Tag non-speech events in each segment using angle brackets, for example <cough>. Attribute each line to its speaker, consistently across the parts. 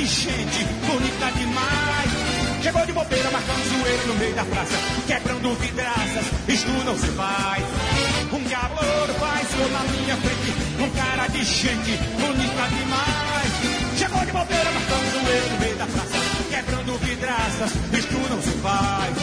Speaker 1: de gente bonita demais. Chegou de bobeira, marcando joelho no meio da praça, quebrando vidraças, isto não se faz. Um diabo faz na minha frente com cara de gente bonita demais. Chegou de bobeira, marcando joelho no meio da praça, quebrando vidraças, isto não se faz.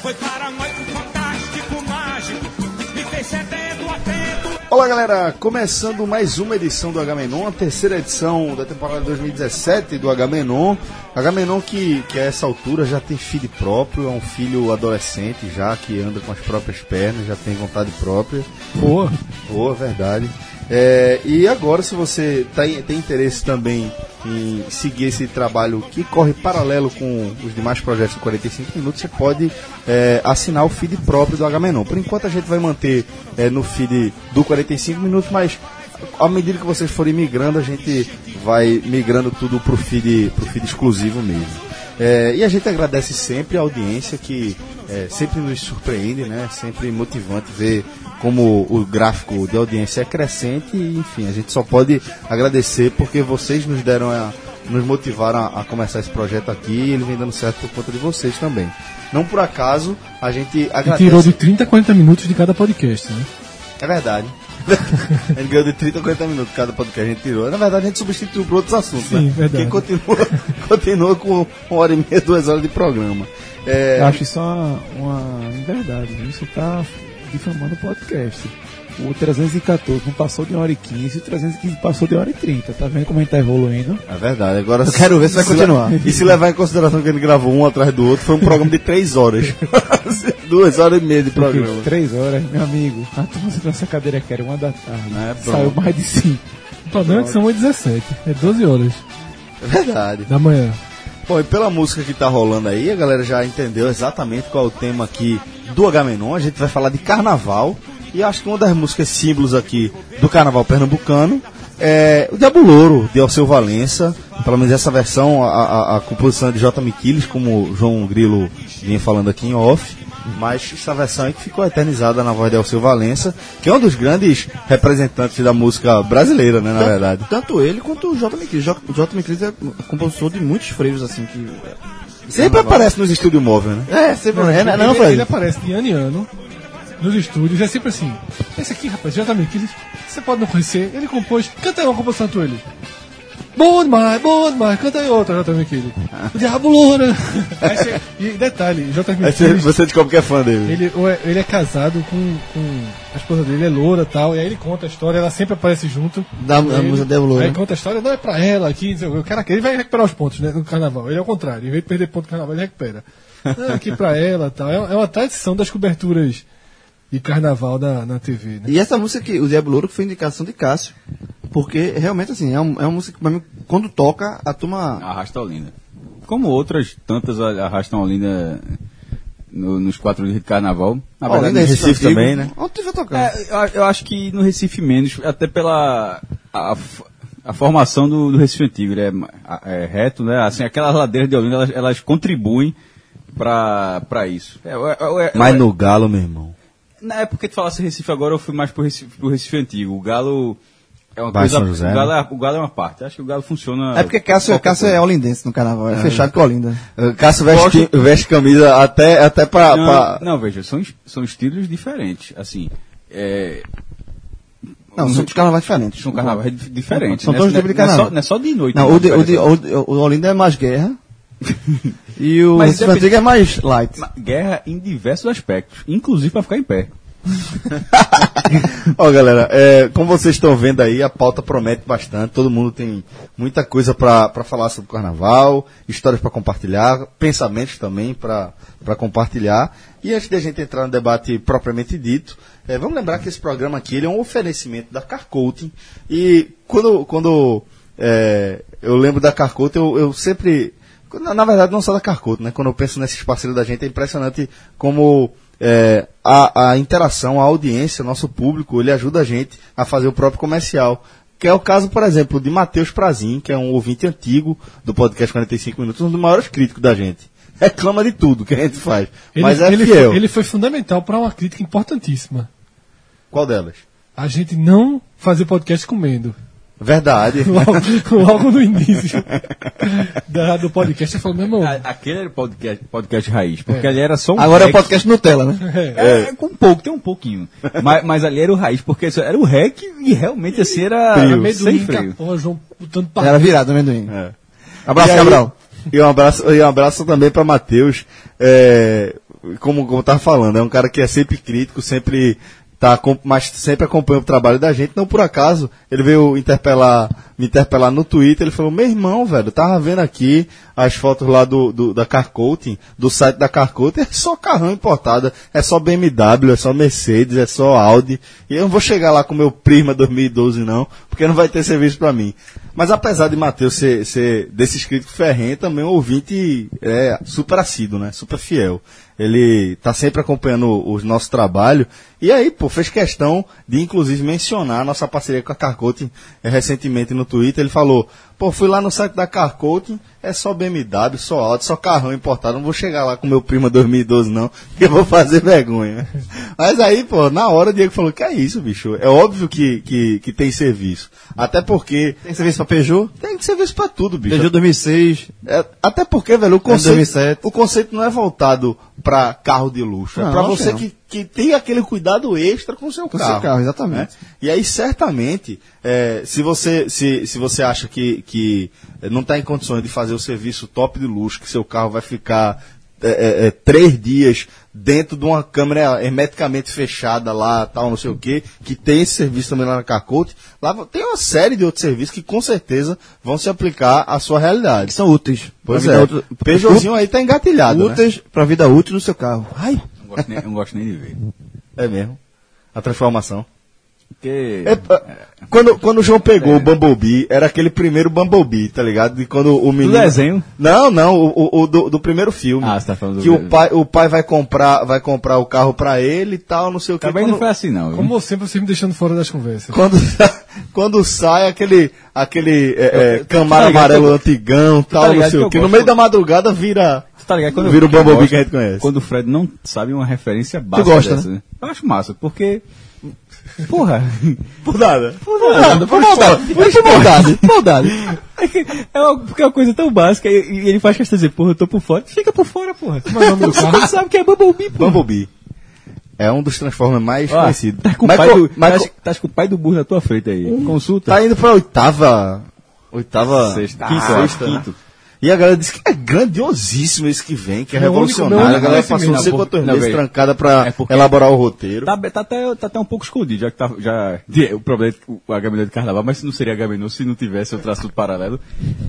Speaker 1: Foi paranoico, fantástico, mágico, me fez sedento, atento.
Speaker 2: Olá galera, começando mais uma edição do H-Menon, a terceira edição da temporada 2017 do H-Menon. H-Menon que, que a essa altura já tem filho próprio, é um filho adolescente já, que anda com as próprias pernas, já tem vontade própria.
Speaker 3: Boa.
Speaker 2: Boa, verdade. É, e agora, se você tá, tem interesse também em seguir esse trabalho que corre paralelo com os demais projetos de 45 minutos, você pode é, assinar o feed próprio do H-Menon. Por enquanto, a gente vai manter é, no feed do 45 minutos, mas à medida que vocês forem migrando, a gente vai migrando tudo pro feed, feed exclusivo mesmo. É, e a gente agradece sempre a audiência que é, sempre nos surpreende, né? Sempre motivante ver como o gráfico de audiência é crescente e, enfim, a gente só pode agradecer porque vocês nos deram a, nos motivaram a, a, começar esse projeto aqui e ele vem dando certo por conta de vocês também. Não por acaso, a gente agradece.
Speaker 3: E tirou de 30 a 40 minutos de cada podcast, né?
Speaker 2: É verdade. <laughs> a gente ganhou de 30 a 40 minutos cada podcast a gente tirou. Na verdade, a gente substituiu por outros assuntos,
Speaker 3: Sim,
Speaker 2: né?
Speaker 3: Verdade.
Speaker 2: Quem continua, <laughs> continua com uma hora e meia, duas horas de programa.
Speaker 4: É... Eu acho isso uma, uma verdade. Você está difamando o podcast. O 314 não passou de 1 hora e 15, o 315 passou de 1 hora e 30. Tá vendo como a gente tá evoluindo?
Speaker 2: É verdade. Agora
Speaker 4: Eu quero ver se vai continuar.
Speaker 2: E se levar em consideração que ele gravou um atrás do outro, foi um programa de 3 horas. <laughs> Duas horas e meia de programa.
Speaker 4: 3 horas, meu amigo. A turma se nessa cadeira que era uma da tarde.
Speaker 2: É,
Speaker 4: Saiu mais de 5.
Speaker 3: O problema é que são 17. É 12 horas.
Speaker 2: É verdade.
Speaker 3: Da manhã.
Speaker 2: Bom, e pela música que tá rolando aí, a galera já entendeu exatamente qual é o tema aqui do Agamenon. A gente vai falar de carnaval. E acho que uma das músicas símbolos aqui do carnaval pernambucano é o Diabo Louro, de Alceu Valença. Pelo menos essa versão, a, a, a composição é de J. Miquiles, como o João Grilo vinha falando aqui em off. Mas essa versão aí que ficou eternizada na voz de Alceu Valença, que é um dos grandes representantes da música brasileira, né, na
Speaker 4: tanto,
Speaker 2: verdade.
Speaker 4: Tanto ele quanto o J. Miquiles. O J. Miquiles é compositor de muitos freios, assim, que...
Speaker 2: Sempre aparece nos estúdios móveis, né?
Speaker 4: É, sempre.
Speaker 3: Não,
Speaker 4: é,
Speaker 3: ele,
Speaker 4: não,
Speaker 3: ele, ele aparece de ano em ano nos estúdios, é sempre assim. Esse aqui, rapaz, já tá meio que você pode não conhecer. Ele compôs, canta aí uma composição tua ele. Bom demais, bom demais, canta aí outra, J. Miquele. O Diabo Loura. <laughs> E detalhe, J.
Speaker 2: Miquele. Você descobre que é fã dele.
Speaker 3: Ele, ele é casado com, com a esposa dele, é loura e tal, e aí ele conta a história, ela sempre aparece junto.
Speaker 4: Da música Diabo Loura.
Speaker 3: Aí conta a história, não é pra ela aqui, o cara ele vai recuperar os pontos né, no carnaval. Ele é o contrário, em vez de perder ponto no carnaval, ele recupera. Não, aqui pra ela tal. É, é uma tradição das coberturas de carnaval na, na TV. Né?
Speaker 4: E essa música que o Diabo Louro foi indicação de Cássio. Porque realmente assim, é, um, é uma música que quando toca, a turma.
Speaker 5: Arrasta a Olinda. Como outras tantas arrastam a Olinda no, nos quatro dias de carnaval.
Speaker 2: Na verdade, Olinda, no Recife, Recife também, né?
Speaker 4: Onde vai tocar?
Speaker 5: É, eu, eu, acho que no Recife menos, até pela. A, a formação do, do Recife Antigo, ele é, é, reto, né? Assim, aquelas ladeiras de Olinda, elas, elas contribuem para isso. É,
Speaker 2: é, Mas no Galo, meu irmão.
Speaker 5: Na época que tu falasse Recife agora, eu fui mais pro Recife, pro Recife Antigo. O Galo é uma
Speaker 2: Vai
Speaker 5: coisa.
Speaker 2: José,
Speaker 5: o, Galo
Speaker 2: né?
Speaker 5: é, o Galo é uma parte. Acho que o Galo funciona.
Speaker 4: É porque Cássio, Cássio é olindense no carnaval, é, fechado com Olinda.
Speaker 2: Cássio veste, veste camisa até, até pra.
Speaker 5: Não,
Speaker 2: pra...
Speaker 5: não, veja, são, são estilos diferentes. Assim. É,
Speaker 4: não, são os carnavais diferentes.
Speaker 5: São carnavais diferentes.
Speaker 4: São todos
Speaker 5: né?
Speaker 4: tipos de carnaval.
Speaker 5: Não é, só, não é só de noite.
Speaker 4: Não, o, de, o, de, o, de, o Olinda é mais guerra. E o
Speaker 5: Mas
Speaker 4: Antigo é mais light.
Speaker 5: Guerra em diversos aspectos, inclusive para ficar em pé. <laughs>
Speaker 2: Ó, galera, é, como vocês estão vendo aí, a pauta promete bastante. Todo mundo tem muita coisa para falar sobre o carnaval, histórias para compartilhar, pensamentos também para compartilhar. E antes de a gente entrar no debate propriamente dito, é, vamos lembrar que esse programa aqui ele é um oferecimento da Carcoating. E quando, quando é, eu lembro da Carcoating, eu, eu sempre. Na, na, verdade, não só da Carcoating, né? Quando eu penso nesses parceiros da gente, é impressionante como é, a, a, interação, a audiência, o nosso público, ele ajuda a gente a fazer o próprio comercial. Que é o caso, por exemplo, de Matheus Prazin, que é um ouvinte antigo do podcast 45 Minutos, um dos maiores críticos da gente. Reclama de tudo que a gente faz.
Speaker 3: Ele,
Speaker 2: mas é
Speaker 3: ele
Speaker 2: fiel.
Speaker 3: Foi, ele foi fundamental para uma crítica importantíssima.
Speaker 2: Qual delas?
Speaker 3: A gente não fazer podcast comendo.
Speaker 2: Verdade. <laughs>
Speaker 3: Logo, logo no início <laughs> da- do podcast, ele falou, meu irmão,
Speaker 5: Aquele era o podcast, podcast raiz, porque ali era só um
Speaker 6: Agora é o podcast Nutella, né?
Speaker 5: É, com um pouco, tem um pouquinho. mas, mas ali era o raiz, porque era o hack e realmente assim era sem
Speaker 3: amendoim,
Speaker 5: freio.
Speaker 3: capô, João botando
Speaker 6: Era virado, amendoim.
Speaker 2: É.
Speaker 6: Abraço,
Speaker 2: E aí-
Speaker 6: Cabral.
Speaker 2: E um abraço, e um abraço também para Matheus. É, como, como eu tava falando, é um cara que é sempre crítico, sempre tá, mas sempre acompanha o trabalho da gente. Não por acaso, ele veio interpelar, me interpelar no Twitter. Ele falou: Meu irmão, velho, tava vendo aqui as fotos lá do, do- da Car Coating, do site da Car Coating, é só carrão importada, é só BMW, é só Mercedes, é só Audi. E eu não vou chegar lá com meu Prisma 2012, não, porque não vai ter serviço para mim. Mas apesar de Matheus ser, ser desses críticos ferrenhos, também um ouvinte é, super assíduo, né? Super fiel. Ele tá sempre acompanhando o, o nosso trabalho. E aí, pô, fez questão de inclusive mencionar a nossa parceria com a Carcote recentemente no Twitter. Ele falou, pô, fui lá no site da Carcote, é só BMW, só Audi, só carrão importado. Não vou chegar lá com meu primo 2012, não, <laughs> que eu vou fazer vergonha. Mas aí, pô, na hora o Diego falou, que é isso, bicho? É óbvio que, que, que tem serviço. Até porque
Speaker 6: Tem serviço pra Peugeot?
Speaker 2: tem serviço pra tudo, bicho.
Speaker 6: Peugeot 2006.
Speaker 2: É, até porque, velho, o conceito,
Speaker 6: 2007.
Speaker 2: o conceito não é voltado para carro de luxo. é
Speaker 6: Não,
Speaker 2: para
Speaker 6: acho
Speaker 2: você
Speaker 6: não.
Speaker 2: que, que tem aquele cuidado extra com o seu
Speaker 6: Com
Speaker 2: carro.
Speaker 6: seu carro, exatamente.
Speaker 2: né? E aí, certamente, é, se, você, se, se você acha que, que não está em condições de fazer o serviço top de luxo, que seu carro vai ficar é, é, é, três dias dentro de uma câmera hermeticamente fechada lá, tal, não sei o que, que tem esse serviço também lá na Carcote, lá tem uma série de outros serviços que com certeza vão se aplicar à sua realidade.
Speaker 6: Que são úteis.
Speaker 2: Pois é,
Speaker 6: útil-
Speaker 2: Peugeotzinho aí tá engatilhado, né?
Speaker 6: Úteis pra vida útil do seu carro.
Speaker 2: Ai,
Speaker 5: gosto, nem, não gosto nem de ver.
Speaker 2: é mesmo. A transformação.
Speaker 5: Porque.
Speaker 2: É, é, quando, quando o João pegou o Bumblebee, era aquele primeiro Bumblebee, tá ligado? De quando o menino...
Speaker 5: desenho?
Speaker 2: Não, não, o, o- o do, do primeiro filme.
Speaker 5: Ah, você tá falando do
Speaker 2: Que o
Speaker 5: desenho.
Speaker 2: pai, o pai vai comprar, vai comprar o carro pra ele e tal, não sei o que.
Speaker 5: Também
Speaker 2: quando,
Speaker 5: não foi assim, não. viu?
Speaker 3: como sempre, você me deixando fora das conversas.
Speaker 2: quando, <laughs> quando sai aquele, aquele é, é, camaro
Speaker 5: tá
Speaker 2: amarelo
Speaker 5: que eu-
Speaker 2: antigão, tal, não
Speaker 5: ligado
Speaker 2: sei o que. No meio da madrugada vira...
Speaker 5: Tu tá ligado? Quando
Speaker 2: Vira o Bumblebee
Speaker 5: gosto-
Speaker 2: que a gente conhece.
Speaker 5: Quando o Fred não sabe uma referência básica
Speaker 6: gosta,
Speaker 5: dessa, né? Eu acho massa, porque... Porra! <laughs>
Speaker 2: Por nada.
Speaker 5: Por nada, por maldade. Por maldade, maldade. É, é uma, porque é uma coisa tão básica e, e ele faz questão de dizer, porra, eu tô por fora. Fica por fora, porra.
Speaker 3: Como é o nome do carro?
Speaker 5: Você sabe que é Bumblebee, porra.
Speaker 2: Bumblebee. É um dos Transformers mais
Speaker 5: Ó,
Speaker 2: conhecidos.
Speaker 5: Tá com, o
Speaker 2: Mas
Speaker 5: pai do,
Speaker 2: mas
Speaker 5: tá, tá com o pai do burro na tua frente aí. Consulta.
Speaker 2: Tá indo pra oitava. Oitava.
Speaker 5: Sexta.
Speaker 2: Quinto,
Speaker 5: Ah,
Speaker 2: sexta, né? E a galera disse que é grandiosíssimo esse que vem, que é
Speaker 3: Meu único-
Speaker 2: revolucionário.
Speaker 3: meu
Speaker 2: a
Speaker 3: único
Speaker 2: galera passou
Speaker 3: conhecimento.
Speaker 2: não sei quantos meses
Speaker 5: velho.
Speaker 2: trancada pra
Speaker 5: É
Speaker 2: elaborar o roteiro.
Speaker 5: Tá, tá até, tá até um pouco escondido, já que tá, já, o problema é o Agamenon de carnaval, mas se não seria Agamenon se não tivesse outro assunto paralelo.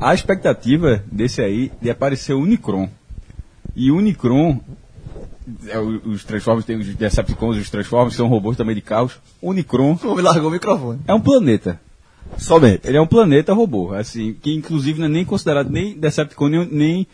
Speaker 5: A expectativa desse aí de aparecer o Unicron. E o Unicron, é, o- os Transformers, tem os Decepticons, os Transformers, são robôs também de carros. O Unicron
Speaker 6: O largou o microfone.
Speaker 5: é um planeta.
Speaker 2: Somente.
Speaker 5: Ele é um planeta robô, assim, que inclusive não é nem considerado nem Decepticon, nem, nem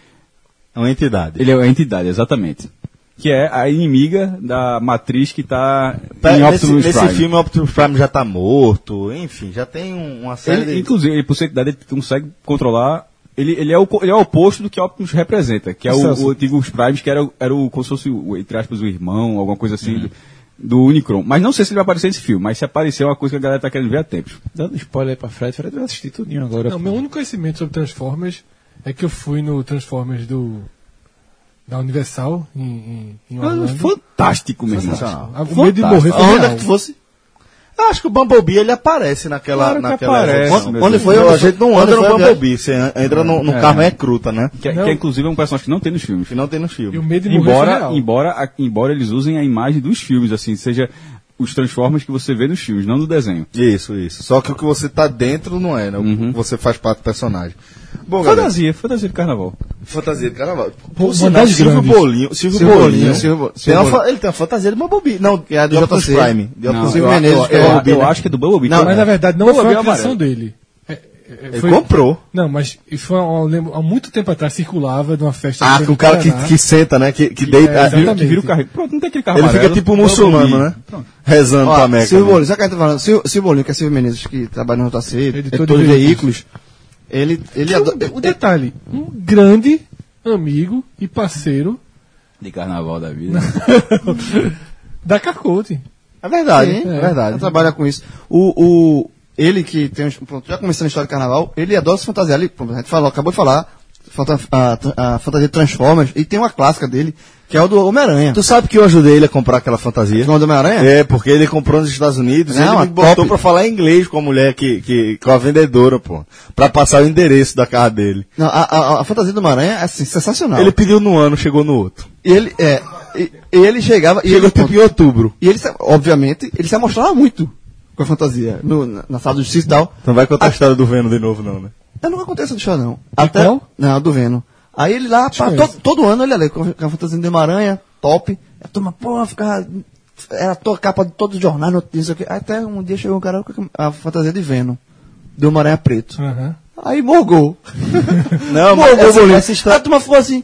Speaker 2: É uma entidade.
Speaker 5: ele é uma entidade, exatamente. Que é a inimiga da matriz que está
Speaker 2: Tá,
Speaker 5: em
Speaker 2: nesse
Speaker 5: Optimus
Speaker 2: nesse
Speaker 5: Prime.
Speaker 2: filme, o Optimus Prime já tá morto, enfim, já tem um- uma série
Speaker 5: Ele,
Speaker 2: de...
Speaker 5: inclusive, ele, por ser entidade, ele consegue controlar. Ele, ele, é o, ele é o oposto do que Optimus representa, que é o, o antigo Primes, que era, era o, como se fosse, o, entre aspas, o irmão, alguma coisa assim, do, do Unicron. Mas não sei se ele vai aparecer nesse filme, mas se aparecer é uma coisa que a galera tá querendo ver há tempos.
Speaker 4: Dando spoiler aí pra Fred, Fred vai assistir tudinho agora.
Speaker 3: Não,
Speaker 4: pô.
Speaker 3: meu único conhecimento sobre Transformers é que eu fui no Transformers do da Universal em, em, em Orlando.
Speaker 5: Fantástico, meu irmão.
Speaker 2: Sensacional.
Speaker 3: Ah, O medo de morrer foi
Speaker 2: Aonde é
Speaker 3: real.
Speaker 2: que tu fosse? Eu acho que o Bumblebee ele aparece naquela.
Speaker 5: Claro que
Speaker 2: naquela
Speaker 5: aparece,
Speaker 2: Onde, onde foi? A gente não anda no Bumblebee, você entra no, no
Speaker 5: É.
Speaker 2: carro é cruta, né?
Speaker 5: Que,
Speaker 3: Não.
Speaker 5: que inclusive é um personagem que não tem nos filmes.
Speaker 2: Que não tem no
Speaker 3: E
Speaker 2: filme.
Speaker 3: o medo de
Speaker 5: Embora, embora, a- embora eles usem a imagem dos filmes, assim, seja os Transformers que você vê nos filmes, não do desenho.
Speaker 2: Isso, isso. Só que o que você tá dentro não é, né? O-
Speaker 5: Uhum.
Speaker 2: Você faz parte do personagem. Bom, galera,
Speaker 5: Fantasia, fantasia de carnaval.
Speaker 2: fantasia de carnaval.
Speaker 3: Pô,
Speaker 2: Por sinal, Silvio
Speaker 3: grandes.
Speaker 2: Bolinho. Silvio,
Speaker 6: Silvio
Speaker 2: Bolinho.
Speaker 6: Bolinho, Silvio-
Speaker 2: tem
Speaker 6: Silvio
Speaker 2: uma ele tem uma fantasia de Bumblebee. Não,
Speaker 6: é a do
Speaker 2: Optimus
Speaker 6: JC.
Speaker 2: Prime. De
Speaker 5: Não, eu,
Speaker 6: Silvio é
Speaker 5: acho que é do Bumblebee.
Speaker 3: Não,
Speaker 5: que-
Speaker 3: mas na verdade não foi a
Speaker 5: é
Speaker 3: criação
Speaker 5: amarelo.
Speaker 3: dele. É, é,
Speaker 2: Ele
Speaker 3: foi-
Speaker 2: comprou.
Speaker 3: Não, mas isso foi há, lembro, há muito tempo atrás circulava de uma festa.
Speaker 2: Ah, que o cara que, que senta, né? Que, que deita.
Speaker 3: é,
Speaker 2: ah,
Speaker 3: exatamente.
Speaker 5: que vira o carro. Pronto, não tem aquele carro
Speaker 2: ele
Speaker 5: amarelo.
Speaker 2: fica tipo muçulmano, né?
Speaker 5: Pronto.
Speaker 2: Rezando
Speaker 6: Ó,
Speaker 2: pra Meca.
Speaker 6: Silvio
Speaker 2: né?
Speaker 6: Bolinho, sabe o que a gente tá falando? Silvio, Silvio Bolinho, que é Silvio Menezes, que trabalha no JC,
Speaker 3: Editor
Speaker 6: editor,
Speaker 3: de
Speaker 6: de
Speaker 3: veículos.
Speaker 6: Ele, ele ado-
Speaker 3: O, o detalhe, um grande amigo e parceiro
Speaker 5: De carnaval da vida. <laughs>
Speaker 3: da Carcote.
Speaker 2: É verdade,
Speaker 6: Sim,
Speaker 2: é verdade.
Speaker 6: Ela trabalha com isso. O, o, ele que tem, pronto, já começando a história de carnaval, ele adora se fantasiar. Ele, pronto, a gente falou, acabou de falar, a, a fantasia de Transformers, e tem uma clássica dele, que é o do Homem-Aranha.
Speaker 2: Tu sabe que eu ajudei ele a comprar aquela fantasia?
Speaker 6: O do Homem-Aranha?
Speaker 2: É, porque ele comprou nos Estados Unidos e
Speaker 6: Não,
Speaker 2: ele
Speaker 6: a
Speaker 2: me botou
Speaker 6: top.
Speaker 2: pra falar inglês com a mulher que, que, com a vendedora, pô. Pra passar o endereço da casa dele.
Speaker 6: Não, a, a, a fantasia do Homem-Aranha é assim, sensacional.
Speaker 2: Ele pediu no ano, chegou no outro.
Speaker 6: E ele, é, e, e ele chegava, e
Speaker 2: Chegou
Speaker 6: ele,
Speaker 2: tipo em outubro.
Speaker 6: e ele, obviamente, ele se amostrava muito com a fantasia, no, na, na sala de justiça e tal.
Speaker 2: Então vai contar a história do Venom de novo, não, né?
Speaker 6: Eu nunca contei essa história, não. Até,
Speaker 3: qual?
Speaker 6: Não, do Venom. Aí ele lá, pá, to- todo ano ele ali, com com a fantasia de Homem-Aranha, top. A turma, pô, ficava. Era to, capa de todo jornal, notícia, aqui. Até um dia chegou um cara com a fantasia de Venom, do Homem-Aranha preto.
Speaker 3: Aham.
Speaker 6: Aí morgou. <laughs>
Speaker 2: Não, mas
Speaker 6: morgou,
Speaker 2: essa-
Speaker 6: bolinho.
Speaker 2: essa história-
Speaker 6: A turma ficou assim.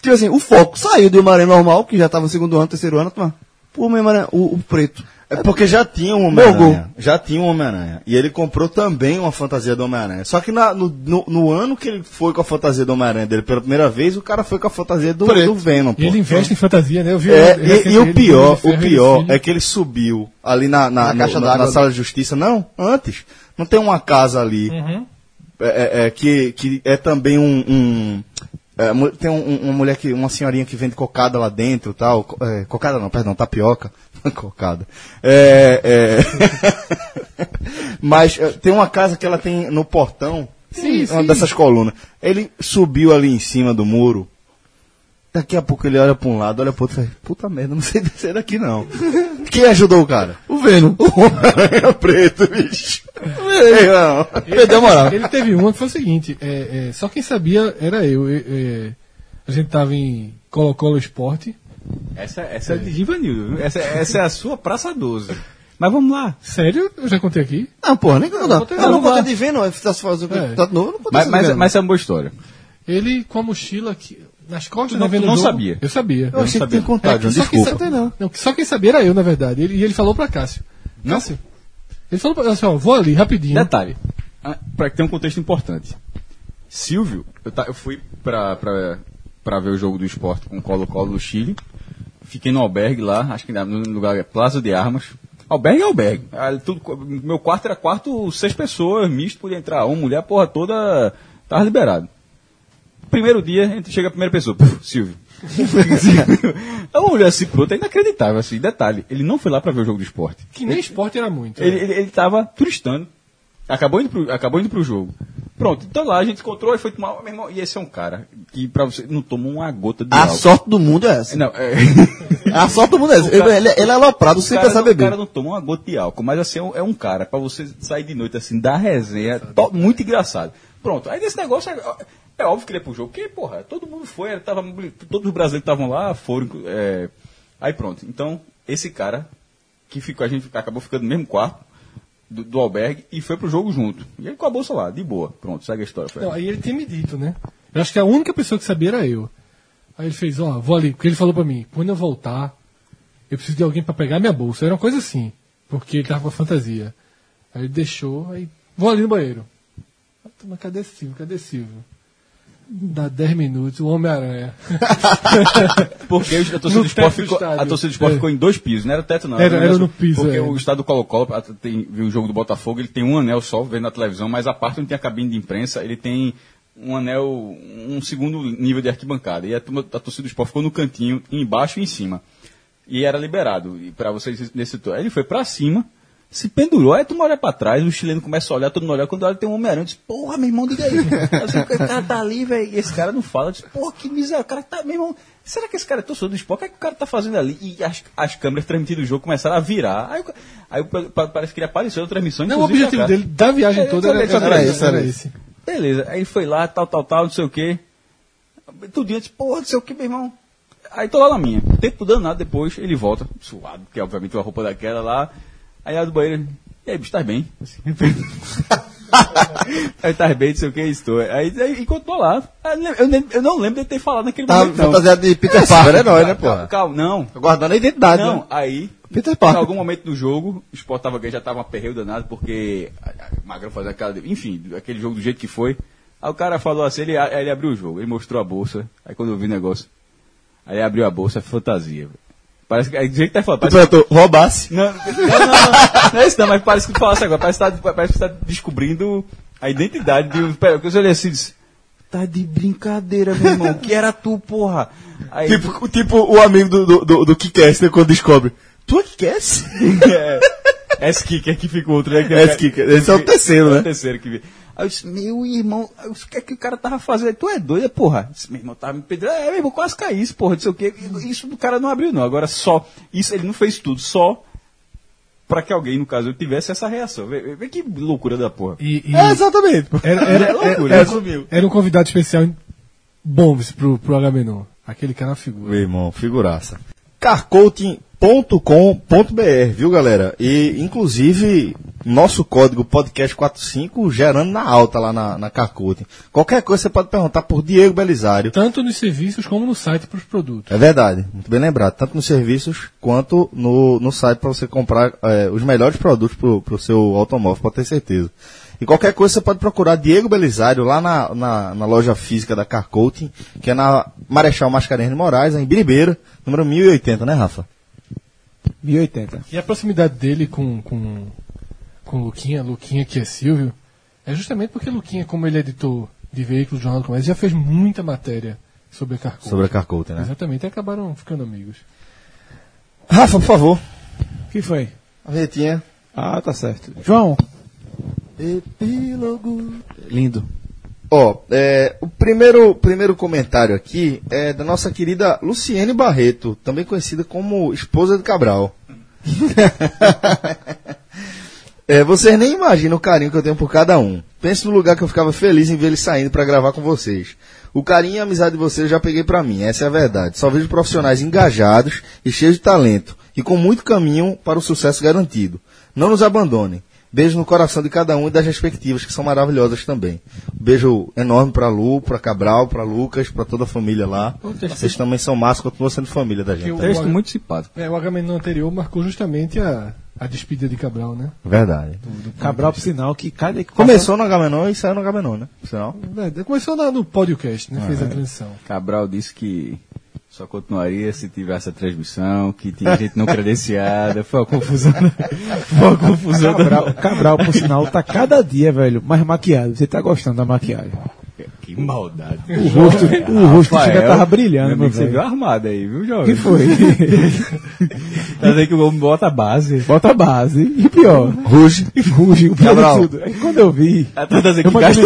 Speaker 6: Tipo assim, o foco saiu do Homem-Aranha normal, que já tava no segundo ano, terceiro ano, a turma. Pô, o Homem-Aranha, o, o preto.
Speaker 2: É porque já tinha um Homem-Aranha. Já tinha um Homem-Aranha. E ele comprou também uma fantasia do Homem-Aranha. Só que na- no, no- no ano que ele foi com a fantasia do Homem-Aranha dele pela primeira vez, o cara foi com a fantasia do, do Venom, pô.
Speaker 3: E ele investe em fantasia, né? Eu vi
Speaker 2: É, e, e o pior, o pior é que ele subiu ali na, na,
Speaker 6: Na caixa
Speaker 2: na- sala de justiça. Não, antes. Não tem uma casa ali
Speaker 3: Uhum.
Speaker 2: é, é, é, que, que é também um. um- é, tem um- um- uma mulher que. uma senhorinha que vende cocada lá dentro tal. é, cocada não, perdão, tapioca. <laughs> cocada. É, é, <laughs> mas é, tem uma casa que ela tem no portão.
Speaker 3: Sim,
Speaker 2: uma
Speaker 3: sim.
Speaker 2: dessas colunas. Ele subiu ali em cima do muro. Daqui a pouco ele olha pra um lado, olha pro outro e fala, puta merda, não sei <laughs> descer daqui não. Quem ajudou o cara?
Speaker 6: O Venom.
Speaker 2: O Homem-Aranha preto, bicho. Ei, não.
Speaker 6: Perdeu a moral.
Speaker 3: Ele teve uma que foi o seguinte: é, é, só quem sabia era eu. É, é, a gente tava em Colo-Colo Esporte.
Speaker 5: Essa, essa é de Givanildo, viu? Essa, essa é a sua Praça 12. Mas vamos lá.
Speaker 3: Sério? Eu já contei aqui?
Speaker 6: Não, porra, nem contou.
Speaker 3: contei
Speaker 6: Eu não
Speaker 3: não,
Speaker 6: contei
Speaker 3: vá.
Speaker 6: de Venom, eu fiz fazer o
Speaker 3: É.
Speaker 6: tá de novo, eu não contei
Speaker 5: Mas,
Speaker 6: essa
Speaker 5: mas,
Speaker 6: de
Speaker 5: mas é uma boa história.
Speaker 3: Ele com a mochila aqui, nas costas
Speaker 5: Tu não- tu não sabia?
Speaker 3: Eu sabia.
Speaker 2: Eu achei que tinha
Speaker 3: É,
Speaker 2: contado,
Speaker 3: que
Speaker 2: João,
Speaker 3: só quem
Speaker 2: desculpa.
Speaker 3: não. Não, só quem sabia era eu, na verdade. Ele- e ele falou pra Cássio. Cássio, ele falou pra assim, ó, vou ali, rapidinho.
Speaker 5: Detalhe, ah, para que tenha um contexto importante. Silvio, eu, ta- eu fui pra, pra, pra ver o jogo do esporte com o Colo-Colo do Chile. Fiquei no albergue lá, acho que no lugar é Plaza de Armas. Albergue é albergue. Ah, tudo, meu quarto era quarto, seis pessoas, misto, podia entrar uma mulher, a porra toda, tava liberado. Primeiro dia, chega a primeira pessoa, puf, Silvio. <laughs> é uma mulher assim, pronto, é inacreditável, assim, detalhe, ele não foi lá pra ver o jogo do esporte.
Speaker 3: Que nem esporte era muito.
Speaker 5: Ele, ele, ele tava turistando. Acabou indo, pro, acabou indo pro jogo. Pronto, então lá a gente encontrou e foi tomar. Meu irmão, e esse é um cara que pra você não tomou uma gota de
Speaker 6: A
Speaker 5: álcool.
Speaker 6: sorte do mundo é essa.
Speaker 5: Não, é, <laughs>
Speaker 6: A sorte do mundo é essa.
Speaker 5: Cara-
Speaker 6: Ele, ele é aloprado sem pensar
Speaker 5: não, o
Speaker 6: beber.
Speaker 5: cara não tomou uma gota de álcool, mas assim, é um, é um cara pra você sair de noite assim, dar resenha, to- muito engraçado. Pronto, aí desse negócio é, é óbvio que ele é pro jogo, porque, porra, todo mundo foi, tava, todos os brasileiros estavam lá foram. é, aí pronto, então, esse cara que ficou, a gente acabou ficando no mesmo quarto do, do albergue e foi pro jogo junto. E ele com a bolsa lá, de boa. Pronto, segue a história.
Speaker 3: Não, aí ele tinha me dito, né? Eu acho que a única pessoa que sabia era eu. Aí ele fez, ó, vou ali, porque ele falou pra mim, quando eu voltar, eu preciso de alguém pra pegar minha bolsa. Era uma coisa assim, porque ele tava com a fantasia. Aí ele deixou, aí vou ali no banheiro. Ah, Mas cadê Silvio? Cadê Silvio? Dá 10 minutos, o Homem-Aranha. <laughs>
Speaker 5: Porque a torcida do esporte, ficou, a torcida do esporte
Speaker 3: É.
Speaker 5: ficou em dois pisos, não era teto não.
Speaker 3: Era- era
Speaker 5: negócio-
Speaker 3: no piso,
Speaker 5: Porque
Speaker 3: é.
Speaker 5: o estado do Colo-Colo, tem, viu o jogo do Botafogo, ele tem um anel só, vendo na televisão, mas a parte onde tem a cabine de imprensa, ele tem um anel, um segundo nível de arquibancada. E a, a torcida do esporte ficou no cantinho, embaixo e em cima. E era liberado e para vocês nesse setor. Aí ele foi pra cima, se pendurou, aí tu olha pra trás, o chileno começa a olhar, todo mundo olha, quando olha tem um Homem-Aranha, disse, porra, meu irmão, diga aí. Assim, o cara tá ali, velho, e esse cara não fala, disse, porra, que miséria, o cara tá, meu irmão, será que esse cara é torcedor do esporte? O que, é que o cara tá fazendo ali? E as, as câmeras transmitindo o jogo começaram a virar, aí, aí parece que ele apareceu na transmissão,
Speaker 3: Não, o objetivo
Speaker 5: cá.
Speaker 3: dele da viagem
Speaker 5: É,
Speaker 3: toda era, era,
Speaker 5: era
Speaker 3: esse, era esse.
Speaker 5: Beleza, aí ele foi lá, tal, tal, tal, não sei o quê. Tudo disse, porra, não sei o que, meu irmão. Aí tô lá na minha. Tempo danado depois, ele volta, suado, porque obviamente uma roupa daquela lá. Aí abre do banheiro, e aí, bicho, tá bem? Assim, <laughs> aí tá bem, não sei o que, estou. Aí, aí e continuou lá. Eu, eu não lembro de ter falado naquele
Speaker 6: Tava
Speaker 5: momento. não.
Speaker 6: fantasiado de Peter
Speaker 2: É,
Speaker 6: Parker.
Speaker 2: super-herói, né,
Speaker 5: Calma,
Speaker 2: pô?
Speaker 5: calma, não.
Speaker 2: Guardando a identidade,
Speaker 5: Não,
Speaker 2: né?
Speaker 5: aí,
Speaker 6: Peter
Speaker 5: em
Speaker 6: Parker.
Speaker 5: algum momento do jogo, o Sport tava ganhando, já tava um aperreio danado, porque Magrão fazia aquela. Enfim, aquele jogo do jeito que foi. Aí o cara falou assim, ele, aí ele abriu o jogo, ele mostrou a bolsa, aí quando eu vi o negócio, aí abriu a bolsa, fantasia. velho. Parece que. É do jeito que tá falando. Parece,
Speaker 2: trator roubasse.
Speaker 5: não, não, não, não, é isso não, mas parece que tu falasse agora. Parece que tá, parece que tá descobrindo a identidade de um. Pera, eu olhei assim e disse. Tá de brincadeira, meu irmão. Que era tu, porra. Aí,
Speaker 2: Tipo, tipo o amigo do, do, do, do Kickass, né, quando descobre. Tu é Kickass? <laughs>
Speaker 5: é, S-Kicker que fica o outro, né? que-
Speaker 2: S-Kicker. Esse é o terceiro,
Speaker 5: É
Speaker 2: né?
Speaker 5: o terceiro que vi. Aí eu disse, meu irmão, eu disse, o que é que o cara tava fazendo? Tu é doido, porra? Eu disse, meu irmão tava me pedindo, é, meu irmão, quase caí isso, porra, não sei o quê. Isso do cara não abriu, não. Agora só, isso ele não fez tudo, só pra que alguém, no caso, eu tivesse essa reação. Vê, vê- que loucura da porra.
Speaker 3: E, e
Speaker 2: É, exatamente.
Speaker 3: era, era,
Speaker 5: É loucura,
Speaker 3: era, era um convidado especial bom pro, pro Agamenon. Aquele cara é uma figura.
Speaker 2: Meu irmão, figuraça. carcoaching.com.br, viu, galera? E, inclusive, nosso código podcast45 gerando na alta lá na, na Carcoaching. Qualquer coisa você pode perguntar por Diego Belisário.
Speaker 3: Tanto nos serviços como no site para os produtos.
Speaker 2: É verdade, muito bem lembrado. Tanto nos serviços quanto no, no site para você comprar eh, os melhores produtos para o seu automóvel, pode ter certeza. E qualquer coisa você pode procurar Diego Belisário lá na, na, na loja física da Car Coating, que é na Marechal Mascarenhas de Moraes, em Biribeira, número 1080, né, Rafa?
Speaker 4: 1080.
Speaker 3: E a proximidade dele com, com, com Luquinha, Luquinha que é Silvio, é justamente porque Luquinha, como ele é editor de veículos do Jornal do Comércio, já fez muita matéria sobre a Carco.
Speaker 2: Sobre a Car Coating, né?
Speaker 3: Exatamente, e acabaram ficando amigos.
Speaker 2: Rafa, por favor.
Speaker 4: O que foi?
Speaker 2: A vinhetinha.
Speaker 4: Ah, tá certo. João.
Speaker 2: Epílogo.
Speaker 6: Lindo.
Speaker 2: Ó, é, o primeiro, primeiro comentário aqui é da nossa querida Luciene Barreto, também conhecida como esposa de Cabral. <laughs> É, vocês nem imaginam o carinho que eu tenho por cada um. Pense no lugar que eu ficava feliz em ver eles saindo para gravar com vocês. O carinho e a amizade de vocês eu já peguei pra mim, essa é a verdade. Só vejo profissionais engajados e cheios de talento e com muito caminho para o sucesso garantido. Não nos abandonem. Beijo no coração de cada um e das respectivas, que são maravilhosas também. Um beijo enorme pra Lu, pra Cabral, pra Lucas, pra toda a família lá. Vocês também são massa, continuam sendo família da gente.
Speaker 3: Eu-
Speaker 5: Texto muito simpático.
Speaker 3: É, o Agamenon anterior marcou justamente a, a despedida de Cabral, né?
Speaker 2: Verdade.
Speaker 4: Cabral, por sinal, que cada
Speaker 2: Começou no Agamenon e saiu no Agamenon, né? Por sinal.
Speaker 3: É, começou na- no podcast, né?
Speaker 2: Ah,
Speaker 3: Fez
Speaker 2: é.
Speaker 3: a transição.
Speaker 5: Cabral disse que só continuaria se tivesse a transmissão, que tinha gente não credenciada. Foi uma confusão. né? Foi uma confusão.
Speaker 4: Cabral, Cabral, por sinal, tá cada dia, velho, mais maquiado. Você tá gostando da maquiagem.
Speaker 5: Que maldade.
Speaker 4: O rosto, o rosto
Speaker 5: Rafael,
Speaker 4: tava brilhando,
Speaker 5: meu amigo, Você viu armado aí, viu,
Speaker 4: O
Speaker 5: jovem?
Speaker 4: que foi? <laughs>
Speaker 5: Tá dizendo que o homem bota a base.
Speaker 4: Bota a base. E pior, ruge. Ruge, o pior
Speaker 2: Cabral.
Speaker 4: de tudo. Aí quando eu vi,
Speaker 5: Tá dizendo que gasta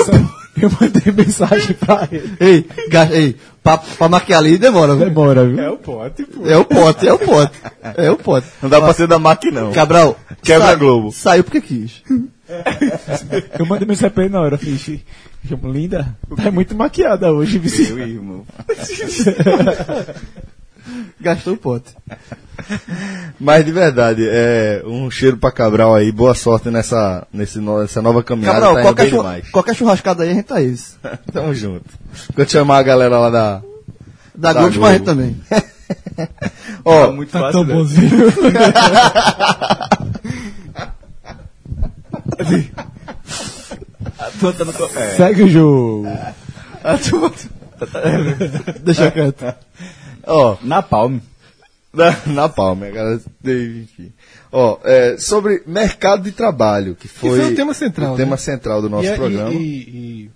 Speaker 4: eu mandei mensagem pra ele.
Speaker 6: Ei, ga- ei pra, pra maquiar ali demora, viu?
Speaker 4: Demora, viu?
Speaker 5: É o pote, pô.
Speaker 6: É o pote, é o pote. É o pote.
Speaker 2: Não dá pra ser da MAC, não.
Speaker 6: Cabral,
Speaker 2: Quebra
Speaker 6: sa-
Speaker 2: Globo.
Speaker 6: Saiu porque quis.
Speaker 4: Eu mandei mensagem pra ele na hora, fiz. Linda, tá muito maquiada hoje, vice.
Speaker 5: Meu irmão. <laughs>
Speaker 6: Gastou o pote. <laughs>
Speaker 2: Mas de verdade, é um cheiro pra Cabral aí, boa sorte nessa, nesse, no- nessa nova caminhada.
Speaker 6: Cabral,
Speaker 2: tá
Speaker 6: qualquer,
Speaker 2: bem
Speaker 6: chu-
Speaker 2: demais.
Speaker 6: qualquer churrascada aí a gente tá isso. <laughs>
Speaker 2: Tamo junto. Quando chamar a galera lá da.
Speaker 6: Da,
Speaker 2: Da
Speaker 6: Globo, gente também. <laughs>
Speaker 2: Ó,
Speaker 5: Tá muito
Speaker 3: Tá
Speaker 5: fácil,
Speaker 3: tão
Speaker 5: né?
Speaker 3: bonzinho.
Speaker 5: Tá É.
Speaker 4: Segue o jogo.
Speaker 2: a turma-
Speaker 6: Deixa quieto.
Speaker 2: Ó,
Speaker 5: Na palme. <laughs>
Speaker 2: na, na palma, cara. Enfim. Ó, é, sobre mercado de trabalho, que foi,
Speaker 3: foi o tema central,
Speaker 2: o tema
Speaker 3: né?
Speaker 2: central do nosso
Speaker 3: e, é-
Speaker 2: programa.
Speaker 3: E, e- e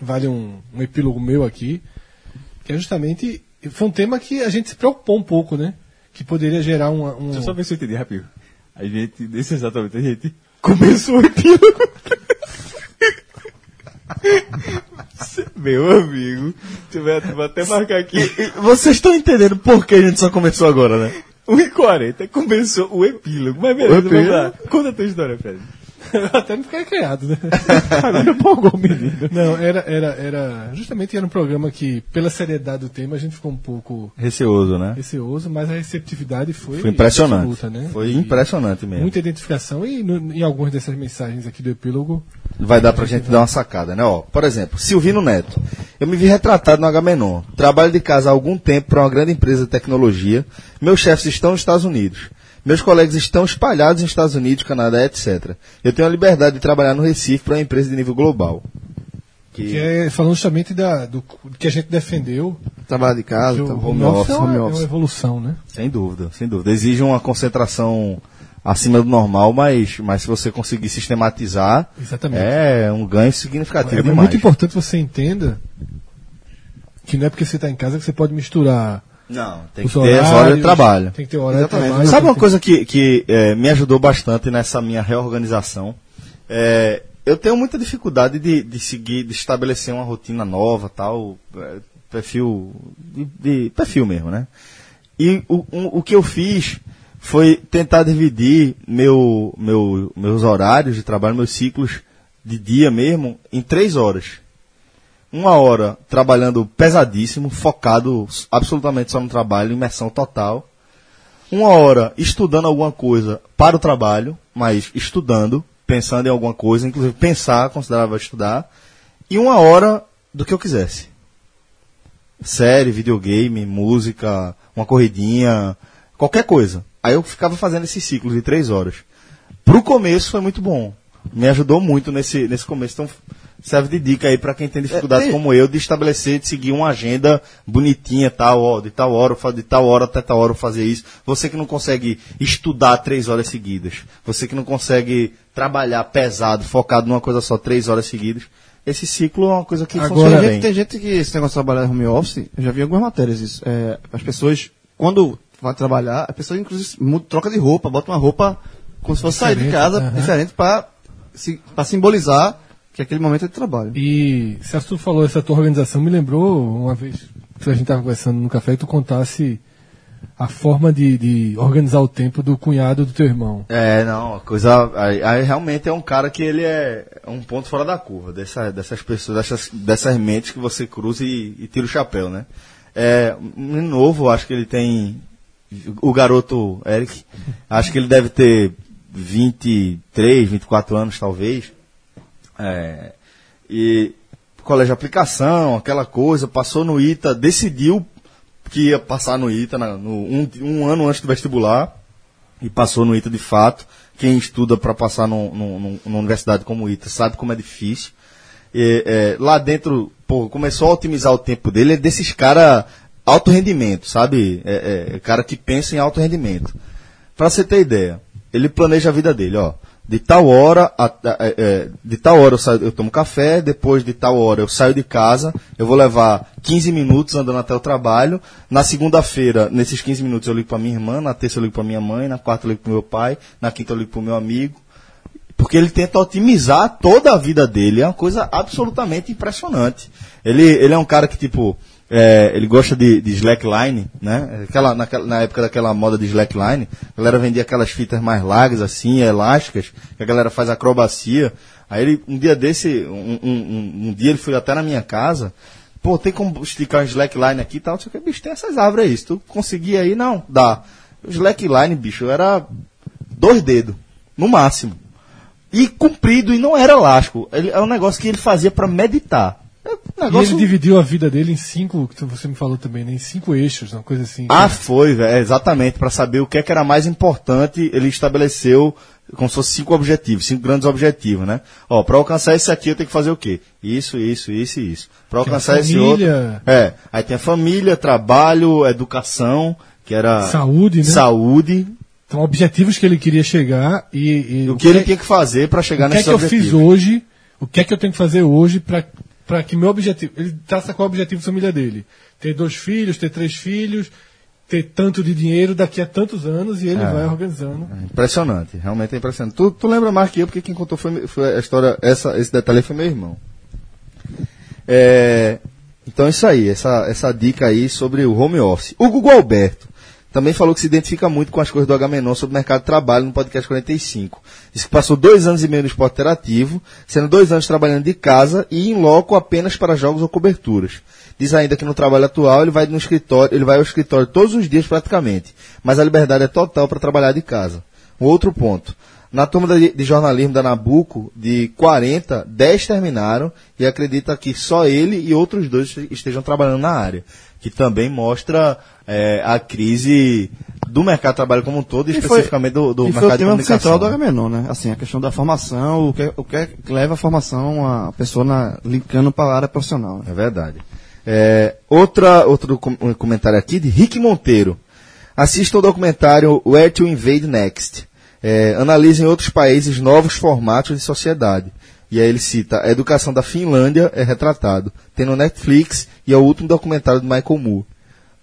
Speaker 3: vale um, um epílogo meu aqui, que é justamente. Foi um tema que a gente se preocupou um pouco, né? Que poderia gerar uma, um.
Speaker 5: Deixa eu só ver se eu entendi rápido. A gente, desse exatamente, a gente começou o epílogo. <laughs> Meu amigo, tu vai, tu vai até marcar aqui.
Speaker 2: Vocês estão entendendo por que a gente só começou agora, né?
Speaker 5: 1h40 começou o epílogo. Mas beleza, vamos lá. Conta a tua história, Fred. <laughs>
Speaker 3: Até não ficar criado, né? <laughs>
Speaker 4: Agora empolgou o menino.
Speaker 3: Não, era, era, era. Justamente era um programa que, pela seriedade do tema, a gente ficou um pouco
Speaker 2: Receoso, né?
Speaker 3: receoso, mas a receptividade foi.
Speaker 2: Foi impressionante.
Speaker 3: absoluta, né?
Speaker 2: Foi
Speaker 3: E
Speaker 2: impressionante mesmo.
Speaker 3: Muita identificação e no- em algumas dessas mensagens aqui do epílogo.
Speaker 2: Vai dar pra gente dar uma sacada, né? Ó, por exemplo, Silvino Neto. Eu me vi retratado no Agamenon. Trabalho de casa há algum tempo para uma grande empresa de tecnologia. Meus chefes estão nos Estados Unidos. Meus colegas estão espalhados nos Estados Unidos, Canadá, etc. Eu tenho a liberdade de trabalhar no Recife para uma empresa de nível global.
Speaker 3: Que é falando justamente da, do que a gente defendeu
Speaker 6: trabalhar de casa.
Speaker 3: Que
Speaker 6: Então,
Speaker 3: home
Speaker 2: home
Speaker 3: office
Speaker 2: office,
Speaker 3: é uma,
Speaker 6: home
Speaker 3: é uma
Speaker 6: office.
Speaker 3: evolução, né?
Speaker 2: Sem dúvida, sem dúvida. Exige uma concentração acima do normal, mas, mas se você conseguir sistematizar,
Speaker 3: Exatamente.
Speaker 2: é um ganho significativo
Speaker 3: É
Speaker 2: demais.
Speaker 3: muito importante você entenda que não é porque você está em casa que você pode misturar
Speaker 2: Não, tem que
Speaker 3: os
Speaker 2: ter as horas de
Speaker 3: horários,
Speaker 2: trabalho.
Speaker 3: Tem que ter horário
Speaker 6: Exatamente.
Speaker 3: de trabalho.
Speaker 2: Sabe uma
Speaker 3: que
Speaker 2: coisa que, que eh, me ajudou bastante nessa minha reorganização? É, eu tenho muita dificuldade de, de seguir, de estabelecer uma rotina nova, tal, eh, perfil, de, de- perfil mesmo, né? E o, um- o que eu fiz foi tentar dividir meu, meu, meus horários de trabalho, meus ciclos de dia mesmo, em três horas. Uma hora trabalhando pesadíssimo, focado absolutamente só no trabalho, imersão total uma hora estudando alguma coisa para o trabalho, mas estudando, pensando em alguma coisa, inclusive pensar, considerava estudar, e uma hora do que eu quisesse. Série, videogame, música, uma corridinha, qualquer coisa. Aí eu ficava fazendo esse ciclo de três horas. Pro começo foi muito bom. Me ajudou muito nesse, nesse começo. Então serve de dica aí para quem tem dificuldade
Speaker 6: É, tem-
Speaker 2: como eu de estabelecer, de seguir uma agenda bonitinha, tal, ó, de tal hora, de tal hora até tal hora fazer isso. Você que não consegue estudar três horas seguidas, você que não consegue trabalhar pesado, focado numa coisa só três horas seguidas, esse ciclo é uma coisa que
Speaker 3: Agora,
Speaker 2: funciona
Speaker 6: tem,
Speaker 2: bem.
Speaker 6: gente, tem gente que esse negócio de trabalhar em home office, eu já vi algumas matérias isso. É, as pessoas, quando vai trabalhar, a pessoa inclusive muda, troca de roupa, bota uma roupa como se fosse sair de
Speaker 3: Diferente,
Speaker 6: casa,
Speaker 3: aham.
Speaker 6: diferente para para simbolizar que aquele momento é de trabalho.
Speaker 3: E se tu falou essa tua organização, me lembrou uma vez que a gente estava conversando no café e tu contasse a forma de, de organizar o tempo do cunhado do teu irmão.
Speaker 2: É, não, a coisa. Aí, aí realmente é um cara que ele é um ponto fora da curva, dessa, dessas pessoas, dessas, dessas mentes que você cruza e, e tira o chapéu, né? É, um novo, acho que ele tem. O garoto Eric, acho que ele deve ter 23, 24 anos, talvez. É, e colégio de aplicação, aquela coisa, passou no ITA, decidiu que ia passar no ITA no- um, um ano antes do vestibular e passou no ITA de fato. Quem estuda para passar num- num- numa universidade como o ITA sabe como é difícil. E, é, lá dentro, pô, começou a otimizar o tempo dele, é desses caras alto rendimento, sabe? É, é, cara que pensa em alto rendimento. Pra você ter ideia, ele planeja a vida dele, ó. De tal hora, a- é, é, de tal hora eu, saio- eu tomo café, depois de tal hora eu saio de casa, eu vou levar 15 minutos andando até o trabalho. Na segunda-feira, nesses 15 minutos eu ligo pra minha irmã, na terça eu ligo pra minha mãe, na quarta eu ligo pro meu pai, na quinta eu ligo pro meu amigo. Porque ele tenta otimizar toda a vida dele. É uma coisa absolutamente impressionante. Ele, ele é um cara que, tipo, é, ele gosta de, de slackline, né? Aquela, naquela, na época daquela moda de slackline, a galera vendia aquelas fitas mais largas, assim, elásticas, que a galera faz acrobacia. Aí ele, um dia desse, um, um, um, dia ele foi até na minha casa, pô, tem como esticar um slackline aqui e tal, não sei o que, bicho, tem essas árvores aí, se tu conseguir aí, não, dá. O slackline, bicho, era dois dedos, no máximo. E comprido, e não era elástico. Ele, é um negócio que ele fazia pra meditar. É um
Speaker 3: E
Speaker 2: negócio...
Speaker 3: ele dividiu a vida dele em cinco, que você me falou também, né? Em cinco eixos, uma coisa assim.
Speaker 2: Ah, foi, velho, é, exatamente. Pra saber o que, é que era mais importante, ele estabeleceu como se fosse cinco objetivos, cinco grandes objetivos, né? Ó, pra alcançar esse aqui eu tenho que fazer o quê? Isso, isso, isso e isso. Pra
Speaker 3: Que é a
Speaker 2: alcançar esse outro.
Speaker 3: família.
Speaker 2: É. Aí tem a família, trabalho, educação, que era.
Speaker 3: Saúde, né?
Speaker 2: Saúde.
Speaker 3: Então, objetivos que ele queria chegar e. e
Speaker 2: O que ele tinha que fazer pra chegar
Speaker 3: o que é
Speaker 2: nesse
Speaker 3: que eu
Speaker 2: objetivo.
Speaker 3: fiz hoje? O que é que eu tenho que fazer hoje para que meu objetivo. Ele traça qual é o objetivo da família dele? Ter dois filhos, ter três filhos, ter tanto de dinheiro daqui a tantos anos e ele
Speaker 2: É.
Speaker 3: vai organizando.
Speaker 2: É Impressionante, realmente é impressionante. Tu, tu lembra mais que eu, porque quem contou foi, foi a história, essa, esse detalhe foi meu irmão. É, então é isso aí, essa, essa dica aí sobre o home office. O Google Alberto também falou que se identifica muito com as coisas do Agamenon sobre o mercado de trabalho no podcast 45. Diz que passou dois anos e meio no esporte interativo, sendo dois anos trabalhando de casa e em loco apenas para jogos ou coberturas. Diz ainda que no trabalho atual ele vai no escritório, ele vai ao escritório todos os dias praticamente, mas a liberdade é total para trabalhar de casa. Um outro ponto. Na turma de, jornalismo da Nabuco, de 40, 10 terminaram e acredita que só ele e outros dois estejam trabalhando na área. Que também mostra é, a crise do mercado de trabalho como um todo, e
Speaker 6: E foi-
Speaker 2: especificamente do, do
Speaker 6: e foi
Speaker 2: mercado
Speaker 6: o
Speaker 2: de comunicação.
Speaker 6: central do Agamenon, né? Assim, a questão da formação, o que, o que leva a formação a pessoa na, linkando para a área profissional. né?
Speaker 2: É verdade. É, outra, outro com- comentário aqui de Rick Monteiro. Assista o documentário Where to Invade Next. É, analisem outros países novos formatos de sociedade. E aí ele cita a educação da Finlândia é retratado. Tem no Netflix e é o último documentário do Michael Moore.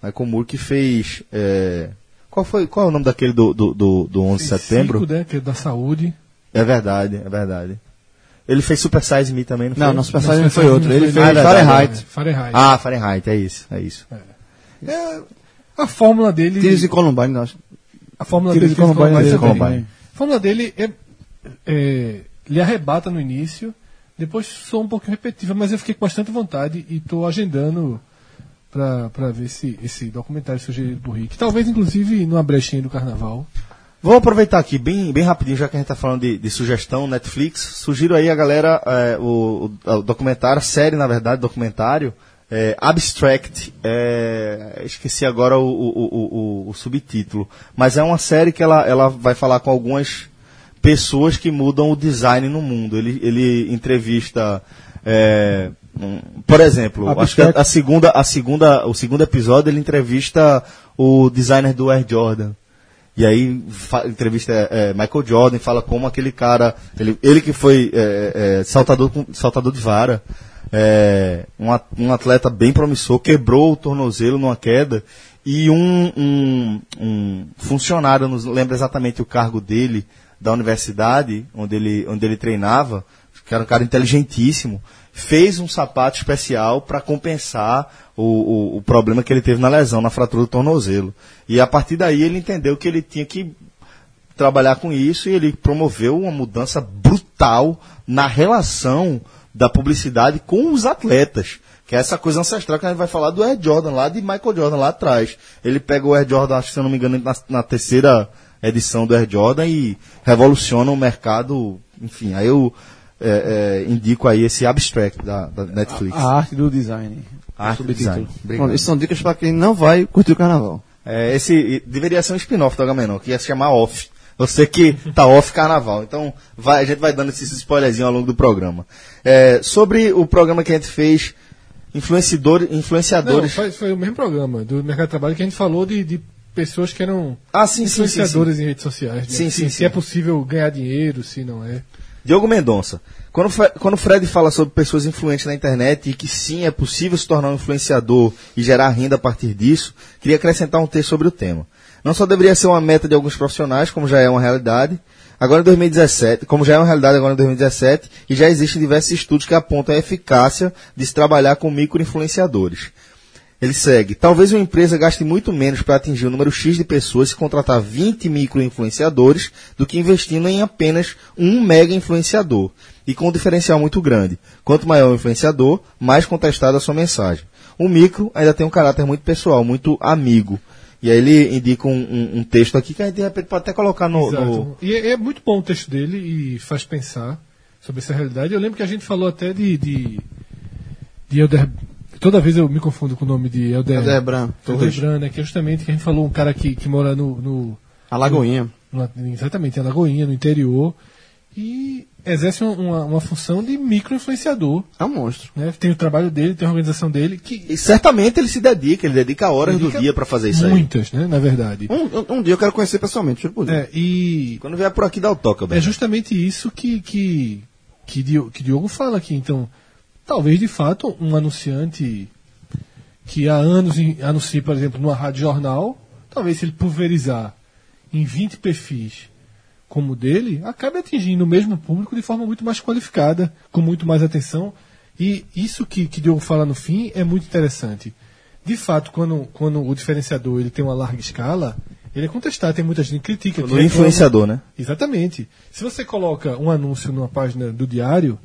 Speaker 2: Michael Moore que fez. é, qual foi qual é o nome daquele do, do, do, do 11 de setembro?
Speaker 3: Cinco, né, que é da saúde.
Speaker 2: É verdade, é verdade. Ele fez Super Size Me também, não,
Speaker 6: Não,
Speaker 2: foi?
Speaker 6: nosso personagem foi
Speaker 3: Não,
Speaker 6: outro. Ele
Speaker 3: foi-
Speaker 6: fez
Speaker 2: Ah, é
Speaker 6: Fahrenheit.
Speaker 3: Fahrenheit.
Speaker 2: Ah, Fahrenheit, é isso, é isso.
Speaker 3: É, a fórmula dele.
Speaker 6: Tiros e Columbine, eu acho.
Speaker 3: A fórmula
Speaker 4: Tiros
Speaker 3: dele.
Speaker 4: de Columbine
Speaker 3: Columbine. A fórmula dele é, é, Lhe arrebata no início, depois sou um pouquinho repetitiva, mas eu fiquei com bastante vontade e estou agendando pra ver esse, esse documentário sugerido por Rick. Talvez, inclusive, numa brechinha do carnaval.
Speaker 2: Vou aproveitar aqui bem, bem rapidinho, já que a gente está falando de, de sugestão Netflix. Sugiro aí a galera é, o, o- documentário, a série, na verdade, documentário, é, Abstract. é, esqueci agora o, o, o, subtítulo. Mas é uma série que ela, ela vai falar com algumas pessoas que mudam o design no mundo. Ele, ele entrevista. Por exemplo, acho que a, a segunda, a segunda, o segundo episódio ele entrevista o designer do Air Jordan. E aí entrevista é, é, Michael Jordan, fala como aquele cara, ele, ele que foi é, é, saltador, saltador de vara, é, um, um atleta bem promissor, quebrou o tornozelo numa queda e um, um, um funcionário, não lembro exatamente o cargo dele, da universidade onde ele, onde ele treinava, que era um cara inteligentíssimo, fez um sapato especial para compensar o, o, o problema que ele teve na lesão, na fratura do tornozelo. E a partir daí ele entendeu que ele tinha que trabalhar com isso e ele promoveu uma mudança brutal na relação da publicidade com os atletas. Que é essa coisa ancestral que a gente vai falar do Air Jordan, lá de Michael Jordan, lá atrás. Ele pega o Air Jordan, acho que se eu não me engano, na, na terceira edição do Air Jordan e revoluciona o mercado. Enfim, aí eu é, é, indico aí esse abstract da, da Netflix.
Speaker 4: A arte do design.
Speaker 2: Arte
Speaker 4: subtítulo.
Speaker 2: design.
Speaker 6: Pronto, Isso são dicas para quem não vai curtir o carnaval.
Speaker 2: É, esse deveria ser um spin-off do Agamenon, que ia se chamar Off. Você que tá off carnaval. Então, vai- a gente vai dando esses spoilerzinhos ao longo do programa. É, sobre o programa que a gente fez, influenciador,
Speaker 3: Não,
Speaker 2: influenciadores.
Speaker 3: foi, foi o mesmo programa do Mercado de Trabalho que a gente falou de, de pessoas que eram
Speaker 2: Ah, sim, sim, sim, sim.
Speaker 3: influenciadores em redes sociais. né?
Speaker 2: Sim,
Speaker 3: se,
Speaker 2: sim,
Speaker 3: se é possível ganhar dinheiro, se não é.
Speaker 2: Diogo Mendonça. Quando, quando o Fred fala sobre pessoas influentes na internet e que sim, é possível se tornar um influenciador e gerar renda a partir disso, queria acrescentar um texto sobre o tema. Não só deveria ser uma meta de alguns profissionais, como já é uma realidade, agora em 2017, como já é uma realidade agora em 2017, e já existem diversos estudos que apontam a eficácia de se trabalhar com microinfluenciadores. Ele segue. Talvez uma empresa gaste muito menos para atingir o número X de pessoas se contratar 20 microinfluenciadores do que investindo em apenas um mega influenciador. E com um diferencial muito grande. Quanto maior o influenciador, mais contestada a sua mensagem. O micro ainda tem um caráter muito pessoal, muito amigo. E aí ele indica um, um- um texto aqui que a gente de repente pode até colocar no.
Speaker 3: Exato.
Speaker 2: no-
Speaker 3: E é, é muito bom o texto dele e faz pensar sobre essa realidade. Eu lembro que a gente falou até de. de, de Elder. Toda vez eu me confundo com o nome de Elder.
Speaker 6: Elder Bran,
Speaker 3: Elder
Speaker 6: Torres.
Speaker 3: Bran, né? Que é justamente que a gente falou, um cara que, que mora no. no
Speaker 6: Alagoinha.
Speaker 3: no- exatamente, em Alagoinha, no interior. E exerce um- uma, uma função de micro-influenciador.
Speaker 6: É um monstro.
Speaker 3: Né? Tem o trabalho dele, tem a organização dele, que
Speaker 2: E certamente ele se dedica, ele dedica horas
Speaker 3: dedica
Speaker 2: do dia para fazer isso aí.
Speaker 3: muitas, né? Na verdade.
Speaker 6: Um, um- dia eu quero conhecer pessoalmente, juro por Deus.
Speaker 3: É, e
Speaker 2: Quando vier por aqui, dá o toque,
Speaker 3: É justamente isso que, que, que, Dio- que Diogo fala aqui. Então, talvez de fato um anunciante que há anos anuncia, por exemplo, numa rádio jornal, talvez se ele pulverizar em 20 perfis como o dele, acabe atingindo o mesmo público de forma muito mais qualificada, com muito mais atenção. E isso que, que Diogo fala no fim é muito interessante. De fato, quando, quando o diferenciador ele tem uma larga escala, ele é contestado, tem muita gente que critica.
Speaker 2: No
Speaker 3: reclama.
Speaker 2: influenciador, né?
Speaker 3: Exatamente. Se você coloca um anúncio numa página do diário,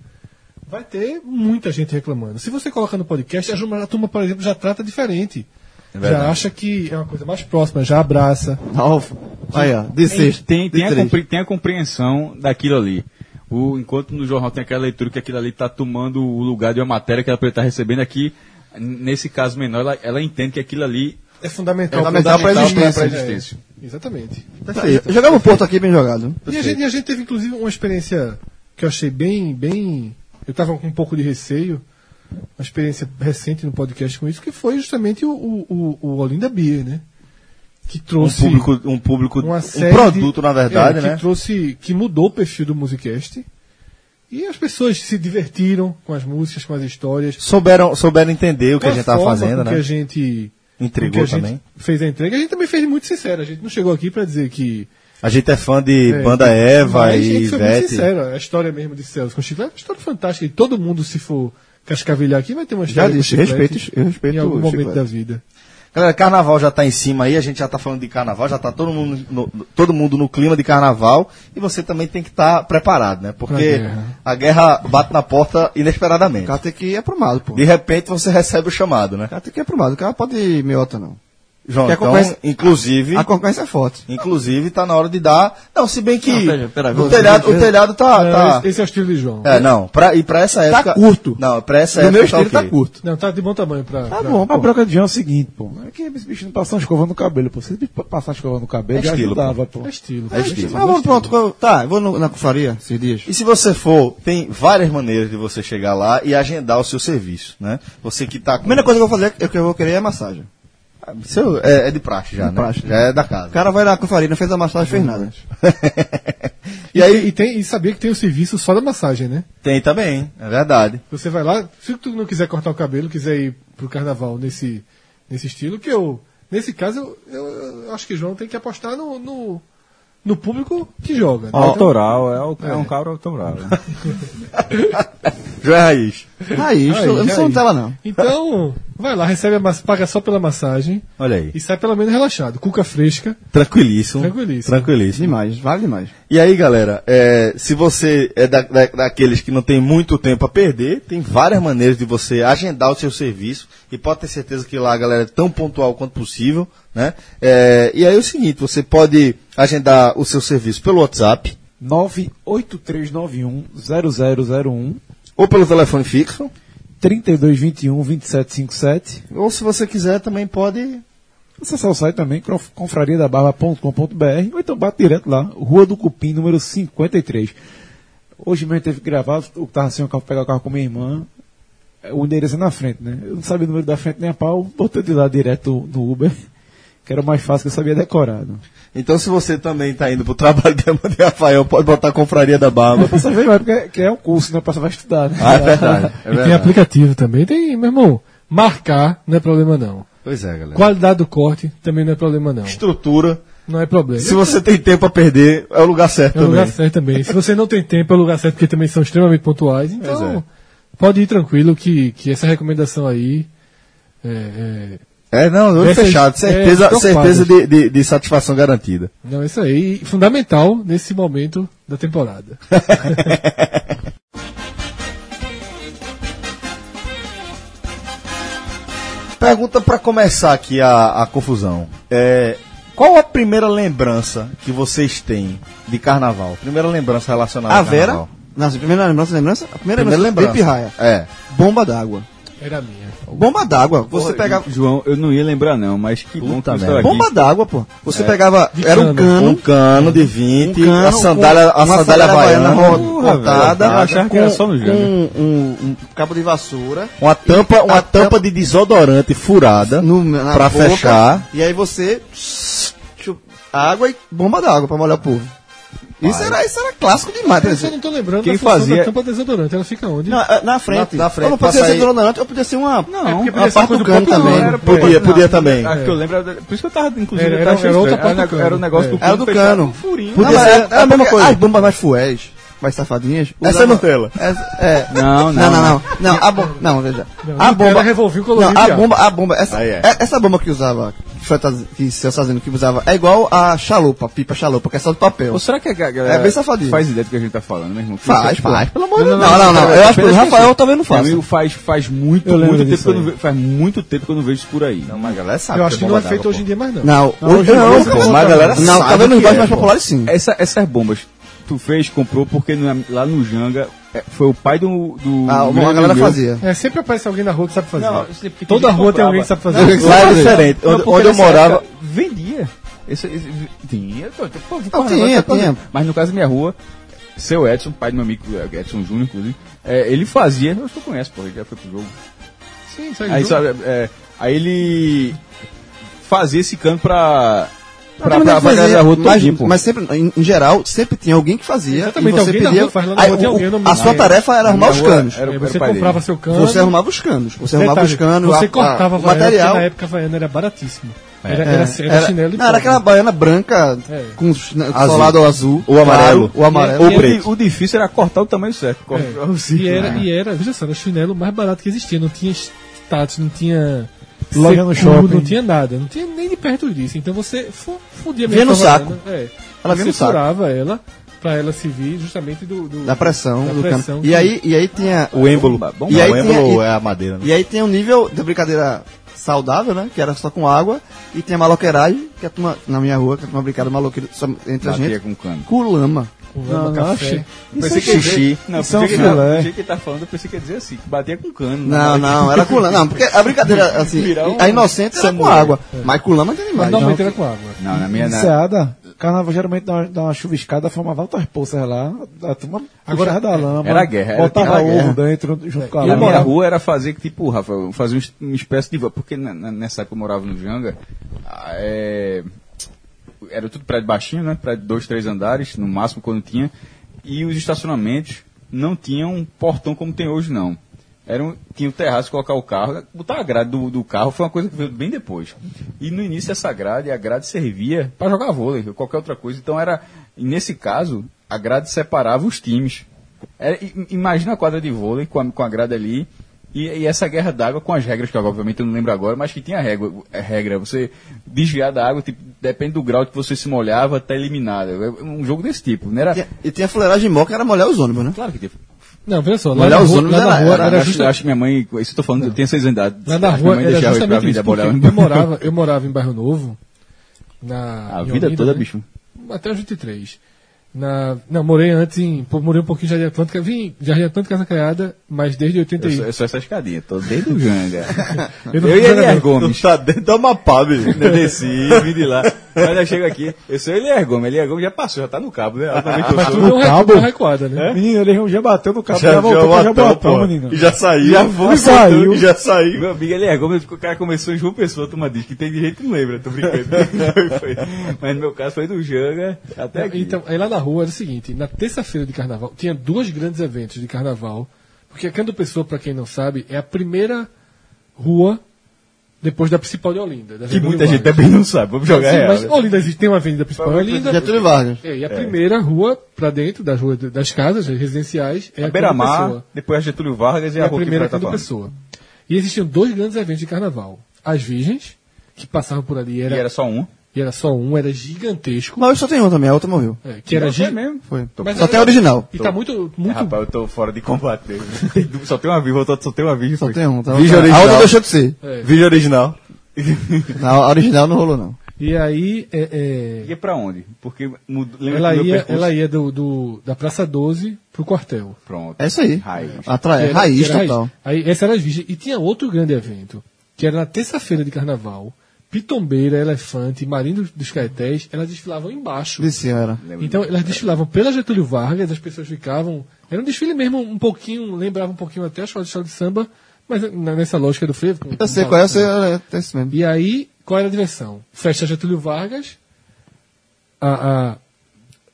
Speaker 3: vai ter muita gente reclamando. Se você coloca no podcast, a turma, a por exemplo, já trata diferente.
Speaker 2: verdade.
Speaker 3: já acha que é uma coisa mais próxima, já abraça.
Speaker 6: Alfa. Aí, ó, de
Speaker 5: Tem,
Speaker 6: sexta.
Speaker 5: tem,
Speaker 6: de
Speaker 5: tem, a tem a compreensão daquilo ali. O, enquanto no jornal tem aquela leitura que aquilo ali está tomando o lugar de uma matéria que ela está recebendo aqui, nesse caso menor, ela, ela entende que aquilo ali
Speaker 3: É fundamental,
Speaker 6: É fundamental pra existência.
Speaker 5: pra existência.
Speaker 3: É, exatamente.
Speaker 6: Perfeito. Jogava o Porto aqui bem jogado.
Speaker 3: E a, gente, e a gente teve, inclusive, uma experiência que eu achei bem. bem eu estava com um pouco de receio, uma experiência recente no podcast com isso, que foi justamente o, o, o, Olinda Beer, né? Que
Speaker 2: Um
Speaker 3: trouxe
Speaker 2: público, um público, um produto,
Speaker 3: de-
Speaker 2: na verdade,
Speaker 3: é,
Speaker 2: né?
Speaker 3: Que trouxe, que mudou o perfil do Musicast. E as pessoas se divertiram com as músicas, com as histórias.
Speaker 2: Souberam, souberam entender o que
Speaker 3: com
Speaker 2: a gente tava
Speaker 3: forma
Speaker 2: fazendo, né?
Speaker 3: que a gente
Speaker 2: Entregou
Speaker 3: com que a gente
Speaker 2: também.
Speaker 3: fez a entrega. A gente também fez muito sincero. A gente não chegou aqui pra dizer que
Speaker 2: A gente é fã de
Speaker 3: É,
Speaker 2: Banda Eva e Ivete.
Speaker 3: sincero, a história mesmo de Celso com Chiclete é uma história fantástica. E todo mundo, se for cascavelhar aqui, vai ter uma
Speaker 6: Já
Speaker 3: história
Speaker 6: disse,
Speaker 3: com Chiclete
Speaker 6: respeito, eu respeito
Speaker 3: em algum
Speaker 6: o
Speaker 3: momento
Speaker 6: Chiclete.
Speaker 3: da vida.
Speaker 2: Galera, carnaval já tá em cima aí, a gente já tá falando de carnaval, já tá todo mundo no, todo mundo no clima de carnaval e você também tem que estar preparado, né? Porque
Speaker 3: guerra.
Speaker 2: a guerra bate na porta
Speaker 6: O
Speaker 2: inesperadamente.
Speaker 6: cara tem que ir aprumado, pô.
Speaker 2: De repente você recebe o chamado, né?
Speaker 6: O cara tem que ir aprumado. O cara pode ir meiota, não.
Speaker 2: João,
Speaker 6: a
Speaker 2: então, inclusive,
Speaker 6: A concorrência é forte.
Speaker 2: inclusive tá na hora de dar. Não, se bem que
Speaker 6: Não, pera- pera,
Speaker 2: o, telhado, o telhado tá,
Speaker 3: Não,
Speaker 2: tá-
Speaker 3: esse, esse é o estilo de João.
Speaker 2: É, não, pra, e pra essa época.
Speaker 6: curto.
Speaker 2: Não, pra essa
Speaker 6: No
Speaker 2: época
Speaker 6: meu estilo
Speaker 2: tá,
Speaker 6: tá curto.
Speaker 3: Não, tá de bom tamanho pra.
Speaker 6: Tá
Speaker 3: pra-
Speaker 6: bom,
Speaker 4: A
Speaker 6: pô.
Speaker 4: broca de João é o seguinte, pô. É que esse bicho não passa uma escova no cabelo, pô. Se ele passar uma escova no cabelo,
Speaker 2: É
Speaker 4: já
Speaker 2: estilo,
Speaker 4: ajudava, pô.
Speaker 3: É estilo.
Speaker 2: É estilo.
Speaker 6: Mas vamos pronto. Tá, eu vou no- na confraria esses dias.
Speaker 2: E se você for, tem várias maneiras de você chegar lá e agendar o seu serviço, né? Você que tá
Speaker 6: A
Speaker 2: com.
Speaker 6: primeira coisa que eu vou fazer é que eu vou querer é massagem.
Speaker 2: Seu- é, é de praxe já,
Speaker 6: De
Speaker 2: né?
Speaker 6: praxe.
Speaker 2: Já é da casa.
Speaker 6: O cara vai na confraria, não fez a massagem, fez nada. <laughs>
Speaker 3: E,
Speaker 2: e aí
Speaker 3: e, tem, e sabia que tem o serviço só da massagem, né?
Speaker 2: tem também, é verdade.
Speaker 3: Você vai lá, se tu não quiser cortar o cabelo, quiser ir pro carnaval nesse, nesse estilo, que eu. Nesse caso, eu, eu- eu acho que o João tem que apostar no, no, no público que joga. né?
Speaker 5: Autoral, é, o- é um cara autoral. né? <laughs>
Speaker 2: João é raiz.
Speaker 6: Aí,
Speaker 3: Aí,
Speaker 6: eu não sou. Nutella, não.
Speaker 3: Então, vai lá, recebe a massa, paga só pela massagem
Speaker 2: Olha aí.
Speaker 3: e sai pelo menos relaxado. Cuca fresca.
Speaker 2: Tranquilíssimo.
Speaker 3: Tranquilíssimo.
Speaker 2: Tranquilíssimo.
Speaker 6: Demais, vale demais.
Speaker 2: E aí, galera, é, se você é da- da- daqueles que não tem muito tempo a perder, tem várias maneiras de você agendar o seu serviço e pode ter certeza que lá a galera é tão pontual quanto possível, né? É, e aí é o seguinte, você pode agendar o seu serviço pelo WhatsApp
Speaker 4: 983910001
Speaker 2: ou pelo telefone fixo,
Speaker 4: 3221-2757.
Speaker 2: ou se você quiser também pode...
Speaker 4: Acessar o site também, conf- confrariadabarba.com.br ou então bate direto lá, Rua do Cupim, número 53. Hoje mesmo teve que gravar, eu tava sem o carro, pegar o carro com minha irmã, é, o endereço é na frente, né? Eu não sabia o número da frente nem a pau, botei de lá direto no Uber, que era o mais fácil que eu sabia decorado.
Speaker 2: Então se você também está indo pro trabalho de Amanda e Rafael, pode botar a Confraria da Barba.
Speaker 4: Você vê, mas porque que é um curso, né? A pessoa vai estudar, né?
Speaker 2: Ah, é verdade. É
Speaker 3: e tem
Speaker 2: verdade.
Speaker 3: aplicativo também. Tem, meu irmão, marcar não é problema não.
Speaker 2: Pois é, galera.
Speaker 3: Qualidade do corte também não é problema não.
Speaker 2: Estrutura.
Speaker 3: Não é problema.
Speaker 2: Se você tem tempo a perder, é o lugar certo
Speaker 3: É o
Speaker 2: também.
Speaker 3: lugar certo também. Se você não tem tempo, é o lugar certo, porque também são extremamente pontuais. Então,
Speaker 2: é.
Speaker 3: pode ir tranquilo que, que essa recomendação aí é,
Speaker 2: É, não, olho
Speaker 3: Dessas-
Speaker 2: fechado. Certeza,
Speaker 3: é,
Speaker 2: certeza de, de, de satisfação garantida.
Speaker 3: é, não, isso aí, fundamental nesse momento da temporada. <laughs>
Speaker 2: Pergunta pra começar aqui a, a confusão. É, qual a primeira lembrança que vocês têm de carnaval? Primeira lembrança relacionada
Speaker 6: A
Speaker 2: ao
Speaker 6: Vera,
Speaker 2: carnaval.
Speaker 6: nossa, primeira lembrança, lembrança? A primeira,
Speaker 2: Primeira
Speaker 6: lembrança,
Speaker 2: lembrança.
Speaker 6: de pirraia.
Speaker 2: É.
Speaker 6: Bomba d'água.
Speaker 3: Era a minha.
Speaker 6: Bomba d'água. Você pegava.
Speaker 5: João, eu não ia lembrar não, mas que bom que
Speaker 2: merda.
Speaker 5: aqui.
Speaker 6: Bomba d'água, pô. Você pegava.
Speaker 3: De
Speaker 6: Era um
Speaker 3: cano.
Speaker 6: cano.
Speaker 2: Um cano de 20,
Speaker 6: um cano
Speaker 2: a sandália,
Speaker 6: com
Speaker 2: a sandália havaiana,
Speaker 6: rotada.
Speaker 5: Eu achava que
Speaker 6: com,
Speaker 5: era só no
Speaker 6: com
Speaker 5: Janga.
Speaker 6: um, um cabo de vassoura
Speaker 2: uma tampa, uma tampa
Speaker 6: tampa-
Speaker 2: de desodorante furada
Speaker 6: no,
Speaker 2: pra
Speaker 6: boca,
Speaker 2: fechar.
Speaker 6: E aí você água e bomba d'água pra molhar o povo. Isso era, isso era clássico demais.
Speaker 3: Eu não tô lembrando
Speaker 5: Quem fazia-
Speaker 3: da tampa desodorante. Ela fica onde?
Speaker 6: Na, na frente.
Speaker 2: Na- na frente,
Speaker 6: Ou não podia ser desodorante, ou podia ser uma.
Speaker 5: Não,
Speaker 3: É porque
Speaker 6: a
Speaker 3: podia ser
Speaker 6: parte do cano também.
Speaker 5: era-
Speaker 2: Podia, podia também.
Speaker 5: Acho que eu lembro, por isso que eu tava, inclusive,
Speaker 3: Era- era- era outra parte do
Speaker 5: era, era o
Speaker 3: cano.
Speaker 5: negócio do
Speaker 3: É.
Speaker 6: Era do cano.
Speaker 5: furinho.
Speaker 6: Podia ser, era, a mesma coisa.
Speaker 2: as
Speaker 6: As bombas mais fuéis, mais safadinhas.
Speaker 2: Essa é Nutella.
Speaker 6: Essa- é.
Speaker 5: Não, não,
Speaker 6: Não, não, não. Não, a bomba. Não, veja.
Speaker 3: Não,
Speaker 6: a bomba.
Speaker 3: revolveu colorido
Speaker 6: Não, a bomba, a bomba. Essa,
Speaker 2: é.
Speaker 6: é- essa bomba que usava, que foi traz- que seu fazendo que usava, é igual a chalupa, pipa chalupa, que é só de papel.
Speaker 5: Ou será que a galera
Speaker 6: É bem safadinho.
Speaker 5: faz ideia do que a gente tá falando, meu irmão?
Speaker 6: Faz,
Speaker 5: Tipo,
Speaker 6: faz, pelo amor
Speaker 5: Não,
Speaker 6: de
Speaker 5: não,
Speaker 6: Deus. Não, não, não.
Speaker 5: pera-
Speaker 6: Eu acho que o Rafael talvez não faça.
Speaker 5: amigo faz, faz muito, muito tempo que eu não vejo, faz muito tempo que eu não vejo isso por aí.
Speaker 2: Não, mas a galera sabe.
Speaker 3: Eu acho que não é feito hoje em dia mais não.
Speaker 6: Não,
Speaker 4: Não,
Speaker 6: hoje não.
Speaker 2: mas a galera
Speaker 6: Não,
Speaker 2: sabe
Speaker 6: tá vendo
Speaker 2: o
Speaker 6: os
Speaker 2: que
Speaker 6: bairros
Speaker 2: é,
Speaker 6: mais populares sim.
Speaker 5: Essa, essas bombas, tu fez, comprou, porque lá no Janga, é, foi o pai do. do
Speaker 6: Ah,
Speaker 5: do
Speaker 6: a
Speaker 5: grande
Speaker 6: galera
Speaker 5: meu.
Speaker 6: fazia.
Speaker 3: É, sempre aparece alguém na rua que sabe fazer.
Speaker 5: Não,
Speaker 3: Toda rua tem
Speaker 5: comprava.
Speaker 3: alguém que sabe fazer.
Speaker 5: Não,
Speaker 2: Lá é diferente.
Speaker 5: Não,
Speaker 2: Onde, onde eu morava.
Speaker 5: época Vendia. Esse, esse- tinha, pô,
Speaker 6: Não, tinha,
Speaker 5: é
Speaker 6: tinha.
Speaker 5: Mas no caso da minha rua, seu Edson, pai do meu amigo é, Edson Júnior, inclusive, é, ele fazia, eu acho que tu conhece, pô, ele já foi pro jogo.
Speaker 3: Sim, sai
Speaker 5: Aí, sabe, é, aí ele fazia esse cano pra. Pra, pra, pra da rua
Speaker 6: mas, mas sempre, em, em geral, sempre tinha alguém que fazia.
Speaker 3: Exatamente,
Speaker 6: e você
Speaker 3: alguém
Speaker 6: pedia,
Speaker 3: rua faz lá na
Speaker 6: aí
Speaker 3: rua,
Speaker 6: o-
Speaker 3: alguém
Speaker 6: a sua tarefa era arrumar os canos.
Speaker 5: era- era
Speaker 3: você
Speaker 5: pai dele.
Speaker 3: comprava seu cano.
Speaker 6: Você arrumava os canos. Você arrumava
Speaker 3: Detalhe,
Speaker 6: os canos.
Speaker 3: Você
Speaker 6: a-
Speaker 3: cortava
Speaker 6: a-
Speaker 3: a
Speaker 6: material.
Speaker 3: na época a vaiana era baratíssima. Era,
Speaker 6: É,
Speaker 3: era, era, chinelo e
Speaker 6: não, era aquela baiana branca
Speaker 3: É.
Speaker 6: com né,
Speaker 2: Azul.
Speaker 6: solado azul.
Speaker 2: Ou amarelo.
Speaker 6: claro, O amarelo.
Speaker 5: Ou preto. O difícil era cortar o tamanho certo.
Speaker 3: É. E era,
Speaker 5: né?
Speaker 3: e era, veja só, era o chinelo mais barato que existia. Não tinha status, não tinha.
Speaker 4: Loja no shopping.
Speaker 3: Não tinha nada, não tinha nem de perto disso. Então você fu- fundia
Speaker 6: Vinha
Speaker 3: mesmo
Speaker 6: no
Speaker 3: com a
Speaker 6: saco.
Speaker 3: vaiana, É.
Speaker 6: Ela vinha
Speaker 3: você
Speaker 6: no saco.
Speaker 3: ela pra ela servir justamente do. do-
Speaker 6: Da pressão,
Speaker 3: da
Speaker 6: do
Speaker 3: pressão que-
Speaker 6: E aí, e aí tinha.
Speaker 2: O êmbolo.
Speaker 5: Bom,
Speaker 6: E aí
Speaker 2: o êmbolo é a madeira, né?
Speaker 6: E aí tem um nível de brincadeira saudável, né? Que era só com água. E tem a maloqueiragem, que a turma, na minha rua, que a turma brincava maloqueira só entre a
Speaker 5: Batia
Speaker 6: gente.
Speaker 5: com cano.
Speaker 6: Com lama.
Speaker 3: Lama,
Speaker 4: Não,
Speaker 3: café.
Speaker 5: Eu
Speaker 4: Isso
Speaker 5: pensei
Speaker 4: é xixi.
Speaker 5: dizer- Não,
Speaker 4: Isso é
Speaker 5: pensei
Speaker 4: filé.
Speaker 5: do jeito que ele tá falando, eu pensei que ia dizer assim, que batia com cano.
Speaker 6: Não, não, era com lama. Não, porque a brincadeira, <laughs> assim,
Speaker 5: um
Speaker 6: a inocente era com água. Mas com lama tem
Speaker 3: Mas
Speaker 6: demais.
Speaker 3: normalmente
Speaker 6: Não.
Speaker 3: era com água.
Speaker 5: Não, na minha. Na,
Speaker 4: Enseada, carnaval geralmente dá uma, dá uma chuviscada, formava altas poças lá, a turma
Speaker 3: Agora,
Speaker 4: da lama,
Speaker 5: era guerra, era-
Speaker 4: botava
Speaker 6: era
Speaker 4: ovo
Speaker 6: guerra.
Speaker 4: dentro, junto com a
Speaker 5: E a
Speaker 4: lama.
Speaker 5: minha rua era fazer, tipo, Rafa, fazer um- uma espécie de. Porque na- na- nessa época eu morava no Janga, ah, é, era tudo prédio baixinho, né? Prédio dois, três andares, no máximo quando tinha. E os estacionamentos não tinham um portão como tem hoje, não. Era um, tinha o terraço, colocar o carro, botar a grade do, do carro foi uma coisa que veio bem depois. E no início essa grade, a grade servia para jogar vôlei ou qualquer outra coisa. Então era, nesse caso, a grade separava os times. Era- i- imagina a quadra de vôlei com a, com a grade ali e, e essa guerra d'água com as regras, que obviamente eu não lembro agora, mas que tinha regra, é, regra. Você desviar da água, tipo, depende do grau que você se molhava, tá eliminado. É um jogo desse tipo. Não era.
Speaker 6: Tinha- E tinha fuleiragem mó que era molhar os ônibus, né?
Speaker 5: Claro que teve.
Speaker 3: Não, veja só, lá
Speaker 6: Molhar os
Speaker 3: rua,
Speaker 6: ônibus era-
Speaker 3: rua
Speaker 6: era-
Speaker 3: era,
Speaker 5: acho,
Speaker 3: justa-
Speaker 5: acho que minha mãe, isso eu tô falando, eu tenho seis anos de idade.
Speaker 3: lá na
Speaker 5: que minha
Speaker 3: rua
Speaker 5: mãe
Speaker 3: era justamente isso, eu morava, eu morava em Bairro Novo, na, <laughs>
Speaker 5: A vida
Speaker 3: Olinda,
Speaker 5: toda,
Speaker 3: né?
Speaker 5: bicho.
Speaker 3: Até os 23. Na, não, morei antes em. Morei um pouquinho em Jardim Atlântica. Vim Jardim Atlântica Casa Caiada, mas desde
Speaker 5: Eu
Speaker 3: 81.
Speaker 5: sou, eu sou essa escadinha, tô desde o Janga. <laughs>
Speaker 3: Eu não
Speaker 5: eu e
Speaker 3: fiz
Speaker 5: Elier
Speaker 3: nada, não.
Speaker 5: Gomes.
Speaker 2: Tá dentro da Amapá, bicho.
Speaker 5: Eu desci, vim de lá. Mas eu chego aqui, eu sou Elier Gomes. Elier Gomes já passou, já tá no cabo, né? Altamente
Speaker 3: tudo é um
Speaker 4: cabo?
Speaker 3: recuada, né?
Speaker 4: Menino, ele já bateu no cabo, já,
Speaker 2: Já, já
Speaker 4: voltou pra
Speaker 2: bateu, pô.
Speaker 4: menino.
Speaker 2: E já saiu.
Speaker 4: Já foi, saiu.
Speaker 2: E já saiu.
Speaker 5: Meu amigo Elier Gomes, o cara começou em João Pessoa, tu diz que tem de jeito que não lembra, tô brincando. <laughs> Foi, foi. Mas no meu caso foi do Janga até aqui.
Speaker 3: Então, aí lá na rua era o seguinte: na terça-feira de carnaval, tinha dois grandes eventos de carnaval. Porque a Cando Pessoa, pra quem não sabe, é a primeira rua depois da principal de Olinda. da
Speaker 5: que muita gente também não sabe, vamos jogar
Speaker 3: Sim,
Speaker 5: real.
Speaker 3: mas? Olinda existe, tem uma avenida principal em Olinda.
Speaker 6: Getúlio Vargas.
Speaker 3: É, e a primeira rua pra dentro das ruas das casas residenciais é a,
Speaker 5: A Beira-Mar,
Speaker 3: Pessoa.
Speaker 5: depois a Getúlio Vargas e
Speaker 3: É
Speaker 5: a
Speaker 3: a
Speaker 5: rua
Speaker 3: primeira Cando
Speaker 5: falando.
Speaker 3: Pessoa. E existiam dois grandes eventos de carnaval. As Virgens, que passavam por ali,
Speaker 5: E
Speaker 3: era,
Speaker 5: era só um.
Speaker 3: E era só um, era gigantesco.
Speaker 6: Mas hoje só tem um também, a outra morreu.
Speaker 3: É, que era gi-
Speaker 5: foi mesmo.
Speaker 6: Foi.
Speaker 3: Mas
Speaker 6: Só tem a original.
Speaker 3: E tá muito, muito
Speaker 5: Rapaz, eu tô fora de combate. <laughs> só tem uma viva, só tem uma virgem.
Speaker 6: Só
Speaker 5: foi.
Speaker 6: tem um. Tá
Speaker 2: Vídeo
Speaker 6: a
Speaker 2: original.
Speaker 6: outra deixou de ser.
Speaker 3: É.
Speaker 2: Vídeo original.
Speaker 6: Não, a original não rolou, não.
Speaker 3: E aí, é,
Speaker 5: Ia pra onde? Porque mudou,
Speaker 3: é,
Speaker 5: lembra
Speaker 3: ela, ia,
Speaker 5: percurso-
Speaker 3: ela ia do, do- da Praça 12 pro quartel.
Speaker 5: Pronto.
Speaker 6: É isso aí.
Speaker 5: Raiz.
Speaker 6: Atrai,
Speaker 3: Que era-
Speaker 6: raiz
Speaker 3: era
Speaker 6: total.
Speaker 3: Aí, essa era as virgens. E tinha outro grande evento, que era na terça-feira de carnaval. Pitombeira, Elefante, Marinho dos, Caetés, elas desfilavam embaixo.
Speaker 6: Disse, era.
Speaker 3: Então, elas desfilavam pela Getúlio Vargas, as pessoas ficavam. Era um desfile mesmo um pouquinho, lembrava um pouquinho até a escola de escola de samba, mas nessa lógica do frevo. com-
Speaker 6: Eu sei
Speaker 3: com-
Speaker 6: qual é, eu sei, é, é isso mesmo.
Speaker 3: E aí, qual era a diversão? Festa Getúlio Vargas, a, a,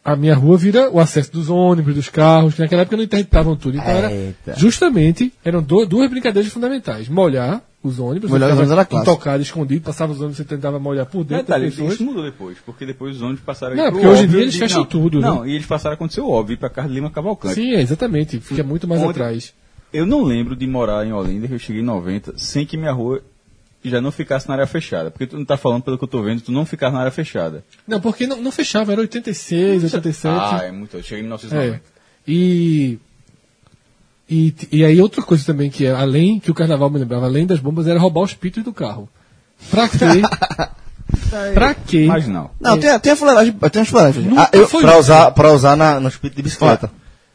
Speaker 3: a minha rua vira o acesso dos ônibus, dos carros, que naquela época não interditavam tudo. Então era justamente, eram do- duas brincadeiras fundamentais. Molhar os ônibus,
Speaker 6: Molhar os ônibus era
Speaker 3: intocado, escondido, passava os ônibus, você tentava molhar por dentro
Speaker 5: Detalhe,
Speaker 3: pessoas.
Speaker 5: isso mudou depois, porque depois os ônibus passaram
Speaker 3: Não, porque hoje em dia eles
Speaker 5: de-
Speaker 3: fecham
Speaker 5: não,
Speaker 3: tudo, né?
Speaker 5: Não, e eles passaram a acontecer o óbvio, ir pra Carlos Lima Cavalcante.
Speaker 3: Sim, é, exatamente. Fica muito mais
Speaker 5: Onde-
Speaker 3: atrás.
Speaker 5: Eu não lembro de morar em Olinda, que eu cheguei em 90, sem que minha rua já não ficasse na área fechada. Porque tu não tá falando, pelo que eu tô vendo, tu não ficar na área fechada.
Speaker 3: Não, porque não, não fechava, era 86, 87.
Speaker 5: Ah, é muito. Eu cheguei em 1990.
Speaker 3: É. E, e. E aí outra coisa também que é, além, que o carnaval me lembrava, além das bombas, era roubar os pitos do carro. Pra quê? <laughs> pra quê?
Speaker 5: Mas não.
Speaker 6: Não, tem, tem a fuleiragem, tem as fuleiragens. Ah, eu,
Speaker 2: Pra usar, pra usar na, nos pitos de bicicleta.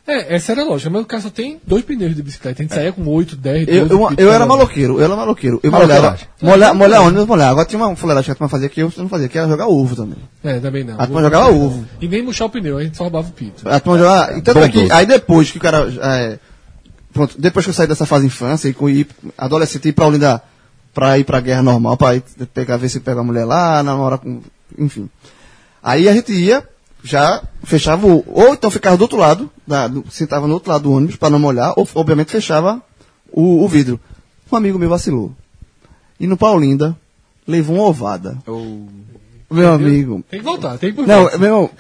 Speaker 3: É, essa era a lógica, mas o cara só tem dois pneus de bicicleta. A gente saía com 8, 10, 12
Speaker 6: Eu, eu, eu era maloqueiro, eu era maloqueiro. Eu molhava. Molhar, molhar ônibus, molhar. Agora tinha uma fuleiragem que a turma fazia que eu não fazia, que era jogar ovo também.
Speaker 3: É, também não.
Speaker 6: A turma jogava ovo.
Speaker 3: E nem murchar o pneu, a gente só roubava o pito.
Speaker 6: A turma jogava. E tanto é que, aí depois que o cara. é, pronto, depois que eu saí dessa fase de infância e com ir adolescente ir pra Olinda pra ir pra guerra normal, pra ir pegar, ver se pega a mulher lá, namorar com. Enfim. Aí a gente ia, já fechava o. Ou então ficava do outro lado, da, do- sentava no outro lado do ônibus pra não molhar, ou obviamente fechava o, o vidro. Um amigo meu vacilou. E no Paulinda, levou uma ovada. Meu amigo.
Speaker 3: Tem que voltar, tem que pro
Speaker 6: Não, meu irmão.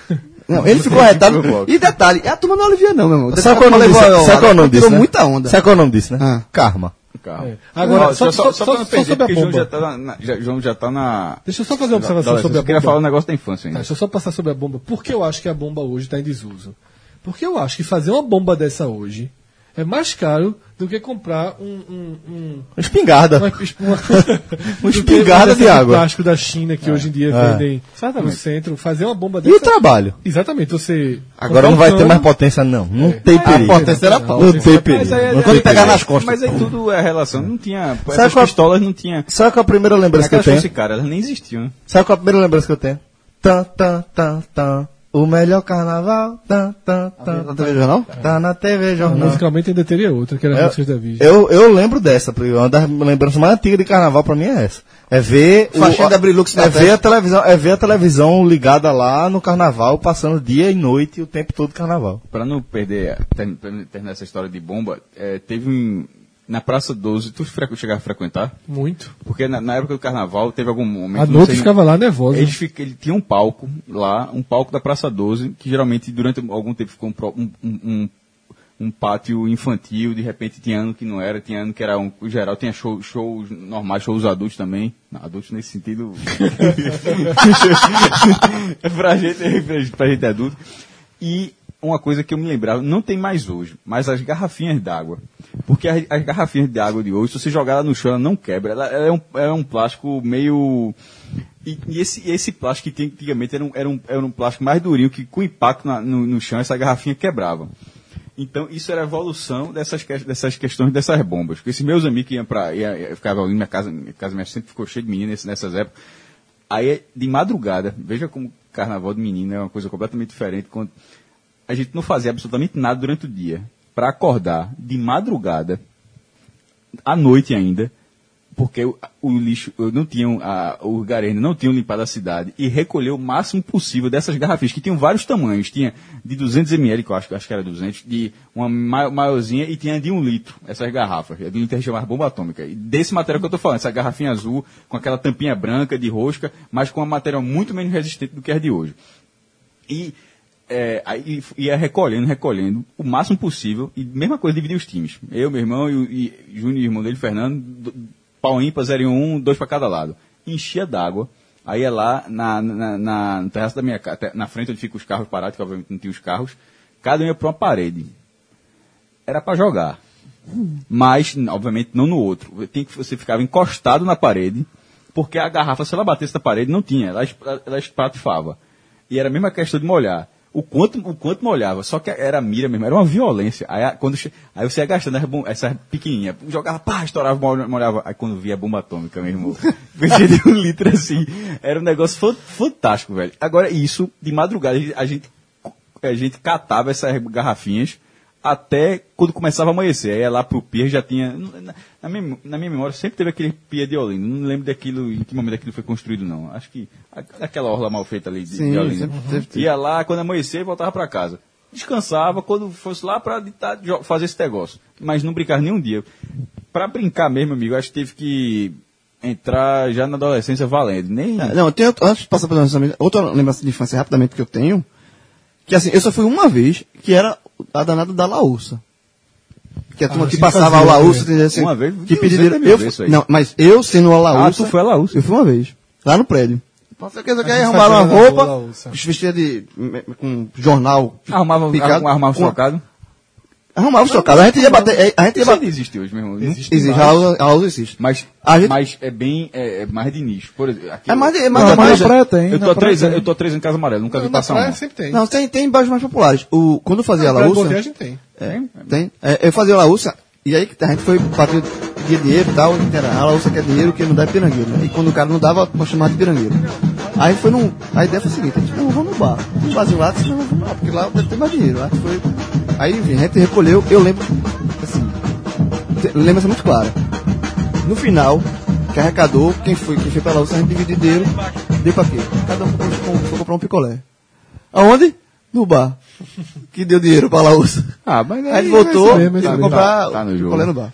Speaker 6: Não, ele ficou arretado. E detalhe, a turma não alivia, não, meu irmão.
Speaker 2: Sabe qual é o nome
Speaker 6: Levou
Speaker 2: disso? Sabe qual é o nome
Speaker 6: tirou
Speaker 2: disso? né?
Speaker 6: muita onda.
Speaker 2: Sabe qual é o nome disso, né?
Speaker 6: Ah.
Speaker 2: Karma.
Speaker 5: Carro.
Speaker 3: É. Agora,
Speaker 5: Ó,
Speaker 3: só, só, só,
Speaker 5: não
Speaker 3: só
Speaker 5: perder,
Speaker 3: sobre a
Speaker 5: João já
Speaker 3: bomba.
Speaker 5: tá na, na- já, João já tá na...
Speaker 3: Deixa eu só fazer uma observação sobre a
Speaker 5: Eu queria
Speaker 3: bomba.
Speaker 5: falar um negócio da infância
Speaker 3: Tá,
Speaker 5: ainda.
Speaker 3: deixa eu só passar sobre a bomba. Por que eu acho que a bomba hoje está em desuso? Porque eu acho que fazer uma bomba dessa hoje é mais caro do que comprar um. um, um
Speaker 2: Espingarda.
Speaker 3: uma, uma, <laughs>
Speaker 2: Uma espingarda de água.
Speaker 3: plástico da China que hoje em dia
Speaker 2: É.
Speaker 3: vendem no centro. Fazer uma bomba
Speaker 2: E
Speaker 3: dessa.
Speaker 2: o trabalho?
Speaker 3: Exatamente, você.
Speaker 2: Agora não
Speaker 3: um
Speaker 2: vai ter mais potência, não. Não tem
Speaker 3: É,
Speaker 2: perigo.
Speaker 6: a potência era pau.
Speaker 2: Não tem perigo.
Speaker 5: Aí,
Speaker 2: Não tem pegar nas costas.
Speaker 5: Mas aí tudo é relação. Não tinha...
Speaker 2: Sabe
Speaker 5: Essas
Speaker 2: qual-
Speaker 5: pistolas não tinha...
Speaker 2: Sabe qual é a primeira lembrança que eu tenho?
Speaker 5: cara, elas nem existiam.
Speaker 2: Sabe qual é a primeira lembrança que eu tenho? Tan, tan, tan, tan. O melhor carnaval. Tan, tan, tan.
Speaker 6: Tá vendo, não?
Speaker 2: Tá na TV Jornal.
Speaker 3: Musicalmente ainda teria outra, que era
Speaker 2: Eu,
Speaker 3: Músicas da Virgem.
Speaker 2: eu, eu lembro dessa, porque uma das lembranças mais antigas de carnaval pra mim é essa. É ver
Speaker 6: Faixinha da Brilux na
Speaker 2: é ver a televisão, é ver a televisão ligada lá no carnaval, passando dia e noite o tempo todo carnaval.
Speaker 5: Pra não perder, não terminar essa história de bomba, é, teve um... Na Praça 12, tu frequ, chegava a frequentar?
Speaker 3: Muito.
Speaker 5: Porque na, na época do carnaval teve algum momento...
Speaker 3: A noite
Speaker 5: sei-
Speaker 3: ficava lá nervosa.
Speaker 5: Eles fica, ele tinha um palco lá, um palco da Praça 12, que geralmente durante algum tempo ficou um, um, um, um- pátio infantil, de repente tinha ano que não era, tinha ano que era um geral, tinha show, shows normais, shows adultos também. Não, adultos nesse sentido. é <laughs> <laughs> pra gente, pra gente, gente adulto. E uma coisa que eu me lembrava, não tem mais hoje, mas as garrafinhas d'água. Porque as, as garrafinhas de água de hoje, se você jogar ela no chão, ela não quebra. Ela, ela é, um, é um plástico meio. E, e esse, esse plástico que tinha antigamente era um, era, um, era um plástico mais durinho, que com impacto na- no, no chão, essa garrafinha quebrava. Então, isso era a evolução dessas, dessas questões dessas bombas. Porque esses meus amigos que iam pra. Ia, ia, ficavam ali na minha casa, minha casa minha sempre ficou cheia de meninas nessas épocas. Aí, de madrugada, veja como carnaval de menino é uma coisa completamente diferente. Quando a gente não fazia absolutamente nada durante o dia. Para acordar de madrugada, à noite ainda, porque o, o lixo, não tinham, a, o Garena não tinham limpado a cidade e recolher o máximo possível dessas garrafinhas, que tinham vários tamanhos. Tinha de 200 ml, que eu acho, acho que era 200, de uma ma- maiorzinha e tinha de um litro, essas garrafas. De um litro a chamava bomba atômica. E desse material que eu estou falando, essa garrafinha azul, com aquela tampinha branca de rosca, mas com um material muito menos resistente do que as de hoje. E é, aí ia recolhendo, recolhendo o máximo possível. E mesma coisa, dividir os times. Eu, meu irmão e, e Júnior, irmão dele, Fernando, do- pau ímpar, 0 em 1, um, dois para cada lado. Enchia d'água. Aí é lá na, na, na, terraço da minha casa, na frente onde ficam os carros parados, que obviamente não tinha os carros, cada um ia para uma parede. Era para jogar. Mas, obviamente, não no outro. Tem que você ficava encostado na parede, porque a garrafa, se ela batesse na parede, não tinha, ela, ela espatifava. E era a mesma questão de molhar. O quanto, o quanto molhava, só que era mira mesmo, era uma violência. Aí, quando, aí você ia gastando essa, bom- essa pequenininha, jogava, pá, estourava, mol- molhava. Aí quando via a bomba atômica, meu irmão, <laughs> vendia de um litro assim. Era um negócio fan- fantástico, velho. Agora, isso, de madrugada, a gente, a gente catava essas garrafinhas até quando começava a amanhecer. Aí ia lá pro pier, já tinha. Na, minha, na minha memória sempre teve aquele pier de Olinda. Não lembro daquilo, em que momento aquilo foi construído, não. Acho que aquela orla mal feita ali de,
Speaker 6: Sim,
Speaker 5: de Olinda.
Speaker 6: sempre teve.
Speaker 5: Ia lá, quando amanhecer, voltava para casa. Descansava quando fosse lá para fazer esse negócio. Mas não brincar nenhum dia. Para brincar mesmo, amigo, acho que teve que entrar já na adolescência valendo. Nem.
Speaker 6: É, não, eu tenho, antes de passar para outra lembrança de infância rapidamente que eu tenho, que assim, eu só fui uma vez, que era a danada da laúça. Que a turma
Speaker 3: Ah,
Speaker 6: que passava
Speaker 3: fazia,
Speaker 6: a laúça,
Speaker 3: é.
Speaker 6: assim,
Speaker 5: Uma vez,
Speaker 6: que
Speaker 5: deve
Speaker 6: Eu,
Speaker 5: aí.
Speaker 6: não, mas eu sendo a laúça,
Speaker 5: Ah, tu foi a laúça?
Speaker 6: eu fui uma vez, lá no prédio. Você quer, você quer
Speaker 3: gente
Speaker 6: arrumar uma roupa, vestia de, com jornal
Speaker 5: Arrumava,
Speaker 6: picado,
Speaker 5: arrumava
Speaker 6: com-
Speaker 5: socado.
Speaker 6: Arrumava os trocados. A gente ia bater. é, A gente ia bater.
Speaker 5: existe hoje mesmo. Não-
Speaker 6: Existe, a lausa, a lausa existe.
Speaker 5: Mas,
Speaker 6: A gente-
Speaker 5: mas é bem, é, é mais de nicho. Por exemplo, aqui
Speaker 6: É mais de- é
Speaker 5: eu-
Speaker 6: mais
Speaker 5: há
Speaker 6: mais
Speaker 5: três
Speaker 4: na praia tem,
Speaker 5: Eu tô há três eu tô há três em Casa Amarela, nunca vi
Speaker 3: Na
Speaker 5: passar
Speaker 3: praia
Speaker 5: uma.
Speaker 3: sempre tem.
Speaker 6: Não, tem, tem bairros mais populares. O, quando eu fazia a
Speaker 3: Na praia do
Speaker 6: laúça.
Speaker 3: Boa Viagem tem.
Speaker 6: É, tem. É, eu fazia a laúça, e aí a gente foi bater de dinheiro e tal, e a laúça quer dinheiro, quem não dá é pirangueiro. Né? E quando o cara não dava, chamava de pirangueiro. Aí foi num. A ideia foi a seguinte, a gente, não, vamos no bar. No barzinho lá, disse, não, vamos no bar, porque lá deve ter mais dinheiro. Aí, foi, aí enfim, a gente recolheu, eu lembro, assim, lembrança muito clara. No final, que arrecadou, quem foi, quem foi pra laúça, a gente dividiu dinheiro, deu pra quê? Cada um foi, foi comprar um picolé. Aonde? No bar. Que deu dinheiro pra laúça.
Speaker 5: Ah, mas
Speaker 6: Aí ele voltou
Speaker 3: mesmo, é isso
Speaker 6: pra
Speaker 3: mesmo.
Speaker 6: comprar
Speaker 5: Tá- tá no
Speaker 6: o
Speaker 5: jogo.
Speaker 6: picolé no bar.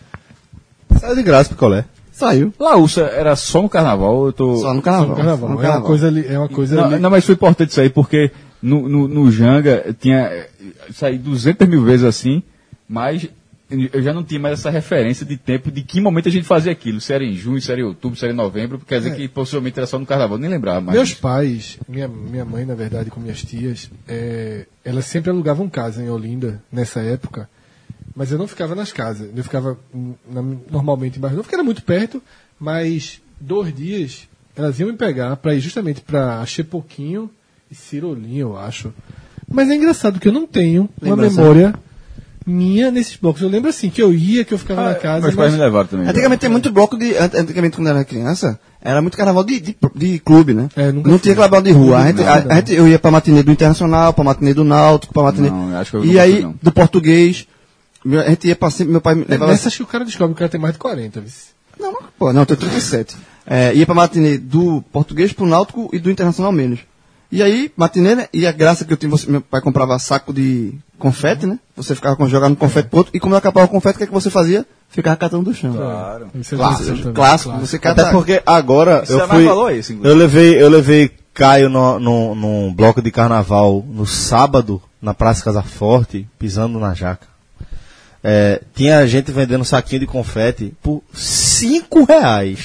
Speaker 2: Saiu de graça, picolé.
Speaker 6: Saiu.
Speaker 5: Laúça era só no carnaval, eu tô.
Speaker 6: Só no carnaval.
Speaker 3: No carnaval.
Speaker 6: No
Speaker 3: É uma
Speaker 6: carnaval.
Speaker 3: coisa ali. É uma coisa
Speaker 5: Não,
Speaker 3: ali.
Speaker 5: não, mas foi importante isso aí, porque no, no, no Janga tinha. eh, Saí 200 mil vezes assim, mas eu já não tinha mais essa referência de tempo de que momento a gente fazia aquilo. Se era em junho, se era em outubro, se era em novembro, quer dizer que possivelmente era só no carnaval, nem lembrava mais.
Speaker 3: Meus pais, minha, minha mãe, na verdade, com minhas tias, é, elas sempre alugavam casa em Olinda nessa época, mas eu não ficava nas casas. Eu ficava hum, na- normalmente em Barra Novo, porque era muito perto, mas dois dias elas iam me pegar para ir justamente para Chepoquinho e Cirolinho, eu acho. Mas é engraçado que eu não tenho uma
Speaker 6: Lembrança.
Speaker 3: memória minha nesses blocos. Eu lembro assim que eu ia, que eu ficava na casa.
Speaker 5: Meus pais
Speaker 3: mas-
Speaker 5: me levaram também.
Speaker 6: Antigamente tem muito bloco de. ant- Antigamente, quando eu era criança, era muito carnaval de, de, de clube, né?
Speaker 3: É, nunca
Speaker 6: não
Speaker 3: fui.
Speaker 6: tinha carnaval de rua. A gente, a- a gente- eu ia pra matinê do Internacional, pra matinê do Náutico, pra matinê.
Speaker 5: Não, acho que eu
Speaker 6: e aí,
Speaker 5: não.
Speaker 6: do português. Meu- A gente ia pra sempre, meu pai me
Speaker 3: É,
Speaker 6: levava.
Speaker 3: Nessa acho que o cara descobre que o cara tem mais de 40, viu?
Speaker 6: Não, não, pô, não, eu tenho 37. É, ia pra matinê do português pro Náutico e do Internacional menos. E aí, matinê, né? E a graça que eu tinha, você- meu pai comprava saco de confete, né? Você ficava com- jogando confete pro outro, e como eu acabava o confete, o que, é que você fazia? Ficava catando do chão.
Speaker 5: Claro.
Speaker 3: Isso é
Speaker 6: Clássico, clássico, você cata.
Speaker 2: Até porque agora
Speaker 5: Você
Speaker 2: eu
Speaker 5: mais
Speaker 2: fui.
Speaker 5: falou isso, inclusive.
Speaker 2: eu levei, eu levei Caio no, no, num bloco de carnaval no sábado, na Praça Casa Forte, pisando na jaca. É, tinha gente vendendo saquinho de confete por 5 reais.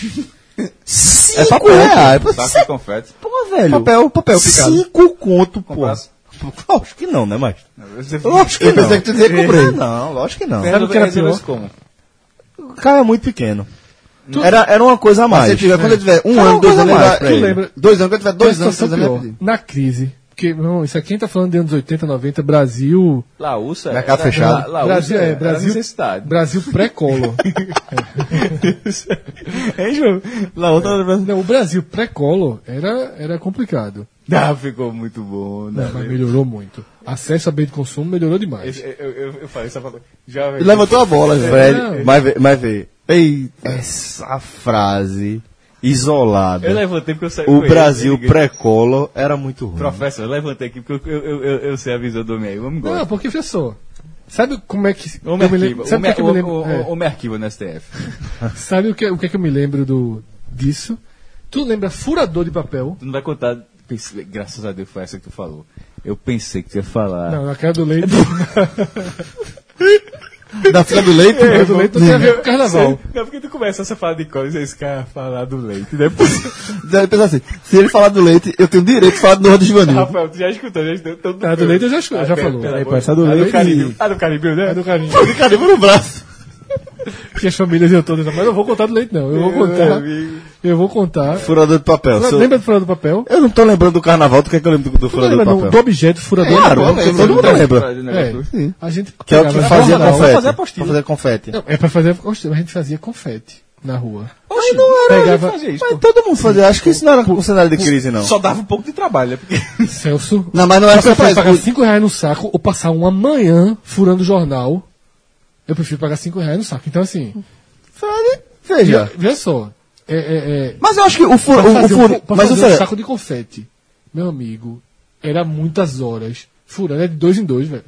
Speaker 2: 5 <laughs>
Speaker 6: É papel,
Speaker 2: reais. Pô,
Speaker 5: Saco de confete.
Speaker 2: Pô, velho.
Speaker 6: Papel, papel picado.
Speaker 2: 5 conto, pô. Lógico que não, né, mas? Lógico que
Speaker 6: Eu
Speaker 2: não.
Speaker 6: pensei que tu que comprei.
Speaker 2: Ah, Não, lógico que não.
Speaker 3: Sabe o que era pior?
Speaker 5: como?
Speaker 2: O Caio é muito pequeno. Era, era uma coisa a
Speaker 6: Mas
Speaker 2: mais.
Speaker 6: se tiver, quando eu tiver um
Speaker 2: Fala
Speaker 6: ano, dois anos,
Speaker 2: a mais
Speaker 3: lembra-
Speaker 6: dois anos, quando eu tiver dois anos, três anos.
Speaker 3: Na crise. Porque, irmão, isso aqui a gente tá falando de anos 80, 90, Brasil.
Speaker 5: Laúça.
Speaker 2: Mercado
Speaker 5: era-
Speaker 2: fechado.
Speaker 5: La-
Speaker 3: Brasil, é, Brasil,
Speaker 5: necessidade.
Speaker 3: Brasil pré-colo.
Speaker 5: Hein, João? Laúça
Speaker 3: Não, o Brasil pré-colo era, era complicado. <laughs>
Speaker 5: Ah, ficou muito bom. Né?
Speaker 3: Mas melhorou muito. Acesso a bem de consumo melhorou demais.
Speaker 5: Eu, eu, eu, eu falei, só falou. Já
Speaker 6: levantou a bola, velho.
Speaker 2: Fred,
Speaker 3: Não.
Speaker 2: mas, vê- mas vê. Ei, essa frase isolada.
Speaker 5: Eu levantei porque eu saí
Speaker 2: O Brasil pré-colo era muito ruim.
Speaker 5: Professor, eu levantei aqui porque eu, eu, eu, eu sei a visão do meio. Vamos
Speaker 3: Não, porque, professor, sabe como é que.
Speaker 5: O
Speaker 3: eu me lembro,
Speaker 5: Merquiva.
Speaker 3: sabe o que, é que eu me lembro?
Speaker 5: O,
Speaker 3: é,
Speaker 5: o, o Merquiva no STF. <laughs>
Speaker 3: sabe o que, o que é que eu me lembro do, disso? Tu lembra furador de papel?
Speaker 5: Tu não vai contar. Graças a Deus foi essa que tu falou. Eu pensei que tu ia falar.
Speaker 3: Não, na cara do leite. <laughs>
Speaker 6: Da fila do leite.
Speaker 3: Na cara do leite não tem a ver com carnaval.
Speaker 5: Não, porque tu começa essa falar de coisa e esse cara falar do leite. <laughs> Depois.
Speaker 6: Deve pensar assim, se ele falar do leite, eu tenho direito de falar do Norte de Juvenil.
Speaker 5: Rafael, tu já escutou? Já escutou?
Speaker 3: Ah, do leite eu já escu- já falou.
Speaker 5: Pela,
Speaker 3: Aí,
Speaker 5: pela,
Speaker 4: essa do
Speaker 5: a
Speaker 4: leite-
Speaker 5: do Caribe. A do Caribe, né?
Speaker 3: É do carinho.
Speaker 6: De carimbo no braço. <laughs>
Speaker 3: Que as famílias iam todas. Mas eu não vou contar do leite, não. Eu vou contar. Eu vou contar.
Speaker 2: Furador de papel. Eu-
Speaker 3: Lembra do furador do papel?
Speaker 2: Eu não tô lembrando do carnaval, tu quer que eu lembre do, do furador
Speaker 3: lembra
Speaker 2: de
Speaker 3: não,
Speaker 2: papel?
Speaker 3: do objeto furador
Speaker 2: Claro,
Speaker 3: de papel?
Speaker 2: todo mundo lembra.
Speaker 3: É, a gente
Speaker 2: Que é o que fazia confete.
Speaker 5: fazer.
Speaker 2: Pra fazer confete.
Speaker 3: Não, é pra fazer. Mas a gente fazia confete na rua.
Speaker 5: Oxe,
Speaker 2: não era,
Speaker 3: Pegava-
Speaker 5: fazer isso,
Speaker 2: Mas
Speaker 5: pô.
Speaker 2: todo mundo fazia. Acho que isso não era um cenário de crise, não.
Speaker 5: Só dava um pouco de trabalho, né? Porque... <laughs>
Speaker 3: Celso.
Speaker 6: Não, mas não era
Speaker 3: eu
Speaker 6: só
Speaker 3: pagar
Speaker 6: isso.
Speaker 3: 5 reais no saco ou passar uma manhã furando jornal. Eu prefiro pagar 5 reais no saco. Então, assim.
Speaker 2: Fred, veja.
Speaker 3: Veja só. É, é, é,
Speaker 6: Mas eu acho que o furo.
Speaker 3: pra
Speaker 6: O, o
Speaker 3: fazer,
Speaker 6: furo mas
Speaker 3: fazer
Speaker 6: o
Speaker 3: um
Speaker 6: sério,
Speaker 3: saco de confete, meu amigo, era muitas horas. Furando é de dois em dois, velho.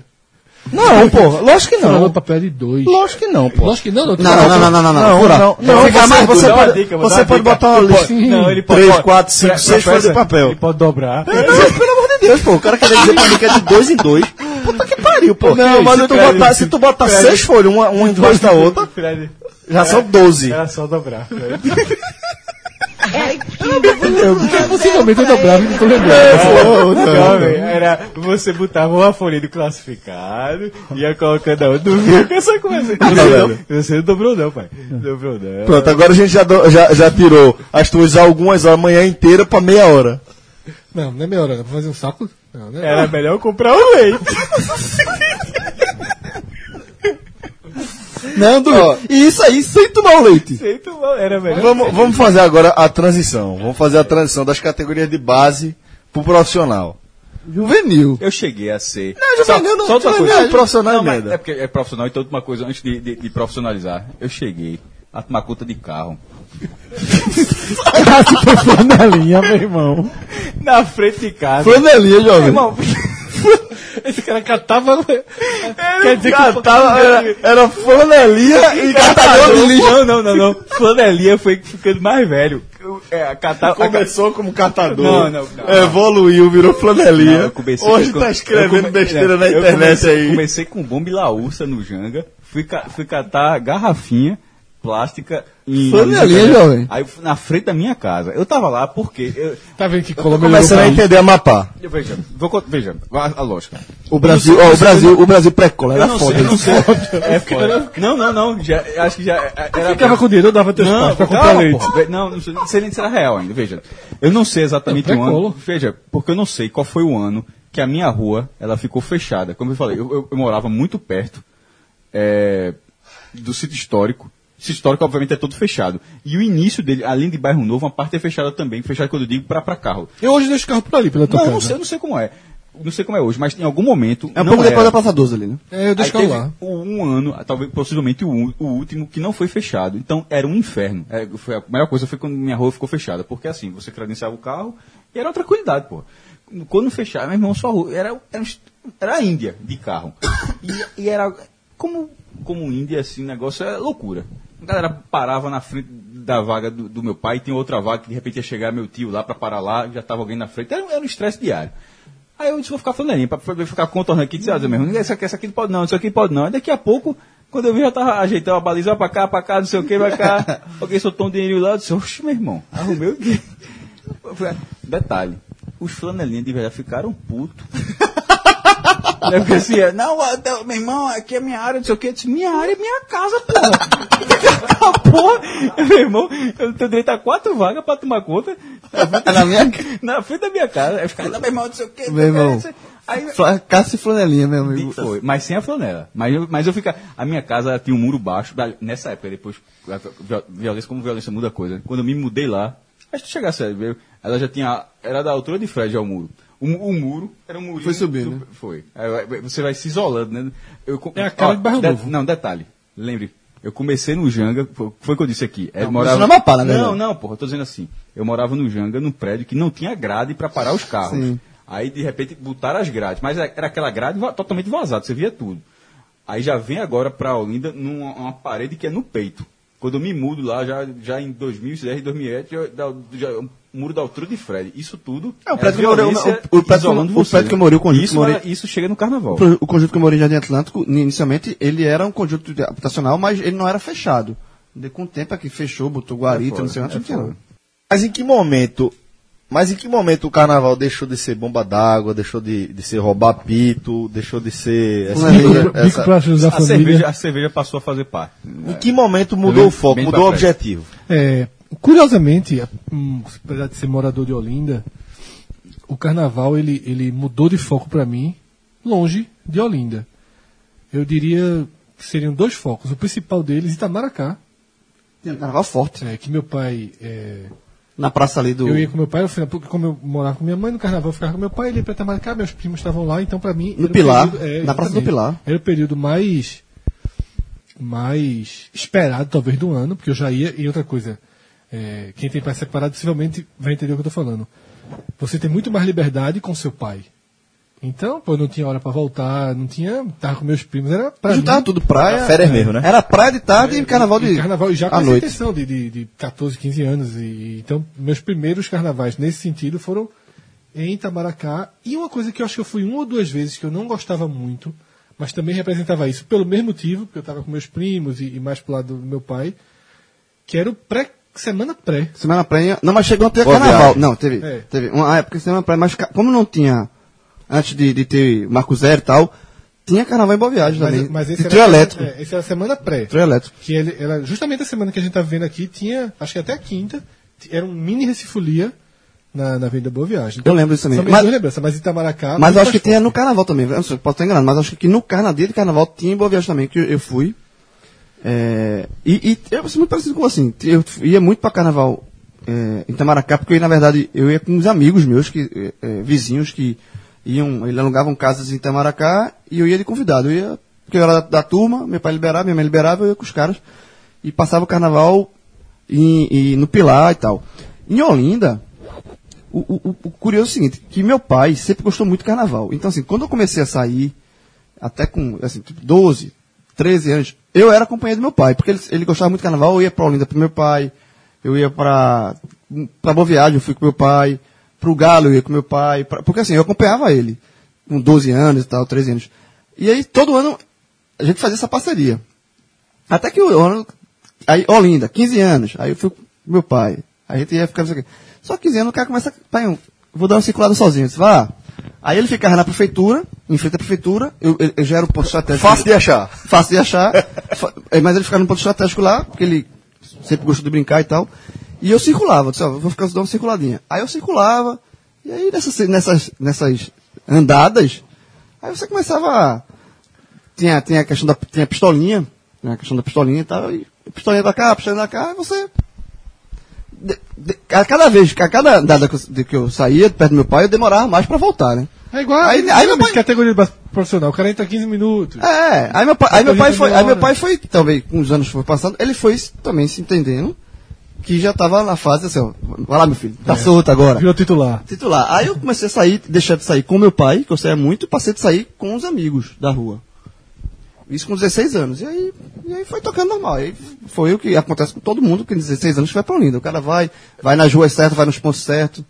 Speaker 2: Não, pô, lógico que
Speaker 3: Furando
Speaker 2: não.
Speaker 3: papel é de dois.
Speaker 2: Lógico que não, pô.
Speaker 3: Lógico que não, não.
Speaker 6: Não, não, não, não, não, não.
Speaker 2: Não, não, não,
Speaker 6: Você
Speaker 2: pode,
Speaker 5: dica,
Speaker 2: você pode botar uma lista.
Speaker 3: Não,
Speaker 5: ele
Speaker 2: 3, 4, 5, 6 folhas de papel.
Speaker 4: Ele pode dobrar.
Speaker 2: Não, pelo amor de Deus, pô. O cara quer dizer pra mim que é de dois em dois. Puta que pariu, pô.
Speaker 5: Não, mas
Speaker 2: se, tu
Speaker 5: quero-
Speaker 2: botar, se tu botar
Speaker 5: Fred.
Speaker 2: seis folhas, uma, uma embaixo da outra,
Speaker 5: Fred,
Speaker 2: já são 12.
Speaker 5: era só dobrar. Fred.
Speaker 7: Eric
Speaker 3: Possivelmente eu dobrava e não tô lembrando.
Speaker 5: Não, velho, era você botava uma folha do classificado, ia colocando a outra, dormia com essa coisa. Você, você não dobrou não, pai. Dobrou não.
Speaker 2: Pronto, agora a gente já, do- já, já tirou as tuas algumas horas, a manhã inteira pra meia hora.
Speaker 3: Não, não é meia hora, dá pra fazer um saco? Não, né?
Speaker 5: Era melhor comprar um leite.
Speaker 6: Não, do...
Speaker 2: Ó.
Speaker 6: E isso aí sem tomar o leite.
Speaker 5: Feito mal, Era melhor.
Speaker 2: Vamos, vamos fazer agora a transição. Vamos fazer a transição das categorias de base pro profissional.
Speaker 6: Juvenil.
Speaker 5: Eu cheguei a ser.
Speaker 6: Não, juvenil não,
Speaker 5: Só outra
Speaker 6: juvenil
Speaker 5: coisa.
Speaker 2: é profissional
Speaker 5: não. É porque é profissional, então uma coisa antes de, de- de profissionalizar. Eu cheguei a tomar conta de carro.
Speaker 4: Flanelinha, meu irmão.
Speaker 5: Na frente de casa.
Speaker 6: Flanelinha, jovem.
Speaker 5: Irmão, <laughs>
Speaker 3: Esse cara catava. Quer dizer que.
Speaker 2: Catava, era, era flanelinha e catador de lixo.
Speaker 5: Não, não, não, não. Flanelinha foi ficando mais velho. É, a cata-
Speaker 2: Começou como catador.
Speaker 5: Não, não, não.
Speaker 2: Evoluiu, virou flanelinha. Hoje
Speaker 5: com-
Speaker 2: tá escrevendo
Speaker 5: come-
Speaker 2: besteira
Speaker 5: não,
Speaker 2: na internet
Speaker 5: comecei,
Speaker 2: aí.
Speaker 5: Comecei com bomba e laúça no Janga, fui, ca- fui catar garrafinha plástica em.
Speaker 6: Flanelinha, jovem.
Speaker 5: Aí na frente da minha casa. Eu tava lá porque. Eu,
Speaker 3: Tá vendo que Colômbia
Speaker 2: Começando
Speaker 3: o
Speaker 2: a entender a mapa.
Speaker 5: eu- veja, vou, veja, a, a lógica.
Speaker 6: O Brasil, ó, o Brasil, o Brasil pré-cola era
Speaker 5: não
Speaker 6: foda.
Speaker 5: sei, não sei. É foda. Não, não, não. Já, acho que já era.
Speaker 3: Ficava com dinheiro, eu dava teus
Speaker 5: Não,
Speaker 3: pais pra comprar
Speaker 5: calma,
Speaker 3: leite.
Speaker 5: porra. Não, não sei, não sei nem se era real ainda. Veja, eu não sei exatamente
Speaker 3: É
Speaker 5: o ano. Veja, porque eu não sei qual foi o ano que a minha rua ela ficou fechada. Como eu falei, eu, eu- eu morava muito perto é, do sítio histórico. Sítio histórico, obviamente, é todo fechado. E o início dele, além de bairro novo, uma parte é fechada também. Fechada quando eu digo para para carro.
Speaker 3: Eu hoje deixo o carro por ali, pela tua
Speaker 5: Não,
Speaker 3: casa.
Speaker 5: não sei, eu não sei como é. Não sei como é hoje, mas em algum momento.
Speaker 6: É um pouco depois
Speaker 5: era.
Speaker 6: da Praça 12 ali, né?
Speaker 3: É, eu deixo carro lá.
Speaker 5: um ano, talvez possivelmente o, o último, que não foi fechado. Então era um inferno. É, foi a melhor coisa foi quando minha rua ficou fechada. Porque assim, você credenciava o carro e era uma tranquilidade, pô. Quando fechava, meu irmão, sua rua era, era, era a Índia de carro. E, e era como, como Índia, assim, o negócio é loucura. A galera parava na frente da vaga do, do meu pai, tinha outra vaga que de repente ia chegar meu tio lá para parar lá, já estava alguém na frente. Era, era um estresse diário. Aí eu disse, vou ficar flanelinha, pra ficar contornando aqui, disse, ah, Zé mesmo, essa, aqui- aqui não pode não, isso aqui pode não. Aí daqui a pouco, quando eu vi, já tava ajeitando a baliza pra cá, pra cá, não sei o que, pra cá. Alguém soltou um dinheirinho lá, eu disse, oxe, meu irmão, arrumei o quê? <laughs> Detalhe, os flanelinhas de verdade ficaram putos. <laughs> Aí eu assim, não, meu irmão, aqui é minha área, não sei o que. Eu disse, minha área é minha casa, porra. porra, meu irmão, eu tenho direito a quatro vagas pra tomar conta.
Speaker 6: Na minha
Speaker 5: Na frente da minha casa. Aí ficava, não, meu irmão, não sei o que.
Speaker 6: Meu irmão.
Speaker 5: Aí,
Speaker 6: Cássio e flanelinha, meu amigo.
Speaker 5: foi, mas sem a flanela. Mas eu, mas eu ficava. A minha casa tinha um muro baixo. Nessa época, depois. Violência, como violência muda a coisa. Quando eu me mudei lá, acho que chegasse a ver, ela já tinha. Era da altura de Fred já o muro. O, mu- o muro era um muro.
Speaker 6: Foi subindo, né?
Speaker 5: Foi. Você vai se isolando, né? Eu,
Speaker 3: É a cara de Barro Novo.
Speaker 5: Não, detalhe. Lembre. Eu comecei no Janga, foi o que eu disse aqui. Eu
Speaker 6: Não, começou na Amapá, na verdade.
Speaker 5: Não, não, porra, eu tô dizendo assim. Eu morava no Janga, num prédio que não tinha grade para parar os carros.
Speaker 6: Sim.
Speaker 5: Aí, de repente, botaram as grades. Mas era aquela grade totalmente vazada, você via tudo. Aí já vem agora pra Olinda numa uma parede que é no peito. Quando eu me mudo lá, já, já em 2010, 2008, já, já, o muro da altura de Fred. Isso tudo
Speaker 6: É, o prédio que eu morei-
Speaker 5: violência
Speaker 6: o- o prédio o prédio que eu morei, o conjunto
Speaker 5: isso,
Speaker 6: que eu morei-
Speaker 5: era- isso chega no carnaval.
Speaker 6: O o conjunto que eu morei em Jardim Atlântico, inicialmente, ele era um conjunto habitacional, mas ele não era fechado. De, com o tempo é que fechou, botou guarita,
Speaker 5: foda,
Speaker 6: não sei onde,
Speaker 5: é
Speaker 6: não.
Speaker 2: Mas em que momento. Mas em que momento o carnaval deixou de ser bomba d'água, deixou de, de ser roubar pito, deixou de ser. Essa,
Speaker 6: Bico-
Speaker 3: Bico
Speaker 2: essa-
Speaker 3: pra ajudar a
Speaker 5: cerveja, a cerveja passou a fazer parte.
Speaker 2: Em que momento mudou
Speaker 5: Bem-
Speaker 2: o foco, mudou o objetivo?
Speaker 3: É, curiosamente, hum, apesar de ser morador de Olinda, o carnaval ele, ele mudou de foco para mim longe de Olinda. Eu diria que seriam dois focos. O principal deles, Itamaracá,
Speaker 6: Tinha um carnaval forte.
Speaker 3: é, que meu pai. é,
Speaker 6: Na praça ali do.
Speaker 3: eu ia com meu pai, no final, porque como eu morava com minha mãe no carnaval, eu ficava com meu pai, ele ia para Itamaracá, meus primos estavam lá, então para mim.
Speaker 6: No Pilar,
Speaker 3: período- é,
Speaker 6: na Praça do. Pilar.
Speaker 3: Era o período mais. mais esperado, talvez, do ano, porque eu já ia. E outra coisa, é, quem tem pai separado possivelmente vai entender o que eu estou falando. Você tem muito mais liberdade com seu pai. Então, pô, eu não tinha hora para voltar, não tinha. Tava com meus primos, era pra
Speaker 6: Juntava tudo praia.
Speaker 2: Era férias mesmo, né?
Speaker 6: Era praia de tarde e carnaval de.
Speaker 3: e carnaval e já com essa
Speaker 6: noite.
Speaker 3: intenção de, de, de 14, 15 anos. E, então, meus primeiros carnavais nesse sentido foram em Itamaracá. E uma coisa que eu acho que eu fui uma ou duas vezes que eu não gostava muito, mas também representava isso pelo mesmo motivo, porque eu estava com meus primos e, e mais pro lado do meu pai, que era o pré, semana pré.
Speaker 6: Semana pré. Não, mas chegou a ter
Speaker 2: Boa
Speaker 6: carnaval.
Speaker 2: viagem.
Speaker 6: Não, teve.
Speaker 3: É.
Speaker 6: Teve uma época semana pré, mas como não tinha. Antes de, de ter Marco Zero e tal, tinha carnaval em Boa Viagem também.
Speaker 3: Mas, mas
Speaker 6: de
Speaker 3: esse
Speaker 6: trio
Speaker 3: era,
Speaker 6: elétrico.
Speaker 3: é, esse era a semana pré.
Speaker 6: Trio elétrico.
Speaker 3: Que ele, era justamente a semana que a gente tá vendo aqui, tinha, acho que até a quinta, era um mini Recifolia na, na Avenida Boa Viagem.
Speaker 6: Eu lembro disso também.
Speaker 3: São
Speaker 6: Mas-
Speaker 3: duas lembranças, mas Itamaracá...
Speaker 6: Mas eu acho que tinha no carnaval também. Eu não sei, posso estar enganado, mas acho que no carnaval, dia de carnaval, tinha em Boa Viagem também, que eu, eu fui. É, e, e eu muito parecido com assim. Eu ia muito pra carnaval é, em Itamaracá, porque eu, na verdade, eu ia com uns amigos meus, que, é, é, vizinhos, que iam, eles alugavam casas em Itamaracá e eu ia de convidado. Eu ia, porque eu era da, da turma, meu pai liberava, minha mãe liberava, eu ia com os caras. E passava o carnaval em- e no Pilar e tal. Em Olinda, o, o- o- curioso é o seguinte, que meu pai sempre gostou muito de carnaval. Então, assim, quando eu comecei a sair, até com, assim, tipo, 12, 13 anos, eu era companheiro do meu pai, porque ele, ele gostava muito de carnaval, eu ia pra Olinda pro meu pai, eu ia pra Boa Viagem, eu fui com meu pai, pro Galo eu ia com meu pai, pra- porque assim, eu acompanhava ele, com 12 anos e tal, 13 anos. E aí, todo ano, a gente fazia essa parceria. Até que o ano, aí, Olinda, 15 anos, aí eu fui com meu pai, aí a gente ia ficar, não sei o quê. Só 15 anos o cara começa, pai, vou dar uma circulada sozinho, você vai lá. Aí ele ficava na prefeitura, em frente à prefeitura, eu, eu- eu já era um ponto estratégico.
Speaker 2: Fácil de achar.
Speaker 6: Fácil de achar, é, mas ele ficava num ponto estratégico lá, porque ele sempre gostou de brincar e tal. E eu circulava, disse, vou ficar dando uma circuladinha. Aí eu circulava, e aí nessas, nessas, nessas andadas, aí você começava a tinha, tinha a questão da tinha a pistolinha, né, a questão da pistolinha e tal, e pistolinha da cá, pistolinha da cá, e você. de- de- a cada vez, a cada andada que eu, de que eu saía perto do meu pai, eu demorava mais pra voltar, né?
Speaker 3: É igual
Speaker 6: Aí-
Speaker 3: aí,
Speaker 6: aí meu pai-
Speaker 3: categoria profissional. O cara entra 15 minutos.
Speaker 6: É, aí meu pai, aí meu pai foi, aí meu pai foi, também, com os anos foi passando, ele foi também se entendendo que já tava na fase assim, ó, vai lá meu filho, tá solto agora.
Speaker 3: Virou titular.
Speaker 6: Titular. Aí eu comecei a sair, deixar de sair com meu pai, que eu saía muito, e passei de sair com os amigos da rua. Isso com 16 anos. E aí, e aí foi tocando normal. Aí foi o que acontece com todo mundo que com 16 anos vai pra Olinda. O cara vai, vai nas ruas certas, vai nos pontos certos.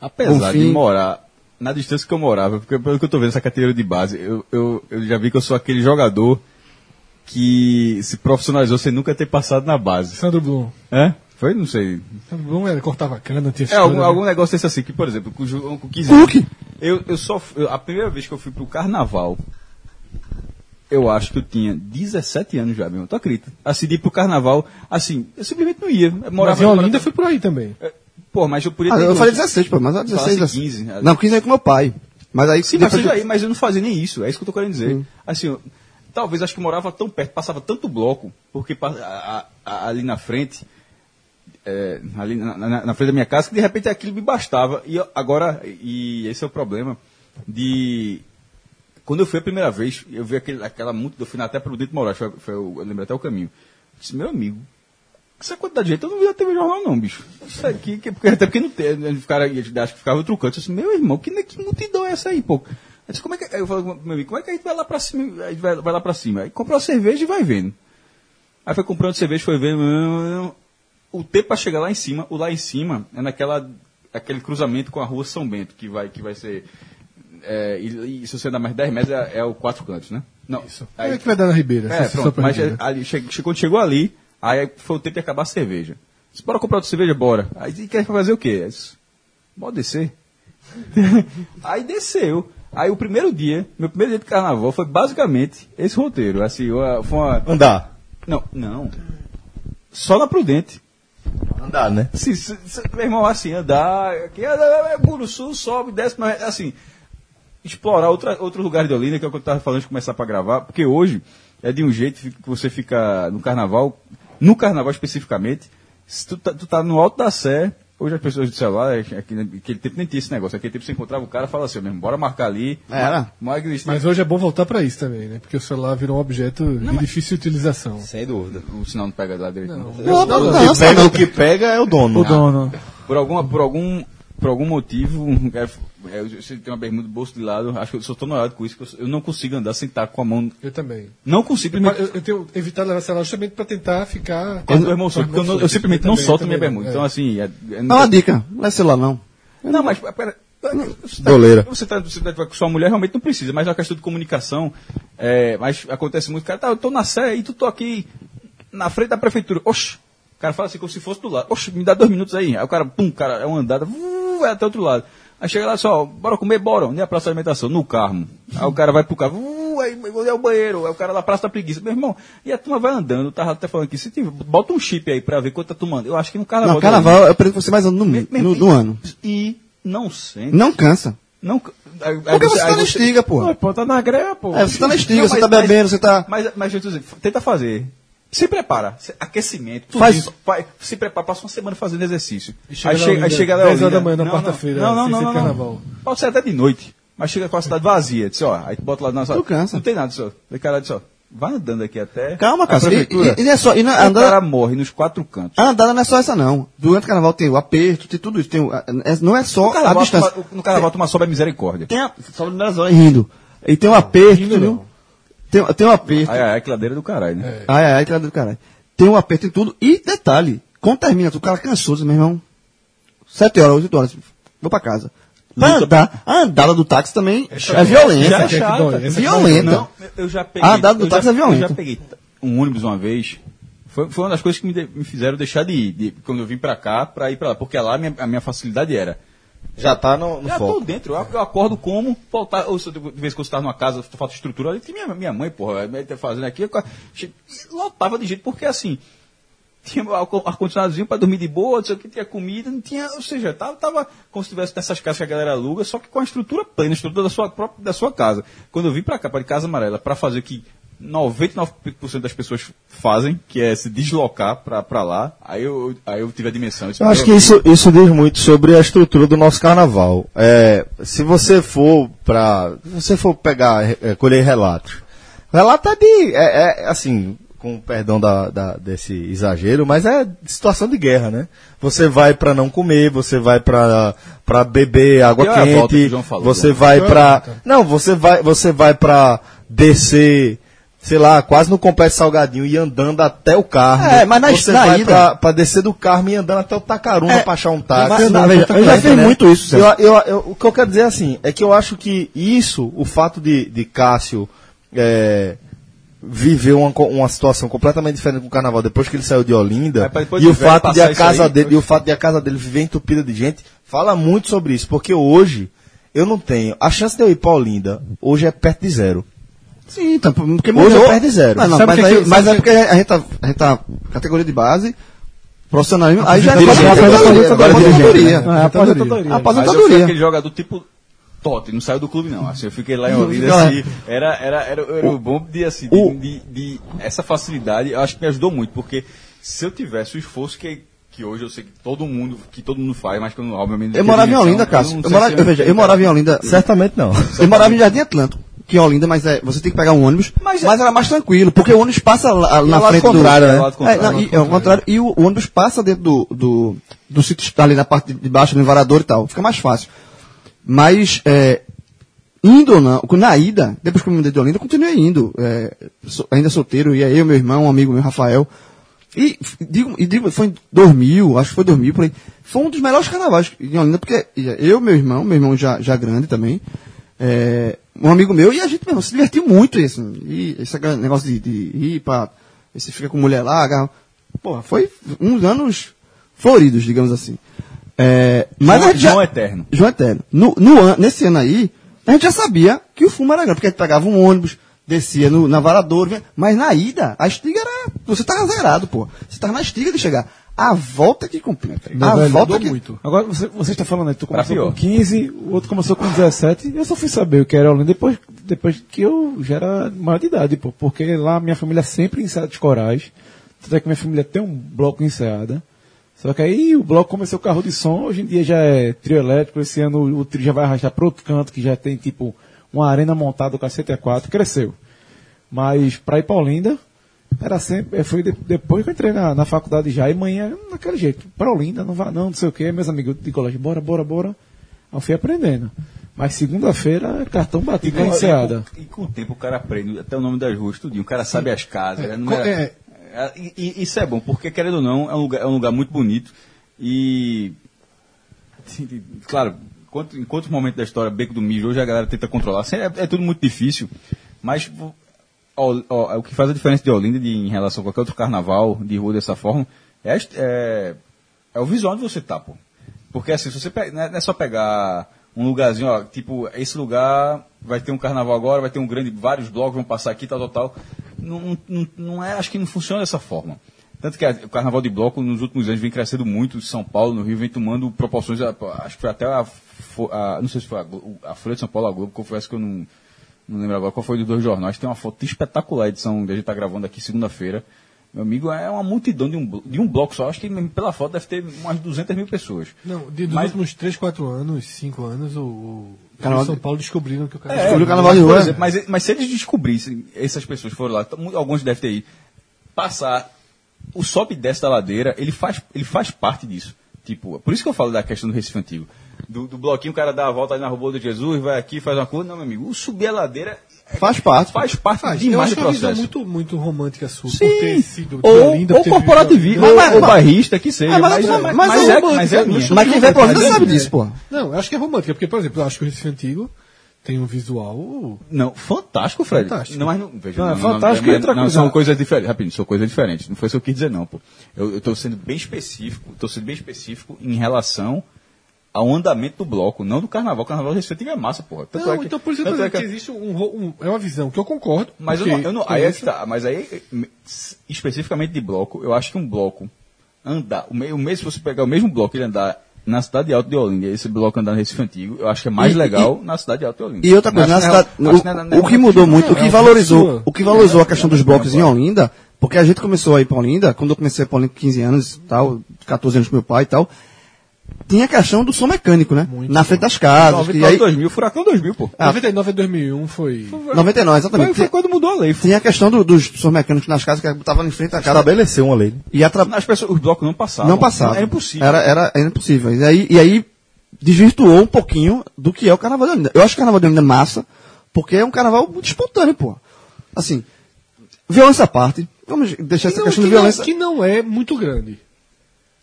Speaker 5: Apesar de morar na distância que eu morava, porque pelo que eu tô vendo essa categoria de base, eu, eu, eu já vi que eu sou aquele jogador que se profissionalizou sem nunca ter passado na base.
Speaker 3: Sandro Blum.
Speaker 5: É? Foi? Não sei.
Speaker 3: Sandro Blum era, cortava cana, tinha
Speaker 5: É, algum,
Speaker 3: história,
Speaker 5: algum
Speaker 3: né?
Speaker 5: negócio desse assim, que, por exemplo, com, o João- com 15 anos.
Speaker 6: Hulk.
Speaker 5: Eu, eu só. eu- a primeira vez que eu fui pro carnaval, eu acho que eu tinha 17 anos já, meu irmão. Tu acredita? Assim, de ir pro carnaval, assim, eu simplesmente não ia. Eu
Speaker 3: Mas
Speaker 5: morava
Speaker 3: em
Speaker 5: em
Speaker 3: Olinda foi por aí também.
Speaker 5: Pô, mas eu podia
Speaker 6: Ah,
Speaker 5: ter
Speaker 6: eu
Speaker 5: ido
Speaker 6: falei
Speaker 5: antes.
Speaker 6: 16, pô, mas era 16
Speaker 5: Falasse
Speaker 6: assim.
Speaker 5: 15,
Speaker 6: Não, 15 aí com meu pai. Mas aí
Speaker 5: Sim, mas,
Speaker 6: de-
Speaker 5: aí, mas eu não fazia nem isso, é isso que eu tô querendo dizer. Assim, eu- talvez acho que morava tão perto, passava tanto bloco, porque pa- a- a- ali na frente, é, ali na, na- na frente da minha casa, que de repente aquilo me bastava. E eu- agora, e esse é o problema, de. Quando eu fui a primeira vez, eu vi aquele, aquela multa, eu fui até pro Dito Moraes, foi, foi, o- eu lembro até o caminho. Eu disse, meu amigo, essa quantidade de gente eu não vi na TV Jornal, não, bicho. Isso aqui, que, porque, até porque não tem, né, ficaram, acho que ficava outro canto. Eu disse, meu irmão, que, que multidão é essa aí, pô? Eu disse, como é que, eu falei, com meu amigo, como é que a gente vai lá pra cima? Vai, vai lá pra cima. Aí comprou a cerveja e vai vendo. Aí foi comprando cerveja, foi vendo. O tempo pra chegar lá em cima, o lá em cima é naquela, aquele cruzamento com a rua São Bento, que vai, que vai ser. É, e, e se você andar mais 10 metros, é, é o quatro cantos, né? Não,
Speaker 3: Isso.
Speaker 5: aí-
Speaker 3: é que vai dar na Ribeira.
Speaker 5: é,
Speaker 3: se
Speaker 5: pronto. Mas
Speaker 3: Ribeira.
Speaker 5: ali, che- quando chegou ali, aí foi o tempo de acabar a cerveja. Disse, bora comprar outra cerveja? Bora. Aí quer fazer o quê? Disse, Bora descer. <laughs> aí desceu. Aí o primeiro dia, meu primeiro dia de carnaval foi basicamente esse roteiro. Assim, foi uma...
Speaker 2: Andar.
Speaker 5: Não, não. Só na Prudente.
Speaker 2: Andar, né?
Speaker 5: Se, se, se, meu irmão, assim, andar, aqui, é Buruçu, sobe, desce, mas, assim, explorar outra, outro lugar de Olinda, que é o que eu estava falando de começar para gravar, porque hoje é de um jeito que você fica no carnaval, no carnaval especificamente, se tu tá, tu tá no alto da Sé, hoje as pessoas do celular, aqui, naquele tempo nem tinha esse negócio, aquele tempo você encontrava o cara e falava assim, mesmo, bora marcar ali.
Speaker 6: Era.
Speaker 5: Mas,
Speaker 3: Mas hoje é bom voltar pra isso também, né? Porque o celular virou um objeto de difícil utilização.
Speaker 5: sem dúvida, o sinal não pega lá direito. Não.
Speaker 6: Não, não,
Speaker 2: O
Speaker 6: não,
Speaker 2: que pega, o que pega é o dono.
Speaker 4: O dono.
Speaker 5: Por, alguma, por, algum, por algum motivo, é, é, você tem uma bermuda do bolso de lado, acho que eu sou tão noiado com isso que eu, eu não consigo andar sem estar com a mão.
Speaker 3: Eu também.
Speaker 5: Não consigo,
Speaker 3: Eu,
Speaker 5: simplesmente.
Speaker 3: eu tenho evitado levar celular justamente pra tentar ficar.
Speaker 5: Meu irmão soube, porque eu, não- eu simplesmente não solto minha bermuda.
Speaker 3: é.
Speaker 5: Então, assim. É, é,
Speaker 6: Dá uma dica, não é celular não.
Speaker 5: Não, mas pera. Você tá,
Speaker 2: Doleira.
Speaker 5: Você tá, você tá com sua mulher, realmente não precisa, mas é uma questão de comunicação. É, mas acontece muito, cara, tá, eu tô na Sé e tu tô aqui na frente da prefeitura. Oxe, cara fala assim como se fosse do lado. Oxe, me dá dois minutos aí. Aí o cara, pum, cara, é uma andada, uh, vai até outro lado. Aí chega lá só, bora comer, bora. É a praça de alimentação? No carro. Aí o cara vai pro carro, uh, aí é o banheiro? Aí o cara lá, praça da preguiça. Meu irmão, e a turma vai andando, tava até falando aqui, se tiver, bota um chip aí pra ver quanto tá tomando. Eu acho que no carnaval.
Speaker 6: Não, carnaval, eu prefiro que você mais anda no,
Speaker 5: meu
Speaker 6: no, no ano.
Speaker 5: E não sente.
Speaker 6: Não cansa.
Speaker 5: Não, aí-
Speaker 6: Porque você
Speaker 5: aí
Speaker 6: tá na estiga, pô.
Speaker 4: Pô, pô, tá na greve, pô.
Speaker 6: É, você tá na estiga,
Speaker 5: Não,
Speaker 6: você
Speaker 5: mas-
Speaker 6: tá bebendo,
Speaker 5: mas-
Speaker 6: você tá.
Speaker 5: Mas, mas dizer, tenta fazer. Se prepara. Se- Aquecimento. tudo
Speaker 6: Faz-
Speaker 5: isso, vai- se prepara, passa uma semana fazendo exercício.
Speaker 3: E chega
Speaker 5: aí, chega, aí chega na
Speaker 3: 10 horas da manhã na
Speaker 5: Não, não,
Speaker 3: quarta-feira,
Speaker 5: Não, não, não, não,
Speaker 3: carnaval.
Speaker 5: Pode ser até de noite. Mas chega com a cidade vazia. Diz, ó, aí tu bota lá na sua.
Speaker 6: Tu cansa.
Speaker 5: Não tem nada, só. Aí o cara diz, ó, vai andando aqui até.
Speaker 6: Calma,
Speaker 5: a
Speaker 6: cara. E, e, e não é só. E não, a
Speaker 5: o
Speaker 6: andada,
Speaker 5: cara morre nos quatro cantos.
Speaker 6: a andada não é só essa, não. Durante o carnaval tem o aperto, tem tudo isso. Tem o- é- não é só
Speaker 5: No
Speaker 6: a
Speaker 5: carnaval,
Speaker 6: distância.
Speaker 5: no carnaval tu sobe a misericórdia.
Speaker 6: Tem a. Só nas horas rindo. E tem um aperto, entendeu? Tem, tem um aperto.
Speaker 5: Ai, ai, que ladeira do caralho, né?
Speaker 6: Ai, ai, ai, que do caralho. Tem um aperto em tudo. E detalhe, quando termina, o cara cansou, diz, meu irmão. Sete horas, oito horas, vou pra casa. Pra andar, a andada do táxi também é, violenta.
Speaker 5: É
Speaker 3: Essa é
Speaker 5: chata.
Speaker 3: é que
Speaker 6: Violenta.
Speaker 5: Não, eu já peguei.
Speaker 6: A andada do
Speaker 5: eu já-
Speaker 6: táxi é violenta.
Speaker 5: Eu já peguei um ônibus uma vez. Foi, foi uma das coisas que me, de- me fizeram deixar de ir, de- quando eu vim pra cá, pra ir pra lá. Porque lá minha, a minha facilidade era.
Speaker 2: Já tá no, no
Speaker 5: Já tô
Speaker 2: foco.
Speaker 5: dentro, eu, eu acordo como, faltar, ou se eu- de vez em quando você tá numa casa, falta estrutura, ali, minha, minha mãe, porra, me- tá fazendo aqui, eu, lotava de jeito, porque assim, tinha ar-condicionadozinho pra dormir de boa, não sei o que, tinha comida, não tinha, ou seja, tava, tava como se tivesse nessas casas que a galera aluga, só que com a estrutura plena, a estrutura da sua própria, da sua casa. Quando eu vim pra cá, pra Casa Amarela, pra fazer o que 99% das pessoas fazem, que é se deslocar pra, pra lá, aí eu, aí eu tive a dimensão. disse,
Speaker 2: Eu acho que
Speaker 5: meu,
Speaker 2: isso, isso diz muito sobre a estrutura do nosso carnaval. É, se você for para, se você for pegar, é, colher relatos, relato é de, é, é, assim, com perdão da, da- desse exagero, mas é situação de guerra, né? Você vai para não comer, você vai para para beber água
Speaker 5: que
Speaker 2: quente,
Speaker 5: o João falou,
Speaker 2: você vai para, não, você vai, você vai para descer sei lá, quase no complexo Salgadinho e andando até o carro.
Speaker 6: É, mas na-
Speaker 2: você
Speaker 6: na
Speaker 2: vai
Speaker 6: ida-
Speaker 2: pra, pra descer do carro e andando até o Tacaruna
Speaker 6: É,
Speaker 2: pra achar um
Speaker 6: Mas,
Speaker 2: táxi.
Speaker 6: não, veja, eu já fiz muito isso,
Speaker 2: Eu, eu, eu- o que eu quero dizer assim, é que eu acho que isso, o fato de, de Cássio é, viver uma, uma situação completamente diferente com o carnaval depois que ele saiu de Olinda,
Speaker 5: Mas depois
Speaker 2: e o fato de a casa
Speaker 5: aí,
Speaker 2: dele, e o fato de a casa dele viver entupida de gente, fala muito sobre isso, porque hoje eu não tenho. A chance de eu ir pra Olinda hoje é perto de zero.
Speaker 6: Sim, então, porque
Speaker 2: Hoje
Speaker 6: mudou.
Speaker 2: eu perdi zero.
Speaker 6: Não, mas,
Speaker 3: que
Speaker 6: aí,
Speaker 3: aqui-
Speaker 6: mas é
Speaker 3: que-
Speaker 6: porque a gente tá, a gente tá categoria de base, profissionalismo, aí já é aposentadoria.
Speaker 4: É
Speaker 6: aposentadoria.
Speaker 4: né? É, aposentadoria.
Speaker 5: Fui
Speaker 6: Aposentadoria.
Speaker 5: aquele jogador tipo Totti, não saiu do clube não. Assim, eu fiquei lá em Olinda, assim, era, era, era, era o bom de, assim, de,
Speaker 6: o-
Speaker 5: de- de- essa facilidade, eu acho que me ajudou muito, porque se eu tivesse o esforço que, que hoje eu sei que todo mundo, que todo mundo faz, mas que eu não, obviamente...
Speaker 6: Eu morava em Olinda,
Speaker 5: cara.
Speaker 6: Cássio. Eu, morava, eu, veja, eu morava em Olinda.
Speaker 2: Certamente não.
Speaker 6: Eu morava em Jardim Atlântico, que é Olinda, mas é, você tem que pegar um ônibus.
Speaker 5: Mas
Speaker 6: Mas,
Speaker 5: é-
Speaker 6: era mais tranquilo, porque o ônibus passa lá, na
Speaker 2: é lado
Speaker 6: frente
Speaker 2: contrário,
Speaker 6: do...
Speaker 2: né?
Speaker 5: É o
Speaker 6: É,
Speaker 5: contrário.
Speaker 6: não, e, é o contrário. E o, o ônibus passa dentro do, do, do sítio tá ali na parte de baixo, no varador e tal. Fica mais fácil. Mas, é, indo ou não, na ida, depois que eu me mudei de Olinda, eu continuei indo. É, ainda solteiro, ia eu, meu irmão, um amigo meu, Rafael. E digo, e digo, foi em 2000, acho que foi 2000 por aí. Foi um dos melhores carnavais em Olinda, porque eu, meu irmão, meu irmão já, já grande também, é, um amigo meu, e a gente, meu irmão, se divertiu muito, e, assim, e esse negócio de, de ir pra, você fica com mulher lá, agarra, porra, foi uns anos floridos, digamos assim. É, mas a
Speaker 5: João,
Speaker 6: gente já-
Speaker 5: João Eterno.
Speaker 6: João Eterno. No, no nesse ano aí, a gente já sabia que o fumo era grande, porque a gente pegava um ônibus, descia no, na varadouro, mas na ida, a estiga era. Você tava zerado, pô. Você tava na estiga de chegar. A volta que complica.
Speaker 3: Não,
Speaker 6: a
Speaker 3: velho,
Speaker 6: volta que.
Speaker 3: muito.
Speaker 4: Agora, você, você está falando aí, tu começou com 15, o outro começou com 17, eu só fui saber o que era Olinda depois, depois que eu já era maior de idade, pô, porque lá minha família sempre ensaiava de corais, tanto é que minha família tem um bloco ensaiada, só que aí o bloco começou o carro de som, hoje em dia já é trio elétrico, esse ano o, o trio já vai arrastar para outro canto, que já tem tipo uma arena montada, o cacete é 4, cresceu. Mas para ir para Olinda, era sempre, foi de- depois que eu entrei na, na faculdade já, e manhã naquele jeito, para Olinda, não vá não, não sei o que, meus amigos de colégio, bora, bora, bora. Aí eu fui aprendendo. Mas segunda-feira, cartão batido na enseada.
Speaker 5: E, com o tempo o cara aprende até o nome das ruas, tudinho. O cara sabe as casas. né? Não
Speaker 3: Co-
Speaker 5: era-
Speaker 3: é.
Speaker 5: É, e, e isso é bom, porque querendo ou não, é um lugar, é um lugar muito bonito. E. <laughs> Claro, enquanto, em quantos momentos da história, Beco do Mijo, hoje a galera tenta controlar. Assim, É, é tudo muito difícil. Mas o que faz a diferença de Olinda de, em relação a qualquer outro carnaval de rua dessa forma é, é, é o visual onde você tá, pô. Porque assim, se você pe- não é não é só pegar um lugarzinho, ó, tipo, esse lugar vai ter um carnaval agora, vai ter um grande, vários blocos vão passar aqui, tal, tal, tal. Não, não, não é, acho que não funciona dessa forma. Tanto que a- o carnaval de bloco nos últimos anos vem crescendo muito, São Paulo, no Rio, vem tomando proporções, acho que foi até a, a- não sei se foi a, a Folha de São Paulo, a Globo, confesso que eu não, não lembro agora qual foi dos dois jornais, tem uma foto espetacular, a edição que a gente está gravando aqui segunda-feira. Meu amigo, é uma multidão de um, de um bloco só, acho que pela foto deve ter umas 200 mil pessoas.
Speaker 3: Não, de, dos
Speaker 5: Mas-
Speaker 3: últimos 3, 4 anos, 5 anos, o, o
Speaker 6: Carnaval
Speaker 3: São Paulo descobriram que o cara
Speaker 6: Descobriu o carnaval
Speaker 5: mas,
Speaker 6: de rua.
Speaker 5: exemplo, mas, mas se eles descobrissem, essas pessoas foram lá, mu- alguns devem ter ido, passar o sobe e desce da ladeira, ele faz, ele faz parte disso. Tipo, por isso que eu falo da questão do Recife Antigo. Do, do bloquinho, o cara dá a volta ali na Rua de Jesus, vai aqui, faz uma coisa. Não, meu amigo, o subir a ladeira
Speaker 6: Faz parte.
Speaker 5: faz parte
Speaker 3: Faz. Eu
Speaker 5: demais
Speaker 3: acho
Speaker 5: do
Speaker 3: que é uma visão
Speaker 5: processo.
Speaker 3: muito, muito romântica sua,
Speaker 5: Sim.
Speaker 3: por ter sido
Speaker 5: ou,
Speaker 3: Olinda,
Speaker 5: ou corporativismo, ou, ou bairrista, que seja.
Speaker 6: Ah, mas-
Speaker 5: mas,
Speaker 6: mas-
Speaker 5: mas,
Speaker 6: mas
Speaker 5: mas
Speaker 6: é
Speaker 5: é,
Speaker 3: romântica,
Speaker 5: mas é
Speaker 3: não
Speaker 6: Mas quem vai Olinda
Speaker 3: Mas é-
Speaker 6: sabe disso, pô.
Speaker 3: Não, eu acho que é romântica, porque, por exemplo, eu acho que o Recife Antigo tem um visual...
Speaker 5: Não, fantástico, Fred.
Speaker 3: Fantástico.
Speaker 5: Não, mas não, veja,
Speaker 4: Não, é
Speaker 5: não,
Speaker 4: fantástico
Speaker 5: não,
Speaker 4: e outra
Speaker 5: não,
Speaker 4: coisa-
Speaker 5: são coisas diferentes. Rapidinho, são coisas diferentes. Não foi isso que eu quis dizer, não, pô. Eu estou sendo bem específico, estou sendo bem específico em relação ao andamento do bloco, não do carnaval. O carnaval do Recife Antigo é massa, porra. Tanto
Speaker 3: Não,
Speaker 5: é que-
Speaker 3: então por isso que eu
Speaker 5: é
Speaker 3: dizendo que existe um, um- É uma visão que eu concordo.
Speaker 5: Mas eu não, eu não- aí é que tá. Mas aí, especificamente de bloco, eu acho que um bloco andar, o, me- o mesmo, se você pegar o mesmo bloco e ele andar na cidade alta de Olinda, esse bloco andar no Recife Antigo, eu acho que é mais
Speaker 6: E-
Speaker 5: legal na cidade alta de Olinda.
Speaker 6: E outra coisa, na
Speaker 5: que
Speaker 6: cidade,
Speaker 5: é-
Speaker 6: o,
Speaker 5: que é- é
Speaker 6: o que mudou muito, o
Speaker 3: é
Speaker 6: que valorizou,
Speaker 3: sua.
Speaker 6: o que valorizou a questão dos blocos em Olinda, porque a gente começou a ir pra Olinda, quando eu comecei a ir pra Olinda com 15 anos e tal, 14 anos com meu pai e tal, tinha a questão do som mecânico, né?
Speaker 3: Muito
Speaker 6: Na frente das casas, e
Speaker 5: 99
Speaker 6: aí,
Speaker 5: 2000, Furacão 2000, pô.
Speaker 6: Ah.
Speaker 3: 99 a 2001 foi...
Speaker 6: 99,
Speaker 5: Foi,
Speaker 6: exatamente.
Speaker 5: foi quando mudou a lei.
Speaker 6: Tinha a questão do- dos som mecânicos nas casas, que botava em frente à casa
Speaker 2: Estabeleceu uma lei. né?
Speaker 6: e atra...
Speaker 5: As pessoas, os blocos não passavam.
Speaker 6: não passava.
Speaker 5: Era impossível.
Speaker 6: Era, era, era impossível. E aí, e aí desvirtuou um pouquinho do que é o Carnaval de Olinda. Eu acho o Carnaval de Olinda massa, porque é um carnaval muito espontâneo, pô. Assim, violência à parte, vamos deixar essa
Speaker 3: Não,
Speaker 6: questão
Speaker 3: que,
Speaker 6: de violência...
Speaker 3: não, que não é muito grande.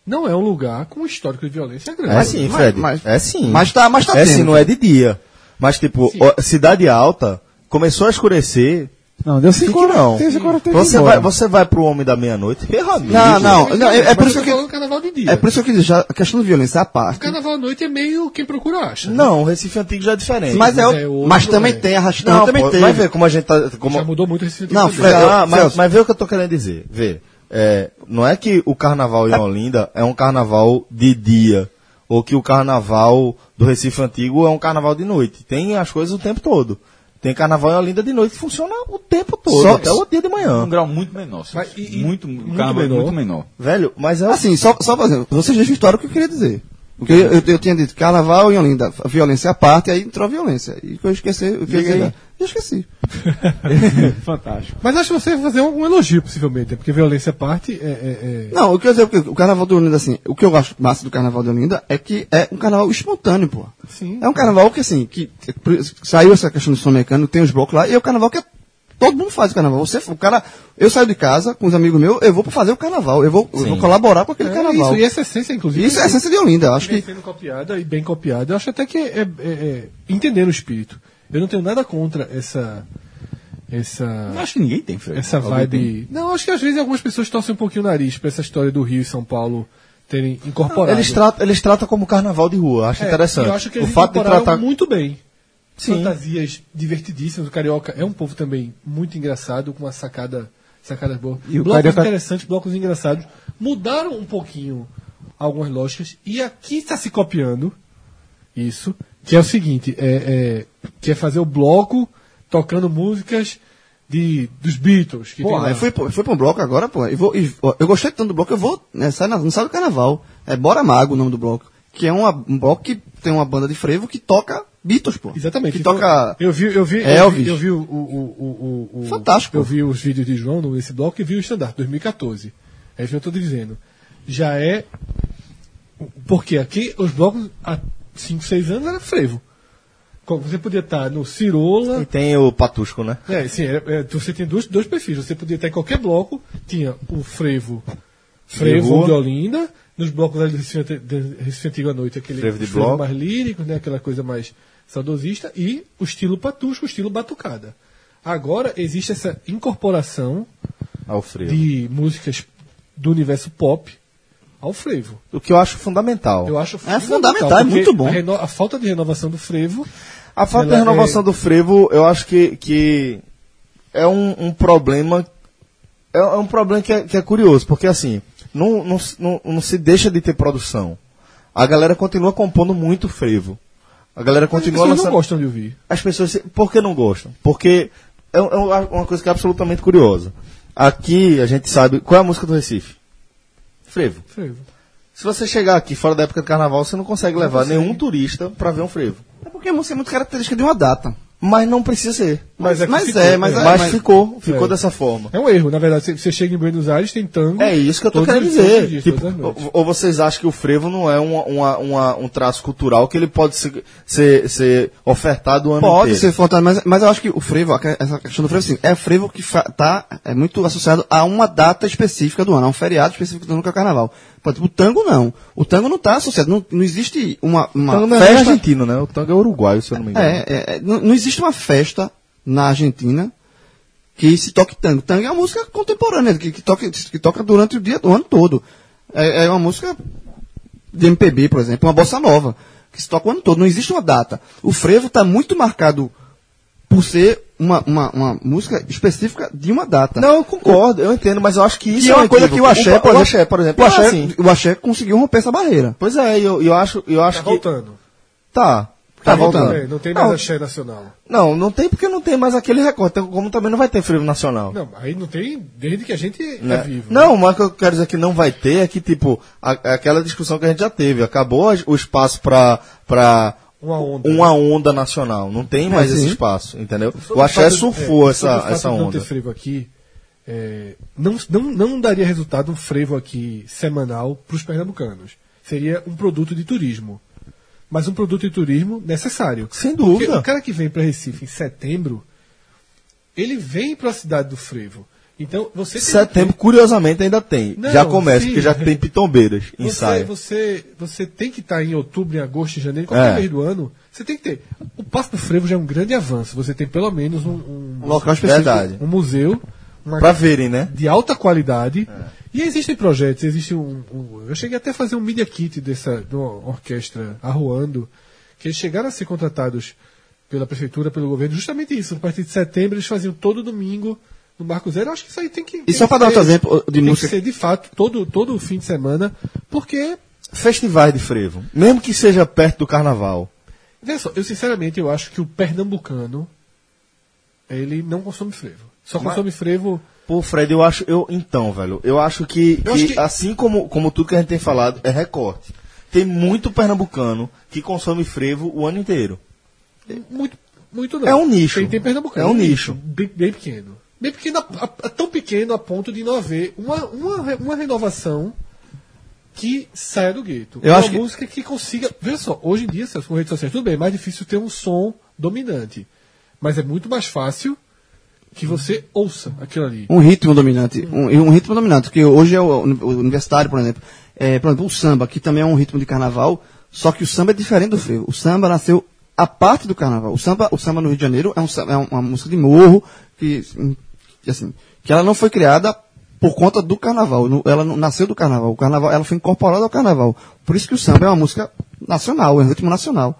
Speaker 3: Não é um lugar com histórico de violência grande.
Speaker 2: É sim,
Speaker 6: mas-
Speaker 2: Fred.
Speaker 6: mas-
Speaker 2: é sim.
Speaker 6: mas tá- mas tá
Speaker 2: É
Speaker 6: tendo,
Speaker 2: sim, não é de dia. Mas, tipo,
Speaker 3: Sim.
Speaker 2: ó, cidade alta, começou a escurecer.
Speaker 4: Não, deu 5
Speaker 2: Fique
Speaker 4: horas.
Speaker 2: não.
Speaker 4: 5 horas tem
Speaker 2: Você vai, você vai pro Homem da Meia-Noite, amigo.
Speaker 6: Não, não, não, é, é por
Speaker 3: Mas
Speaker 6: isso
Speaker 3: eu
Speaker 6: que eu,
Speaker 3: carnaval de dia.
Speaker 6: é por isso que eu quis deixar a questão de violência à
Speaker 3: O
Speaker 6: parte.
Speaker 3: carnaval à noite é meio quem procura acha.
Speaker 2: Não, o Recife Antigo já é diferente.
Speaker 6: Mas, é,
Speaker 3: mas
Speaker 6: o-
Speaker 3: é outro,
Speaker 6: mas também
Speaker 3: é.
Speaker 6: tem arrastão,
Speaker 2: Não,
Speaker 6: também
Speaker 2: pô,
Speaker 6: tem.
Speaker 2: vai ver como a gente tá... Como...
Speaker 3: Já mudou muito esse
Speaker 6: Não,
Speaker 3: também.
Speaker 6: Fred,
Speaker 2: Ah, mas, mas vê o que eu tô querendo dizer. Vê. É, não é que o carnaval em Olinda é um carnaval de dia. Ou que o carnaval do Recife Antigo é um carnaval de noite. Tem as coisas o tempo todo. Tem carnaval em Olinda de noite que funciona o tempo todo,
Speaker 6: Só-
Speaker 2: até o dia de manhã.
Speaker 5: Um grau muito menor.
Speaker 3: Mas e- e-
Speaker 5: muito,
Speaker 3: muito
Speaker 5: o carnaval é
Speaker 3: menor.
Speaker 5: muito menor.
Speaker 2: Velho, mas é
Speaker 6: Assim, só, só fazendo, vocês desvirtuaram o que eu queria dizer. Porque eu, eu, eu tinha dito carnaval em Olinda, violência à parte, aí entrou a violência. E que eu esqueci, eu. Eu esqueci. <laughs>
Speaker 4: Fantástico.
Speaker 3: Mas acho que você vai fazer um, um elogio, possivelmente, porque violência à parte é. é- é-
Speaker 6: Não, o que eu ia dizer, porque o carnaval de Olinda, assim, o que eu acho massa do carnaval de Olinda é que é um carnaval espontâneo, pô.
Speaker 3: Sim.
Speaker 6: É um carnaval que, assim, que saiu essa questão do som mecânico, tem os blocos lá, e é o carnaval que é- todo mundo faz o carnaval. Você, o cara, eu saio de casa com os amigos meus, eu vou pra fazer o carnaval, eu vou, eu vou colaborar com aquele
Speaker 3: É
Speaker 6: carnaval.
Speaker 3: isso, e essa essência, inclusive.
Speaker 6: Isso é a essência de Olinda, acho que
Speaker 3: sendo copiada e bem copiada. Eu acho até que é, é- é entendendo o espírito. Eu não tenho nada contra essa. Essa.
Speaker 5: Eu acho que ninguém tem, Fred.
Speaker 3: essa
Speaker 5: Alguém
Speaker 3: vibe. Não, acho que às vezes algumas pessoas torcem um pouquinho o nariz pra essa história do Rio e São Paulo terem incorporado.
Speaker 2: eles, tratam, eles tratam como carnaval de rua, acho
Speaker 3: É,
Speaker 2: interessante.
Speaker 3: Eu acho que
Speaker 2: o
Speaker 3: eles
Speaker 2: fato de
Speaker 3: incorporaram
Speaker 2: tratar.
Speaker 3: muito bem.
Speaker 2: Sim.
Speaker 3: Fantasias divertidíssimas. O Carioca é um povo também muito engraçado, com uma sacada, sacadas boas.
Speaker 4: E o
Speaker 3: blocos
Speaker 4: Carioca-
Speaker 3: interessantes, blocos engraçados. Mudaram um pouquinho algumas lógicas. E aqui está se copiando isso, que é o seguinte, é, é- que é fazer o bloco tocando músicas de, dos Beatles. Que
Speaker 6: Pô, eu fui, pô, eu fui pra um bloco agora, pô. Eu, vou, e, ó, eu gostei tanto do bloco, eu vou né, sair na, no sábado do carnaval. É Bora Mago o nome do bloco. Que é uma, um bloco que tem uma banda de frevo que toca Beatles, pô.
Speaker 3: Exatamente.
Speaker 6: Que
Speaker 3: Então,
Speaker 6: toca.
Speaker 3: Eu vi, eu vi, eu
Speaker 6: Elvis.
Speaker 3: vi, eu vi o, o, o, o, o-
Speaker 6: Fantástico.
Speaker 3: Eu vi os vídeos de João nesse bloco e vi o estandarte 2014. É isso que eu estou dizendo. Já é. Porque aqui os blocos há 5, 6 anos era frevo. Você podia estar no Cirola.
Speaker 2: E tem o patusco, né?
Speaker 3: É, sim, é- é, você tem dois, dois perfis. Você podia estar em qualquer bloco, tinha o frevo, frevo de Olinda, nos blocos da Recife, de Recife Antigo à Noite, aquele
Speaker 2: Frevo de
Speaker 3: frevo
Speaker 2: bloco.
Speaker 3: mais lírico, né, aquela coisa mais saudosista, e o estilo patusco, o estilo batucada. Agora existe essa incorporação de músicas do universo pop ao frevo.
Speaker 2: O que eu acho fundamental.
Speaker 3: Eu acho
Speaker 6: É fundamental, é
Speaker 3: porque
Speaker 6: muito bom.
Speaker 3: A, a falta de renovação do frevo.
Speaker 2: A falta de
Speaker 3: Ela
Speaker 2: renovação
Speaker 3: é-
Speaker 2: do frevo, eu acho que, que é um, um problema. É, é um problema que é, que é curioso, porque assim, não, não, se- não, não se deixa de ter produção. A galera continua compondo muito frevo. A galera
Speaker 3: As
Speaker 2: continua
Speaker 3: pessoas não
Speaker 2: lançando.
Speaker 3: gostam de ouvir.
Speaker 2: As pessoas. Por que não gostam? Porque é, é uma coisa que é absolutamente curiosa. Aqui a gente sabe. Qual é a música do Recife? Frevo.
Speaker 3: Frevo.
Speaker 2: Se você chegar aqui fora da época do carnaval, você não consegue levar nenhum turista pra ver um frevo.
Speaker 6: É porque a música é muito característica de uma data.
Speaker 2: Mas não precisa ser.
Speaker 3: Mas é que
Speaker 6: mas
Speaker 3: ficou,
Speaker 6: é, mas
Speaker 3: é.
Speaker 6: é.
Speaker 2: Mas ficou, ficou
Speaker 3: É.
Speaker 2: dessa forma.
Speaker 3: É um erro, na verdade. Você- Você chega em Buenos Aires, tem tango.
Speaker 2: É isso que eu tô querendo dizer.
Speaker 3: dias,
Speaker 2: Tipo, ou, vocês acham que o frevo não é uma, uma, uma- um traço cultural que ele pode ser, ser, ser ofertado o ano
Speaker 6: Pode
Speaker 2: inteiro?
Speaker 6: ser fantasma, mas, mas eu acho que o frevo, essa questão do frevo, assim, é frevo que tá, é muito associado a uma data específica do ano, a um feriado específico do ano que é o carnaval. O tango não. O tango não está associado, não, não existe uma,
Speaker 2: O
Speaker 6: uma
Speaker 2: tango não é
Speaker 6: festa.
Speaker 2: argentino, né? O tango é uruguaio, se eu não me engano.
Speaker 6: É, é, é, não, não existe uma festa na Argentina que se toque tango. Tango é uma música contemporânea, que, que, toca, que toca durante o dia, o ano todo. É, é uma música de MPB, por exemplo, uma bossa nova, que se toca o ano todo. Não existe uma data. O frevo está muito marcado por ser uma, uma, uma música específica de uma data.
Speaker 2: Não, eu concordo, eu entendo, mas eu acho que isso
Speaker 6: que é uma
Speaker 2: um
Speaker 6: coisa que o. Axé, por
Speaker 2: o
Speaker 6: exemplo,
Speaker 2: Axé, por exemplo,
Speaker 6: o
Speaker 2: é
Speaker 6: Axé,
Speaker 2: assim.
Speaker 6: o Axé conseguiu romper essa barreira.
Speaker 2: Pois é, eu, eu acho, eu acho
Speaker 3: Tá
Speaker 2: que...
Speaker 3: voltando.
Speaker 2: Tá.
Speaker 6: Tá voltando.
Speaker 3: É, não tem mais
Speaker 2: Não.
Speaker 3: axé nacional.
Speaker 2: Não, não tem porque não tem mais aquele recorte, como também não vai ter frevo nacional.
Speaker 3: Não, aí não tem desde que a gente
Speaker 2: né?
Speaker 3: é vivo.
Speaker 2: Não, mas o que eu quero dizer que não vai ter é que, tipo, a- aquela discussão que a gente já teve, acabou a- o espaço pra, pra
Speaker 3: Uma onda.
Speaker 2: uma onda nacional, não tem mais esse
Speaker 6: sim.
Speaker 2: espaço, entendeu?
Speaker 3: Sobre
Speaker 2: O Axé
Speaker 3: fato-
Speaker 2: surfou
Speaker 3: é,
Speaker 2: essa,
Speaker 3: sobre o fato
Speaker 2: essa
Speaker 3: de Não
Speaker 2: onda.
Speaker 3: ter frevo aqui, é, não, não, não daria resultado um frevo aqui semanal para os pernambucanos. Seria um produto de turismo. Mas um produto de turismo necessário.
Speaker 2: Sem
Speaker 3: Porque
Speaker 2: dúvida.
Speaker 3: o cara que vem para Recife em setembro, ele vem para a cidade do frevo. Então você tem
Speaker 2: Setembro, curiosamente, ainda tem.
Speaker 3: Não,
Speaker 2: já começa,
Speaker 3: sim.
Speaker 2: porque já tem pitombeiras,
Speaker 3: Você,
Speaker 2: ensaio.
Speaker 3: você, você tem que estar em outubro, em agosto, em janeiro, qualquer
Speaker 2: É.
Speaker 3: mês do ano. Você tem que ter. O Passo do Frevo já é um grande avanço. Você tem pelo menos um, um,
Speaker 6: Um local específico.
Speaker 2: Verdade.
Speaker 3: um museu
Speaker 2: Pra verem, né?
Speaker 3: de alta qualidade. E existem projetos, existe um, um- Eu cheguei até a fazer um media kit dessa de uma orquestra arruando, que eles chegaram a ser contratados pela prefeitura, pelo governo, justamente isso. A partir de setembro eles faziam todo domingo no Marco Zero. Eu acho que isso aí tem que. tem
Speaker 6: só pra dar outro exemplo de
Speaker 3: tem
Speaker 6: música-
Speaker 3: que ser de fato todo, todo fim de semana, porque
Speaker 2: Festivais de frevo. Mesmo que seja perto do carnaval.
Speaker 3: Veja só, eu sinceramente eu acho que o pernambucano ele não consome frevo. Só consome frevo.
Speaker 2: Pô, Fred, eu acho. Eu, então, velho, eu acho que,
Speaker 3: Eu
Speaker 2: que
Speaker 3: acho que-
Speaker 2: assim como, como tudo que a gente tem falado, é recorte. Tem muito pernambucano que consome frevo o ano inteiro.
Speaker 3: Muito, muito não.
Speaker 2: É um nicho.
Speaker 3: Tem, tem pernambucano.
Speaker 2: É um nicho.
Speaker 3: Bem, bem pequeno. Bem pequeno, a- a- tão pequeno a ponto de não haver uma, uma, uma renovação que saia do gueto.
Speaker 6: Eu
Speaker 3: uma
Speaker 6: acho que-
Speaker 3: música que consiga. Veja só, hoje em dia, com redes sociais, tudo bem, é mais difícil ter um som dominante. Mas é muito mais fácil que você ouça aquilo ali.
Speaker 6: um ritmo dominante. Um, um ritmo dominante, porque hoje é o, o universitário, por exemplo. É, por exemplo, o samba, que também é um ritmo de carnaval, só que o samba é diferente do frevo. O samba nasceu a parte do carnaval. O samba, o samba no Rio de Janeiro é, um, é uma música de morro, que, assim, que ela não foi criada por conta do carnaval. Ela nasceu do carnaval. O carnaval, ela foi incorporada ao carnaval. Por isso que o samba é uma música nacional, é um ritmo nacional.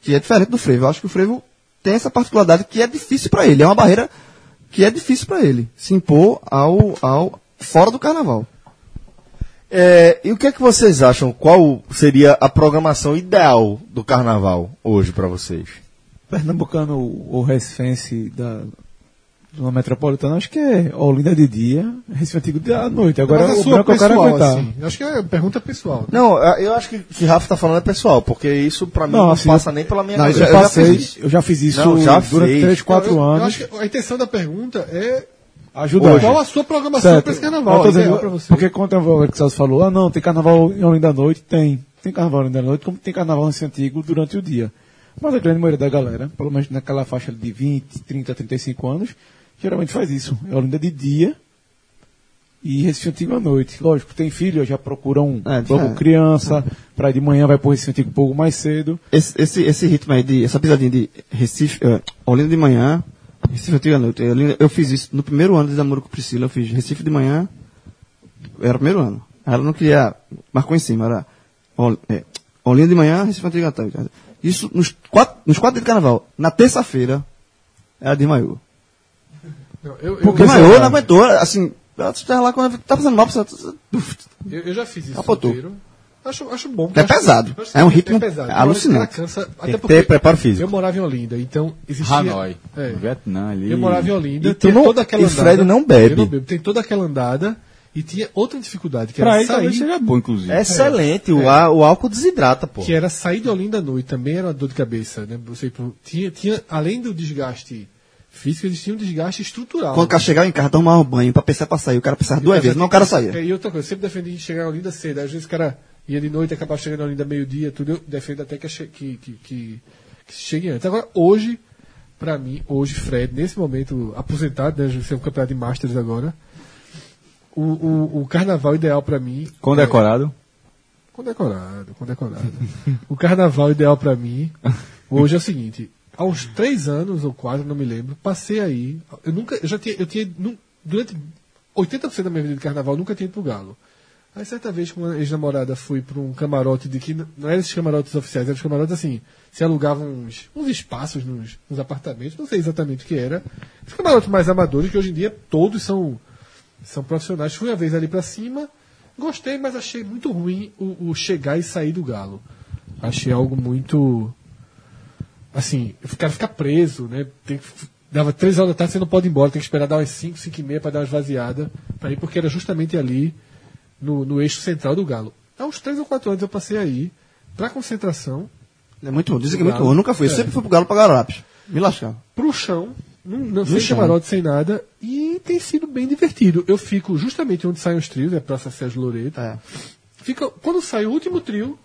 Speaker 6: Que é diferente do frevo. Eu acho que o frevo tem essa particularidade que é difícil para ele. É uma barreira que é difícil para ele se impor ao, ao fora do carnaval.
Speaker 2: É, e o que é que vocês acham? Qual seria a programação ideal do carnaval hoje pra vocês?
Speaker 4: Pernambucano ou recifense da zona metropolitana, acho que é Olinda de dia, Recife Antigo de à noite. Agora
Speaker 3: Mas a
Speaker 4: o
Speaker 3: sua
Speaker 4: branco eu quero
Speaker 3: pessoal,
Speaker 4: aguentar.
Speaker 3: assim, eu acho que é pergunta pessoal. né?
Speaker 2: Não, a- eu acho que que Rafa tá falando é pessoal, porque isso pra mim
Speaker 4: Não,
Speaker 2: não,
Speaker 4: assim,
Speaker 2: passa nem pela minha
Speaker 6: não,
Speaker 4: Eu
Speaker 2: cabeça.
Speaker 4: já,
Speaker 6: eu já fiz isso.
Speaker 4: eu já fiz isso
Speaker 2: Não, já
Speaker 4: durante
Speaker 2: fez.
Speaker 4: 3, 4
Speaker 3: Eu- eu
Speaker 4: anos.
Speaker 3: acho que a intenção da pergunta é
Speaker 4: Ajuda
Speaker 3: qual a sua programação para esse carnaval.
Speaker 4: Eu tô
Speaker 3: ideal
Speaker 4: dizendo. Porque quando o Alexandre falou, ah não, tem carnaval em Olinda da Noite, tem. Tem carnaval em Olinda da Noite, como tem carnaval em Recife Antigo durante o dia. Mas a grande maioria da galera, pelo menos naquela faixa de 20, 30, 35 anos, geralmente faz isso. É Olinda de dia e Recife Antigo à noite. Lógico, tem filho, já procura um
Speaker 6: É,
Speaker 4: logo
Speaker 6: é.
Speaker 4: criança, ir de manhã vai pro Recife Antigo um pouco mais cedo.
Speaker 6: Esse, esse, esse ritmo aí, de, essa pisadinha de Recife, eh, Olinda de manhã, Recife Antigo à noite. Eu, eu fiz isso no primeiro ano de namoro com Priscila, eu fiz Recife de manhã, era o primeiro ano. Ela não queria. Marcou em cima, era. Ol- é, Olinda de manhã, Recife Antiga à tarde. Isso nos quatro, nos quatro dias de carnaval. Na terça-feira, ela desmaiou.
Speaker 3: Eu, eu,
Speaker 6: Porque desmaiou, não aguentou. Assim, ela estava lá quando tá fazendo mal, você.
Speaker 3: eu, eu já fiz isso
Speaker 6: Capotou.
Speaker 3: Acho, acho bom.
Speaker 6: É
Speaker 3: acho-
Speaker 6: pesado.
Speaker 3: acho
Speaker 6: É um
Speaker 3: que
Speaker 6: ritmo
Speaker 3: pesado.
Speaker 6: alucinante.
Speaker 3: Cansa, até
Speaker 2: Tem que
Speaker 3: porque
Speaker 2: ter preparo físico.
Speaker 3: Eu morava em Olinda, então existia...
Speaker 5: Hanoi.
Speaker 3: É.
Speaker 5: Vietnã ali.
Speaker 3: Eu morava em Olinda,
Speaker 2: E
Speaker 3: tinha
Speaker 2: não-
Speaker 3: toda aquela
Speaker 2: e Fred não bebe.
Speaker 3: Eu não bebo. Tem toda aquela andada e tinha outra dificuldade, que
Speaker 5: Pra
Speaker 3: era sair,
Speaker 5: seja bom, inclusive.
Speaker 2: É excelente, O, á- o álcool desidrata, pô.
Speaker 3: que era sair de Olinda à noite, também era uma dor de cabeça, né? Você tinha, tinha além do desgaste físico, existia um desgaste estrutural.
Speaker 6: Quando o cara chegava em casa, tomava um banho pra pensar pra sair. O cara pensava duas vezes, não o cara saía.
Speaker 3: É, e outra coisa, eu sempre defendi chegar em Olinda cedo. Às vezes o cara ia de noite, acabava chegando em Olinda meio-dia, tudo. Eu defendo até que, que, que, que, que chegue antes. Agora, hoje, pra mim, hoje, Fred, nesse momento, aposentado, né? É um campeonato de Masters agora. O, o, o carnaval ideal pra mim.
Speaker 5: Condecorado.
Speaker 3: Condecorado, condecorado. <laughs> o carnaval ideal pra mim hoje é o seguinte: há uns três anos ou quatro, não me lembro, passei aí. Eu nunca, eu já tinha, eu tinha durante 80% da minha vida de carnaval, nunca tinha ido pro Galo. Aí certa vez com uma ex-namorada fui para um camarote de que não eram esses camarotes oficiais, eram os camarotes assim, se alugavam uns, uns espaços nos, nos apartamentos, não sei exatamente o que era. Os camarotes mais amadores, que hoje em dia todos são, são profissionais. Fui uma vez ali para cima, gostei, mas achei muito ruim o, o chegar e sair do Galo. Achei algo muito. Assim, o cara ficar preso, né? Tem dava três horas da tarde, você não pode ir embora, tem que esperar dar umas 5, 5 e meia para dar uma esvaziada, para ir, porque era justamente ali, no, no eixo central do Galo. Há uns três ou quatro anos eu passei aí, para concentração,
Speaker 6: É muito bom. Dizem que é muito bom. Eu nunca fui. Eu
Speaker 3: É.
Speaker 6: sempre fui pro Galo pra Garapes. Me lascava.
Speaker 3: pro chão, não, não sem
Speaker 6: chão.
Speaker 3: camarote, sem nada, e tem sido bem divertido. Eu fico justamente onde saem os trios, é Praça Sérgio Loreto.
Speaker 6: É.
Speaker 3: Fica, quando sai o último trio,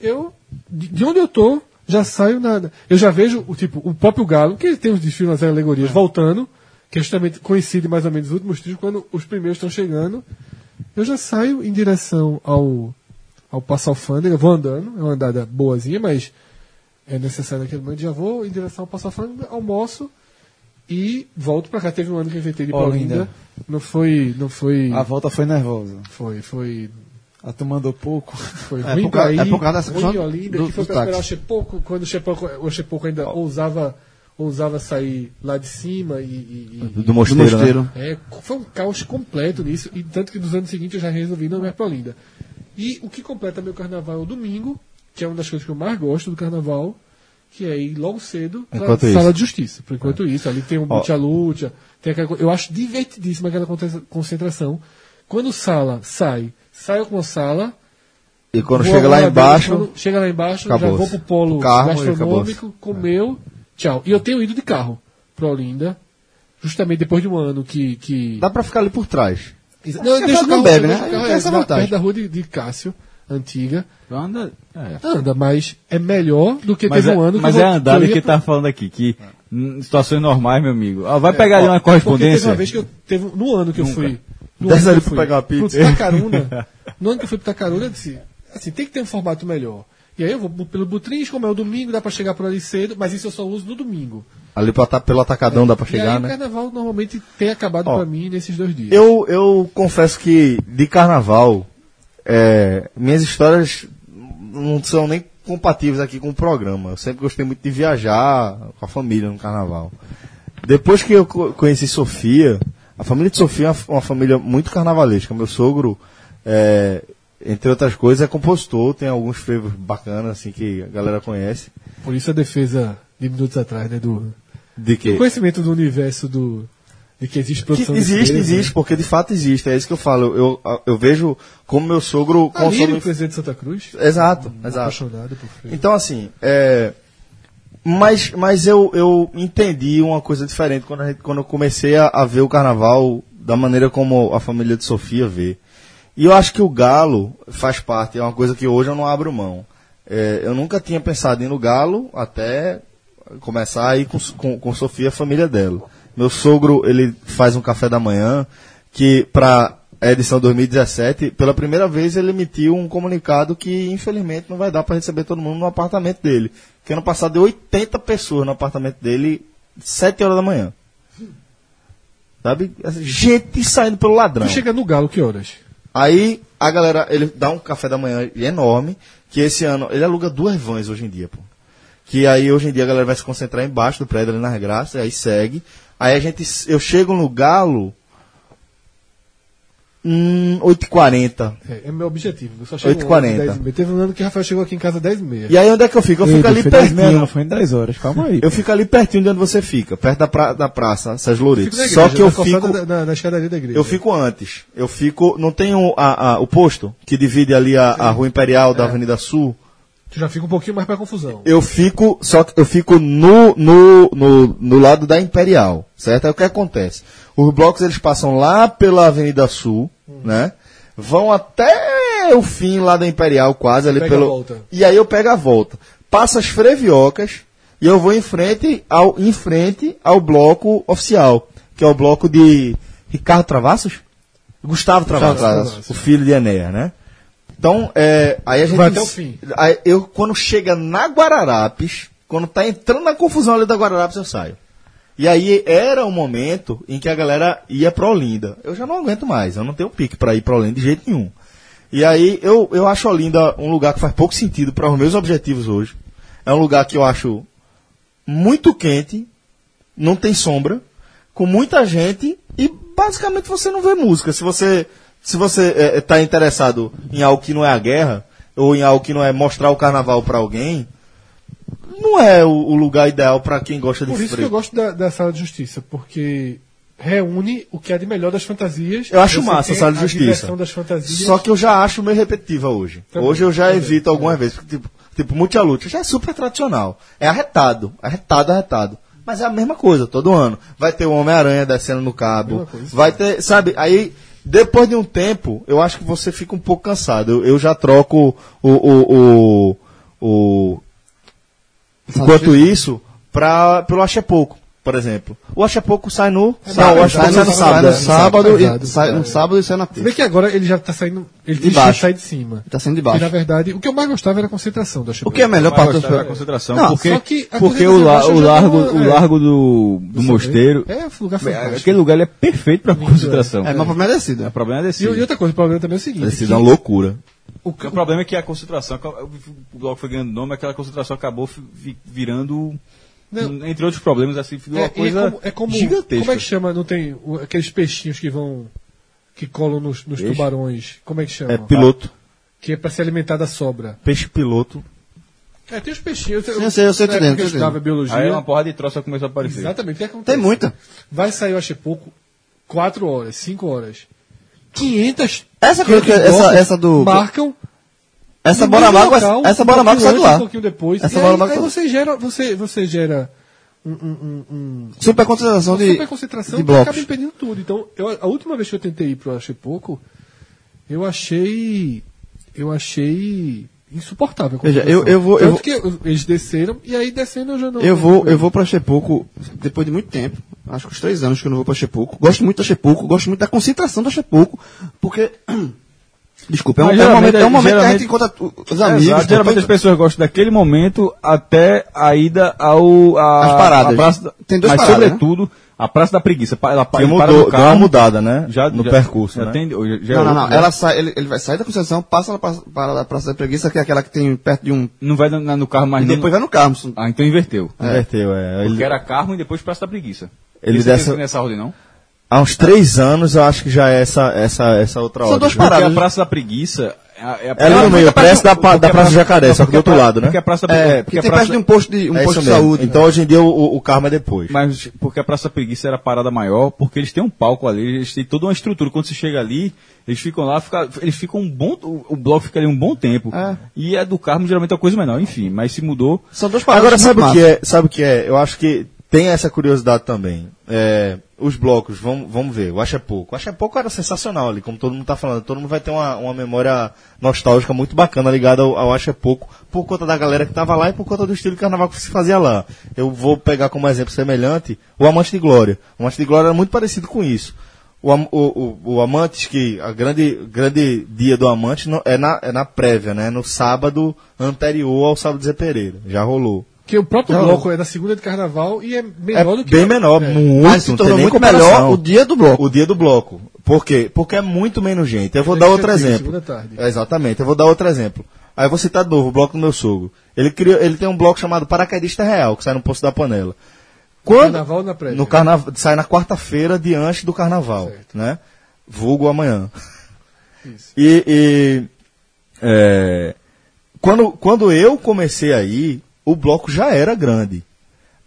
Speaker 3: eu, de, de onde eu tô, já saio nada. Eu já vejo o tipo, o próprio Galo, que ele tem os desfiles nas alegorias, voltando, que é justamente coincide mais ou menos os últimos trios, quando os primeiros estão chegando, eu já saio em direção ao, ao Passo Alfândega, vou andando, é uma andada boazinha, mas é necessário naquele momento, já vou em direção ao Passo Alfândega, almoço e volto pra cá. Teve um ano que eu inventei de
Speaker 4: Olinda.
Speaker 3: Olinda, não foi, não foi,
Speaker 4: A volta foi nervosa.
Speaker 3: foi, foi
Speaker 4: A tu mandou pouco. <laughs>
Speaker 3: foi
Speaker 6: É
Speaker 3: ruim
Speaker 6: por
Speaker 3: ir,
Speaker 6: é por causa dessa
Speaker 3: ruim
Speaker 6: questão
Speaker 3: em Olinda,
Speaker 6: do-
Speaker 3: que foi pra esperar o. Chepoco, quando o Chepoco, o Chepoco ainda ousava, ousava sair lá de cima e... e- e-
Speaker 2: Do mosteiro,
Speaker 6: Do mosteiro.
Speaker 2: né?
Speaker 3: é, foi um caos completo nisso, e tanto que nos anos seguintes eu já resolvi não ir pra Olinda. E o que completa meu carnaval é o domingo, que é uma das coisas que eu mais gosto do carnaval, que é ir logo cedo pra
Speaker 2: Enquanto
Speaker 3: sala de justiça. Por enquanto isso, ali tem um luta-luta, tem aquela Eu acho divertidíssima aquela concentra- concentração. Quando sala sai, saio com a sala,
Speaker 2: E quando chega lá embaixo,
Speaker 3: quando chega lá embaixo, já vou pro polo
Speaker 2: carro
Speaker 3: gastronômico, comeu, tchau. E eu tenho ido de carro pra Olinda, justamente depois de um ano que. que...
Speaker 2: dá pra ficar ali por trás.
Speaker 6: Não,
Speaker 3: eu deixo o carro-
Speaker 6: bebe, né?
Speaker 3: carro, é,
Speaker 6: essa
Speaker 3: na-
Speaker 6: vantagem.
Speaker 3: perto da rua de, de Cássio, antiga.
Speaker 5: Anda, é.
Speaker 3: Anda, mas é melhor do que
Speaker 5: Mas,
Speaker 3: teve
Speaker 5: é,
Speaker 3: um ano
Speaker 5: mas
Speaker 3: que
Speaker 5: é
Speaker 3: eu-
Speaker 5: a andada
Speaker 3: eu
Speaker 5: que
Speaker 3: pra-
Speaker 5: tá falando aqui, que em situações normais, meu amigo. ó, vai pegar ali uma
Speaker 3: Porque teve
Speaker 5: correspondência.
Speaker 3: uma vez que eu teve no ano que eu fui. No
Speaker 2: Desce
Speaker 3: ano
Speaker 2: ali
Speaker 3: que eu
Speaker 2: pra pegar uma
Speaker 3: pro
Speaker 2: pizza.
Speaker 3: Tacaruna. <laughs> no ano que eu fui pro Tacaruna, eu disse, assim, tem que ter um formato melhor. E aí eu vou pelo Butrins, como é o domingo, dá pra chegar por ali cedo, mas isso eu só uso no domingo.
Speaker 2: Ali pro pelo atacadão dá pra chegar,
Speaker 3: aí o
Speaker 2: né?
Speaker 3: carnaval normalmente tem acabado
Speaker 2: Ó,
Speaker 3: pra mim nesses dois dias.
Speaker 2: Eu, eu confesso que de carnaval, é, minhas histórias não são nem compatíveis aqui com o programa. Eu sempre gostei muito de viajar com a família no carnaval. Depois que eu co- conheci Sofia, a família de Sofia é uma, uma família muito carnavalesca. Meu sogro, é, entre outras coisas, é compositor, tem alguns frevos bacanas assim que a galera conhece.
Speaker 3: Por isso a defesa de minutos atrás, né, do,
Speaker 2: De
Speaker 3: do
Speaker 2: que
Speaker 3: conhecimento do universo do de que existe
Speaker 2: Que
Speaker 3: produção de
Speaker 2: existe, existe,
Speaker 3: né?
Speaker 2: porque de fato existe. É isso que eu falo. Eu, eu vejo como meu sogro
Speaker 3: Alírio,
Speaker 2: consome.
Speaker 3: presidente de Santa Cruz,
Speaker 2: Exato, exato.
Speaker 3: apaixonado por.
Speaker 2: Então, assim, é, mas, mas eu, eu entendi uma coisa diferente quando, gente- quando eu comecei a, a ver o carnaval da maneira como a família de Sofia vê. E eu acho que o galo faz parte, é uma coisa que hoje eu não abro mão. É, eu nunca tinha pensado em ir no galo até começar a ir com, com, com Sofia, a família dela. Meu sogro, ele faz um café da manhã que para a edição 2017, pela primeira vez ele emitiu um comunicado que infelizmente não vai dar para receber todo mundo no apartamento dele. Que ano passado deu 80 pessoas no apartamento dele, 7 horas da manhã. Sabe? Assim, Gente saindo pelo ladrão.
Speaker 3: Tu chega no Galo que horas?
Speaker 2: Aí a galera, ele dá um café da manhã enorme, que esse ano, ele aluga duas vans hoje em dia, pô. Que aí hoje em dia a galera vai se concentrar embaixo do prédio ali nas graças, aí segue. Aí a gente, eu chego no Galo, hum, 8h40.
Speaker 3: É, é meu objetivo. Eu só chego
Speaker 2: 8h40.
Speaker 3: 10 e meia. Teve um ano que o Rafael chegou aqui em casa às 10 e
Speaker 2: aí onde é que eu fico? Eu fico
Speaker 4: Ei,
Speaker 2: ali
Speaker 4: foi 10 meia,
Speaker 2: pertinho.
Speaker 4: Não, foi em 10 horas, calma aí.
Speaker 2: Eu fico ali pertinho de onde você fica, perto da, pra, da praça, Sérgio Loureiro.
Speaker 3: Na
Speaker 2: Só que eu fico,
Speaker 3: Da, na, na escadaria da igreja.
Speaker 2: eu fico antes. Eu fico, não tem o, a, a- o posto que divide ali a, a Rua Imperial da Avenida Sul?
Speaker 3: Tu já fica um pouquinho mais pra confusão.
Speaker 2: Eu fico, só que eu fico no, no, no, no lado da Imperial, certo? Aí o que acontece? Os blocos eles passam lá pela Avenida Sul, né? Vão até o fim lá da Imperial, quase ali
Speaker 3: Pega
Speaker 2: pelo. E aí eu pego a volta. Passa as freviocas e eu vou em frente ao, em frente ao bloco oficial, que é o bloco de Ricardo Travassos? Gustavo Travassos,
Speaker 3: Travassos.
Speaker 2: o filho de Enéas, né? Então, é, aí a gente.
Speaker 3: Vai até o fim.
Speaker 2: Aí eu, quando chega na Guararapes, quando tá entrando na confusão ali da Guararapes, eu saio. E aí era o momento em que a galera ia pra Olinda. Eu já não aguento mais, eu não tenho pique pra ir pra Olinda de jeito nenhum. E aí eu, eu acho Olinda um lugar que faz pouco sentido para os meus objetivos hoje. É um lugar que eu acho muito quente, não tem sombra, com muita gente e basicamente você não vê música. Se você se você está interessado em algo que não é a guerra ou em algo que não é mostrar o carnaval para alguém, não é o, o lugar ideal para quem gosta de
Speaker 3: Por isso que
Speaker 2: frio.
Speaker 3: eu gosto da, da sala de justiça, porque reúne o que há de melhor das fantasias.
Speaker 2: Eu acho massa a sala de justiça. Só que eu já acho meio repetitiva hoje.
Speaker 3: Também,
Speaker 2: hoje eu já
Speaker 3: também,
Speaker 2: evito algumas
Speaker 3: também.
Speaker 2: vezes. Tipo, tipo Multi Luta já é super tradicional. É arretado. Arretado, arretado. Mas é a mesma coisa, todo ano. Vai ter o Homem-Aranha descendo no cabo.
Speaker 3: Coisa.
Speaker 2: Vai ter, sabe? Aí, depois de um tempo, eu acho que você fica um pouco cansado. Eu, eu já troco o. o, o, o enquanto isso, pra, pelo Ache Pouco, por exemplo. O Ache Pouco sai no. não, o Ache
Speaker 6: Sai
Speaker 2: Pouco
Speaker 6: no,
Speaker 2: sai no sábado.
Speaker 6: sai no sábado, e, sai, no sábado e sai na
Speaker 3: Se
Speaker 6: terça.
Speaker 3: bem que agora ele já tá saindo. Ele
Speaker 6: De baixo.
Speaker 3: sai de cima.
Speaker 6: Tá saindo de
Speaker 3: E
Speaker 6: baixo.
Speaker 3: na verdade, o que eu mais gostava era a concentração do
Speaker 6: O que é a melhor
Speaker 5: da
Speaker 6: do
Speaker 5: concentração,
Speaker 6: Não,
Speaker 5: porque,
Speaker 3: só que a
Speaker 5: porque o,
Speaker 3: concentração
Speaker 5: la- o largo,
Speaker 3: não-
Speaker 5: o
Speaker 3: é.
Speaker 5: largo do, do mosteiro,
Speaker 3: É, um lugar
Speaker 5: é,
Speaker 3: fantástico.
Speaker 5: aquele lugar é perfeito para concentração.
Speaker 6: É, mas o problema é descida.
Speaker 5: O problema é desse.
Speaker 3: E, e outra coisa, o problema também é o seguinte:
Speaker 2: Precisa
Speaker 3: que
Speaker 2: uma loucura.
Speaker 3: O,
Speaker 5: O problema é que a concentração, o bloco foi ganhando nome, aquela concentração acabou virando,
Speaker 3: Não.
Speaker 5: entre outros problemas, assim, ficou
Speaker 3: é,
Speaker 5: uma
Speaker 3: e
Speaker 5: coisa
Speaker 3: como, é como,
Speaker 5: gigantesca.
Speaker 3: Como é que chama? Não tem o- aqueles peixinhos que vão. que colam nos, nos tubarões. Como é que chama?
Speaker 2: É piloto.
Speaker 3: Que é pra se alimentar da sobra.
Speaker 2: Peixe piloto.
Speaker 3: É, tem os peixinhos.
Speaker 6: Sim, eu sei, eu sei,
Speaker 3: que eu estudava
Speaker 6: dentro.
Speaker 3: biologia.
Speaker 5: Aí uma porra de troça começou a aparecer.
Speaker 3: Exatamente. O que acontece?
Speaker 6: Tem muita.
Speaker 3: Vai sair, eu achei pouco, 4 horas, 5 horas. 500.
Speaker 6: Essa que-
Speaker 3: 500
Speaker 6: essa-
Speaker 3: blocos
Speaker 6: essa do-
Speaker 3: Marcam.
Speaker 6: Essa bola mágoa,
Speaker 3: local,
Speaker 6: essa bola mágoa
Speaker 3: pouquinho
Speaker 6: sai de
Speaker 3: antes,
Speaker 6: lá.
Speaker 3: Um pouquinho depois.
Speaker 6: Essa
Speaker 3: e
Speaker 6: bola
Speaker 3: aí, aí você gera, você, você gera um, um, um,
Speaker 6: Super concentração de,
Speaker 3: super concentração
Speaker 6: de
Speaker 3: que acaba
Speaker 6: blocos.
Speaker 3: impedindo tudo. Então, eu, a última vez que eu tentei ir pro Achei Pouco, eu achei. Eu achei insuportável.
Speaker 6: Veja, eu- eu vou- eu
Speaker 3: Tanto que eu- eles desceram e aí descendo eu já não.
Speaker 6: Eu vou, eu vou pra Chepuco depois de muito tempo. Acho que uns três anos que eu não vou pra Chepuco. Gosto muito da Chepuco, gosto muito da concentração da Chepuco, porque. <clears throat> Desculpa, é um, é um
Speaker 5: geralmente-
Speaker 6: momento, é um momento que a
Speaker 5: geralmente-
Speaker 6: gente encontra os
Speaker 5: Exato,
Speaker 6: amigos.
Speaker 5: geralmente
Speaker 6: depois-
Speaker 5: as pessoas gostam daquele momento até a ida ao. A,
Speaker 6: As paradas.
Speaker 5: praça
Speaker 6: Tem duas
Speaker 5: mas,
Speaker 6: paradas, né?
Speaker 5: A Praça da Preguiça. Ela, para
Speaker 2: mudou, deu uma
Speaker 5: carro,
Speaker 2: mudada, né?
Speaker 5: já,
Speaker 2: no
Speaker 5: já-
Speaker 2: percurso,
Speaker 5: já
Speaker 2: né?
Speaker 5: tem- já é
Speaker 6: Não, não, não.
Speaker 5: outro,
Speaker 6: Ela sai, ele, ele vai sair da Conceição, passa praça, para da Praça da Preguiça, que é aquela que tem perto de um.
Speaker 5: Não vai no, no carro mais
Speaker 6: E
Speaker 5: nem-
Speaker 6: depois vai no carro.
Speaker 5: Ah, então inverteu.
Speaker 2: Inverteu, é.
Speaker 5: Porque
Speaker 2: Ele,
Speaker 5: era carro e depois Praça da Preguiça.
Speaker 2: Ele dessa-
Speaker 5: tem nessa ordem, não?
Speaker 2: Há uns três anos eu acho que já é essa, essa, essa outra
Speaker 6: São
Speaker 2: ordem.
Speaker 6: duas
Speaker 5: Porque
Speaker 6: paradas.
Speaker 5: a Praça da Preguiça... É, a- é,
Speaker 2: É ali no meio, parece da, pa- da Praça do Jacaré, só que do outro lado, né?
Speaker 5: Porque a Praça da
Speaker 6: É, porque
Speaker 5: a
Speaker 6: tem
Speaker 5: praça-
Speaker 6: perto de um posto de, um
Speaker 2: É
Speaker 6: posto de saúde.
Speaker 2: Então hoje em dia o, o karma é depois.
Speaker 5: Mas porque a Praça Preguiça era a parada maior, porque eles têm um palco ali, eles têm toda uma estrutura. Quando você chega ali, eles ficam lá, fica- eles ficam um bom. O, o bloco fica ali um bom tempo.
Speaker 6: É.
Speaker 5: E a do Carmo geralmente é uma coisa menor, enfim, mas se mudou.
Speaker 6: São duas paradas.
Speaker 2: Agora, sabe o que é? Sabe o que é? Eu acho que tem essa curiosidade também. É, os blocos, vamos, vamos ver. O Acha Pouco. O Acha Pouco era sensacional ali, como todo mundo está falando. Todo mundo vai ter uma, uma memória nostálgica muito bacana ligada ao, ao Acha Pouco, por conta da galera que estava lá e por conta do estilo de carnaval que se fazia lá. Eu vou pegar como exemplo semelhante o Amante de Glória. O Amante de Glória era muito parecido com isso. O, o, o, o que a grande, grande dia do Amante é, na, é na prévia, né? No sábado anterior ao sábado de Zé Pereira. Já rolou.
Speaker 3: Que o próprio
Speaker 2: Não.
Speaker 3: bloco é da segunda de carnaval e é
Speaker 2: É
Speaker 3: menor do que.
Speaker 2: bem menor, muito.
Speaker 6: Mas se tornou muito
Speaker 2: comparação.
Speaker 6: melhor o dia do bloco.
Speaker 2: O dia do bloco. Por quê? Porque é muito menos gente. Eu vou
Speaker 3: É
Speaker 2: dar outro
Speaker 3: segunda
Speaker 2: exemplo.
Speaker 3: tarde.
Speaker 2: É, exatamente, eu vou dar outro exemplo. Aí eu vou citar de novo o bloco do meu sogro. Ele, criou, ele tem um bloco chamado Paraquedista Real, que sai no Poço da Panela. Quando,
Speaker 3: Carnaval ou na prévia?
Speaker 2: No carnaval, sai na quarta-feira diante do carnaval,
Speaker 3: Certo.
Speaker 2: né? Vulgo amanhã.
Speaker 3: Isso.
Speaker 2: E, e, é, quando, quando eu comecei aí, o bloco já era grande.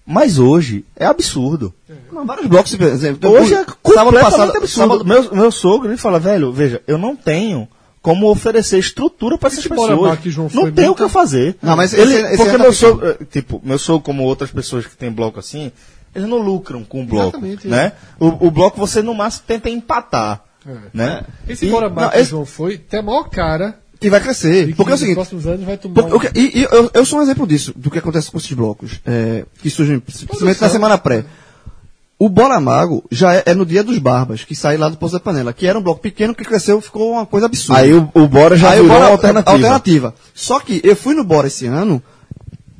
Speaker 2: Mas hoje é absurdo.
Speaker 6: Não, vários blocos, por exemplo.
Speaker 2: Hoje é completamente
Speaker 6: passado,
Speaker 2: absurdo.
Speaker 6: sábado-
Speaker 2: Meu, meu sogro ele fala, velho, veja, eu não tenho como oferecer estrutura para essas pessoas.
Speaker 3: Bar que João
Speaker 2: não tem o que eu fazer.
Speaker 6: Não, mas
Speaker 2: ele,
Speaker 6: esse- esse
Speaker 2: porque
Speaker 6: é
Speaker 2: meu sogro, eh, tipo, meu sogro como outras pessoas que têm bloco assim, eles não lucram com o bloco,
Speaker 3: Exatamente, é.
Speaker 2: né? O, o bloco você no máximo tenta empatar,
Speaker 3: É.
Speaker 2: né?
Speaker 3: Esse
Speaker 2: E-
Speaker 3: Bora Bar
Speaker 6: não,
Speaker 3: que
Speaker 6: esse-
Speaker 3: João foi, tem a maior cara
Speaker 6: que vai crescer.
Speaker 3: que
Speaker 6: Porque é o
Speaker 3: nos
Speaker 6: seguinte,
Speaker 3: próximos anos vai tomar
Speaker 6: Porque,
Speaker 3: um-
Speaker 6: e, e eu, eu sou um exemplo disso, do que acontece com esses blocos, é, que surgem principalmente na semana pré. O Bora Mago já é, é no dia dos Barbas, que sai lá do Poço da Panela, que era um bloco pequeno que cresceu, ficou uma coisa absurda.
Speaker 2: Aí o, o Bora já
Speaker 6: Aí o
Speaker 2: virou
Speaker 6: Bora-
Speaker 2: alternativa.
Speaker 6: alternativa. Só que eu fui no Bora esse ano,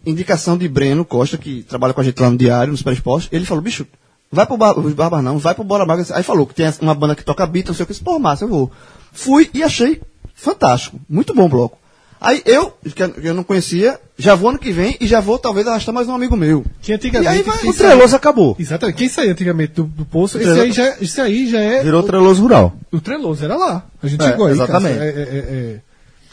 Speaker 6: indicação de Breno Costa, que trabalha com a gente lá no Diário, no Super Esporte, ele falou, bicho, vai pro Bar, os Barbas não, vai pro Bora Mago. Aí falou que tem uma banda que toca beat, não sei o que, pô, massa, eu vou. Fui e achei fantástico, muito bom o bloco. Aí eu, que eu- não conhecia, já vou ano que vem e já vou talvez arrastar mais um amigo meu.
Speaker 3: Que antigamente.
Speaker 6: E aí vai-
Speaker 3: quem
Speaker 2: O Treloso acabou.
Speaker 3: Exatamente. Quem saía antigamente do, do poço, esse aí, já, esse aí já é.
Speaker 2: Virou Treloso Rural.
Speaker 3: O Treloso era lá. A gente
Speaker 2: É,
Speaker 3: chegou aí.
Speaker 2: exatamente.
Speaker 3: Cássio. É, é, é,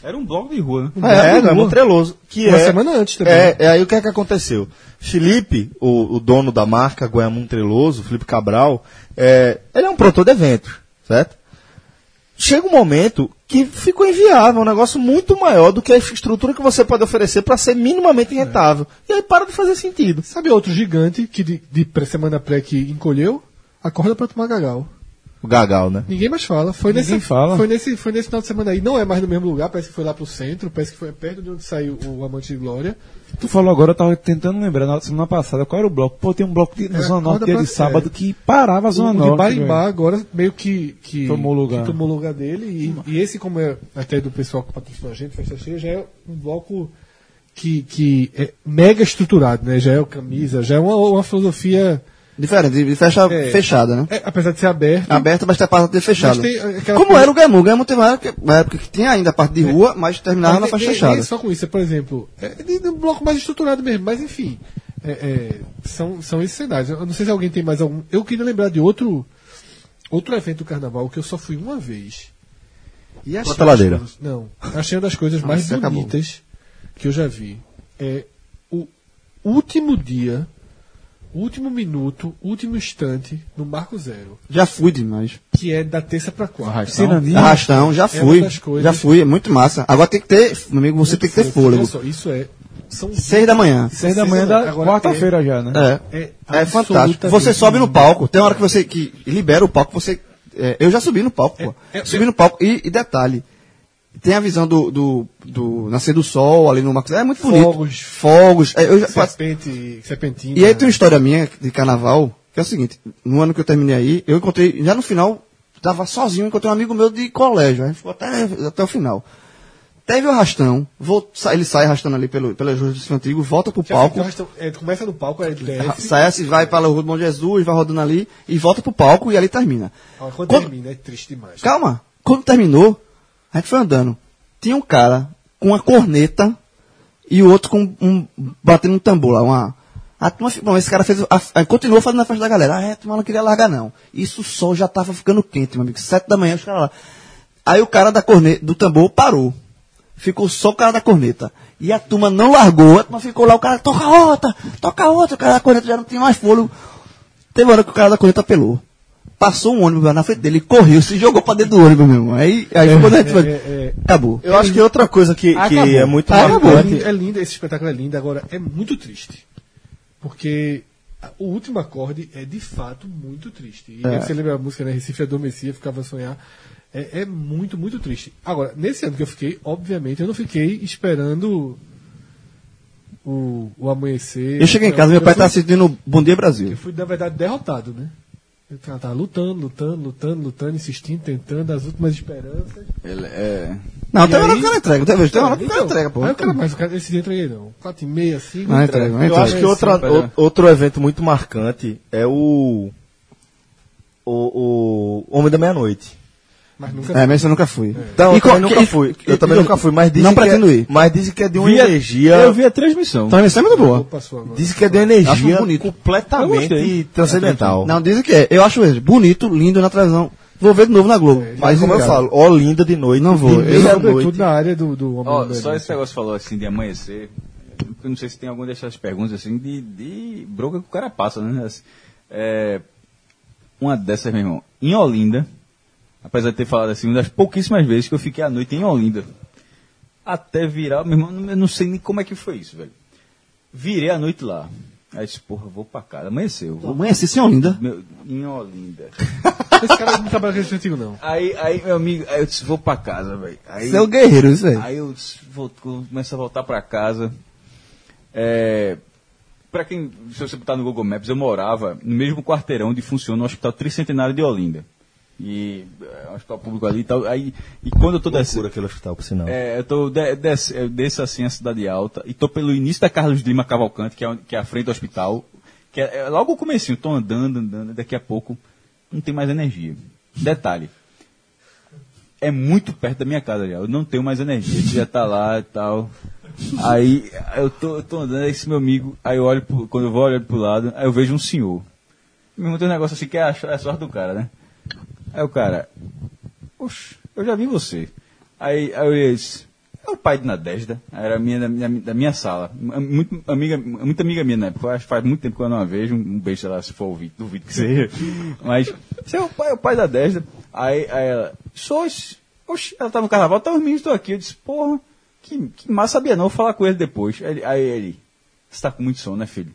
Speaker 3: é.
Speaker 5: Era um bloco de rua, né?
Speaker 2: É,
Speaker 3: É,
Speaker 2: não, é
Speaker 3: rua.
Speaker 2: no Treloso. Que
Speaker 3: Uma
Speaker 2: é,
Speaker 3: semana antes também.
Speaker 2: É, é aí o que é que aconteceu? Felipe, o, o dono da marca Goiamum Treloso, Felipe Cabral, é, ele é um produtor de eventos, certo? Chega um momento que ficou inviável, um negócio muito maior do que a estrutura que você pode oferecer para ser minimamente rentável. E aí para de fazer sentido.
Speaker 3: Sabe outro gigante que de, de semana pré que encolheu? Acorda pra tomar gagal.
Speaker 2: O Gagal, né?
Speaker 3: Ninguém mais fala. Foi
Speaker 4: Ninguém
Speaker 3: nesse,
Speaker 4: fala.
Speaker 3: Foi nesse, foi nesse final de semana aí. Não é mais no mesmo lugar, parece que foi lá pro centro, parece que foi perto de onde saiu o Amante de Glória.
Speaker 4: Tu falou agora, eu tava tentando lembrar na semana passada qual era o bloco. Pô, tem um bloco de, na
Speaker 3: É,
Speaker 4: Zona Norte dia
Speaker 3: pra-
Speaker 4: de sábado
Speaker 3: é.
Speaker 4: que parava a
Speaker 3: O,
Speaker 4: Zona
Speaker 3: o de
Speaker 4: Norte.
Speaker 3: Barimbá
Speaker 4: velho.
Speaker 3: agora meio que, que
Speaker 4: Tomou lugar.
Speaker 3: que tomou lugar dele. E, e esse, como é até do pessoal que patrocinou a gente, Festa Cheia, já é um bloco que, que é mega estruturado, né? Já é o camisa, já é uma, uma filosofia.
Speaker 6: Diferente, de festa
Speaker 3: É.
Speaker 6: fechada, né?
Speaker 3: é, apesar de ser aberto.
Speaker 6: Aberta, mas tem a parte de fechada.
Speaker 3: Tem
Speaker 6: Como
Speaker 3: coisa-
Speaker 6: era o Gamu? O Gamu teve uma época, uma época que tinha ainda a parte de rua, mas terminava na
Speaker 3: Mas
Speaker 6: faixa
Speaker 3: nem-
Speaker 6: fechada.
Speaker 3: só com isso, é, por exemplo, é de- de um bloco mais estruturado mesmo, mas enfim, é, é, são, são esses cenários. Eu não sei se alguém tem mais algum. Eu queria lembrar de outro outro evento do carnaval que eu só fui uma vez. E achei
Speaker 2: Bota
Speaker 3: uma das
Speaker 2: ladeira.
Speaker 3: coisas- não, achei uma das coisas mais
Speaker 6: Nossa, acabou.
Speaker 3: bonitas que eu já vi. É o último dia, último minuto, último instante no Marco Zero,
Speaker 6: Já fui demais.
Speaker 3: que é da terça pra quarta.
Speaker 4: Cirandinha.
Speaker 6: Arrastão, já
Speaker 3: É
Speaker 6: fui.
Speaker 3: uma coisas-
Speaker 6: já fui, é muito massa. Agora tem que ter, meu amigo, você tem que ter
Speaker 3: Olha
Speaker 6: fôlego.
Speaker 3: só, isso é. São
Speaker 6: Seis da manhã.
Speaker 4: Seis da manhã da quarta-feira já, né?
Speaker 6: É.
Speaker 3: É,
Speaker 6: É fantástico. Você sobe no palco, tem hora que você que libera o palco, você. é, eu já subi no palco, pô.
Speaker 3: É, é,
Speaker 6: subi no palco. E, e detalhe, tem a visão do, do, do nascer do sol ali no Marcos. É muito bonito.
Speaker 3: Fogos.
Speaker 6: Fogos. É, eu já,
Speaker 3: Serpente, serpentina.
Speaker 6: e aí tem uma história minha de carnaval, que é o seguinte, no ano que eu terminei aí, eu encontrei, já no final, tava sozinho, encontrei um amigo meu de colégio, aí ficou até, até o final. Teve o arrastão, vou, ele sai arrastando ali pelo, do Centro Antigo, volta pro
Speaker 3: Já
Speaker 6: palco,
Speaker 3: arrastão- é, começa no palco, aí desce.
Speaker 6: sai assim, vai para a Rua do Bom Jesus, vai rodando ali, e volta pro palco e ali termina.
Speaker 3: Ó, Quando
Speaker 6: Quando-
Speaker 3: termina, é triste demais.
Speaker 6: Calma, quando terminou, a gente foi andando. Tinha um cara com uma corneta e o outro com um, batendo um tambor lá, uma... A turma, bom, esse cara fez, a, a- continuou fazendo a festa da galera. Ah, é, a turma não queria largar não. Isso o sol já tava ficando quente, meu amigo. Sete da manhã, os caras lá. Aí o cara da corneta, do tambor parou. Ficou só o cara da corneta. E a turma não largou. A turma ficou lá, o cara, toca outra, toca outra. O cara da corneta já não tinha mais fôlego. Teve uma hora que o cara da corneta apelou. Passou um ônibus lá na frente dele, correu, se jogou pra dentro do ônibus, meu irmão. Aí, aí quando a gente foi,
Speaker 3: é, é.
Speaker 6: acabou.
Speaker 2: Eu acho que outra coisa que, que
Speaker 4: Acabou.
Speaker 2: é muito
Speaker 6: Ah,
Speaker 3: É
Speaker 2: marcante.
Speaker 3: lindo, é lindo, esse espetáculo é lindo, agora é muito triste. Porque o último acorde é de fato muito triste. E aí você lembra a música, né? Recife adormecia, ficava a sonhar. É, é muito, muito triste. Agora, nesse ano que eu fiquei, obviamente, eu não fiquei esperando o, o amanhecer.
Speaker 6: Eu cheguei em casa,
Speaker 3: Eu
Speaker 6: meu pai
Speaker 3: fui-
Speaker 6: tá assistindo Bom Dia Brasil.
Speaker 3: Eu fui, na verdade, derrotado, né? Eu tava, tava lutando, lutando, lutando, lutando, insistindo, tentando, as últimas esperanças.
Speaker 5: Ele é.
Speaker 6: Não,
Speaker 3: E
Speaker 6: tem hora que o cara entrega, tem vez, tem hora que o
Speaker 3: Então,
Speaker 6: cara entrega, pô.
Speaker 3: Aí o cara, mas o cara, esse dia eu entreguei não. 4 e meia, assim.
Speaker 6: Não, entrega, não
Speaker 2: Eu
Speaker 6: entrega.
Speaker 2: acho que outra,
Speaker 5: Sim, pera.
Speaker 2: o- outro evento muito marcante é o, o, o Homem da Meia-Noite.
Speaker 3: Mas nunca
Speaker 6: É, mas eu nunca fui.
Speaker 2: Então, eu também nunca fui. Eu também nunca fui, mas dizem
Speaker 6: Não
Speaker 2: que
Speaker 6: pretendo
Speaker 2: é,
Speaker 6: ir.
Speaker 2: Mas dizem que é de uma
Speaker 5: Vi a-
Speaker 2: energia.
Speaker 5: Eu vi a transmissão.
Speaker 6: Então, isso é muito boa.
Speaker 2: Dizem que é de uma energia completamente transcendental.
Speaker 6: Não, dizem que é. Eu acho mesmo. Bonito, lindo na televisão. Vou ver de novo na Globo.
Speaker 2: Mas como eu falo, Olinda de noite.
Speaker 6: Não vou.
Speaker 2: de
Speaker 6: Eu-.
Speaker 3: Sobretudo na área do, do homem
Speaker 5: Ó,
Speaker 3: do
Speaker 5: só esse negócio falou assim de amanhecer. Eu não sei se tem alguma dessas perguntas assim de, de bronca que o cara passa, né? Assim, É, uma dessas, meu irmão. Em Olinda, apesar de ter falado assim, uma das pouquíssimas vezes que eu fiquei à noite em Olinda. Até virar, meu irmão, eu não sei nem como é que foi isso, velho. Virei a noite lá. Aí disse, porra, vou pra casa. Amanheceu. Vou
Speaker 6: Amanheci sem Olinda.
Speaker 5: meu, em Olinda. <laughs>
Speaker 3: Esse cara não trabalha com esse antigo, não.
Speaker 5: Aí, aí, meu amigo, aí eu disse, vou pra casa, velho. Aí,
Speaker 6: Você é o guerreiro, isso aí.
Speaker 5: Aí eu vou, começo a voltar pra casa. É, para quem, se você botar no Google Maps, eu morava no mesmo quarteirão onde funciona o Hospital Tricentenário de Olinda. E é, um hospital público ali e tal. Aí, e quando eu tô descendo.
Speaker 2: Aquele hospital, por sinal.
Speaker 5: É, eu tô de, des- eu desço assim a cidade alta e tô pelo início da Carlos Lima Cavalcante, que é, que é a frente do hospital. Que é, é logo o comecinho, tô andando, andando, daqui a pouco não tem mais energia. Detalhe. É muito perto da minha casa já. Eu não tenho mais energia. Ele já tá lá e tal. Aí eu tô, eu tô andando, aí esse meu amigo, aí eu olho pro, quando eu vou olhando pro lado, aí eu vejo um senhor. Me tem um negócio assim que é a, é a sorte do cara, né? Aí o cara, Oxe, eu já vi você. Aí, aí eu disse, é o pai de Nadesda, era minha, da, minha, da minha sala. Muito amiga, muita amiga minha na época, acho que faz muito tempo que eu não a vejo, um beijo, sei lá, se for ouvir, duvido que seja. Mas, você é o pai, o pai da Desda. Aí, aí ela, sois, oxe, ela tá no carnaval, tá meninos estão aqui. Eu disse, porra, que, que massa, sabia não, vou falar com ele depois. Aí, aí ele, você tá com muito sono, né, filho?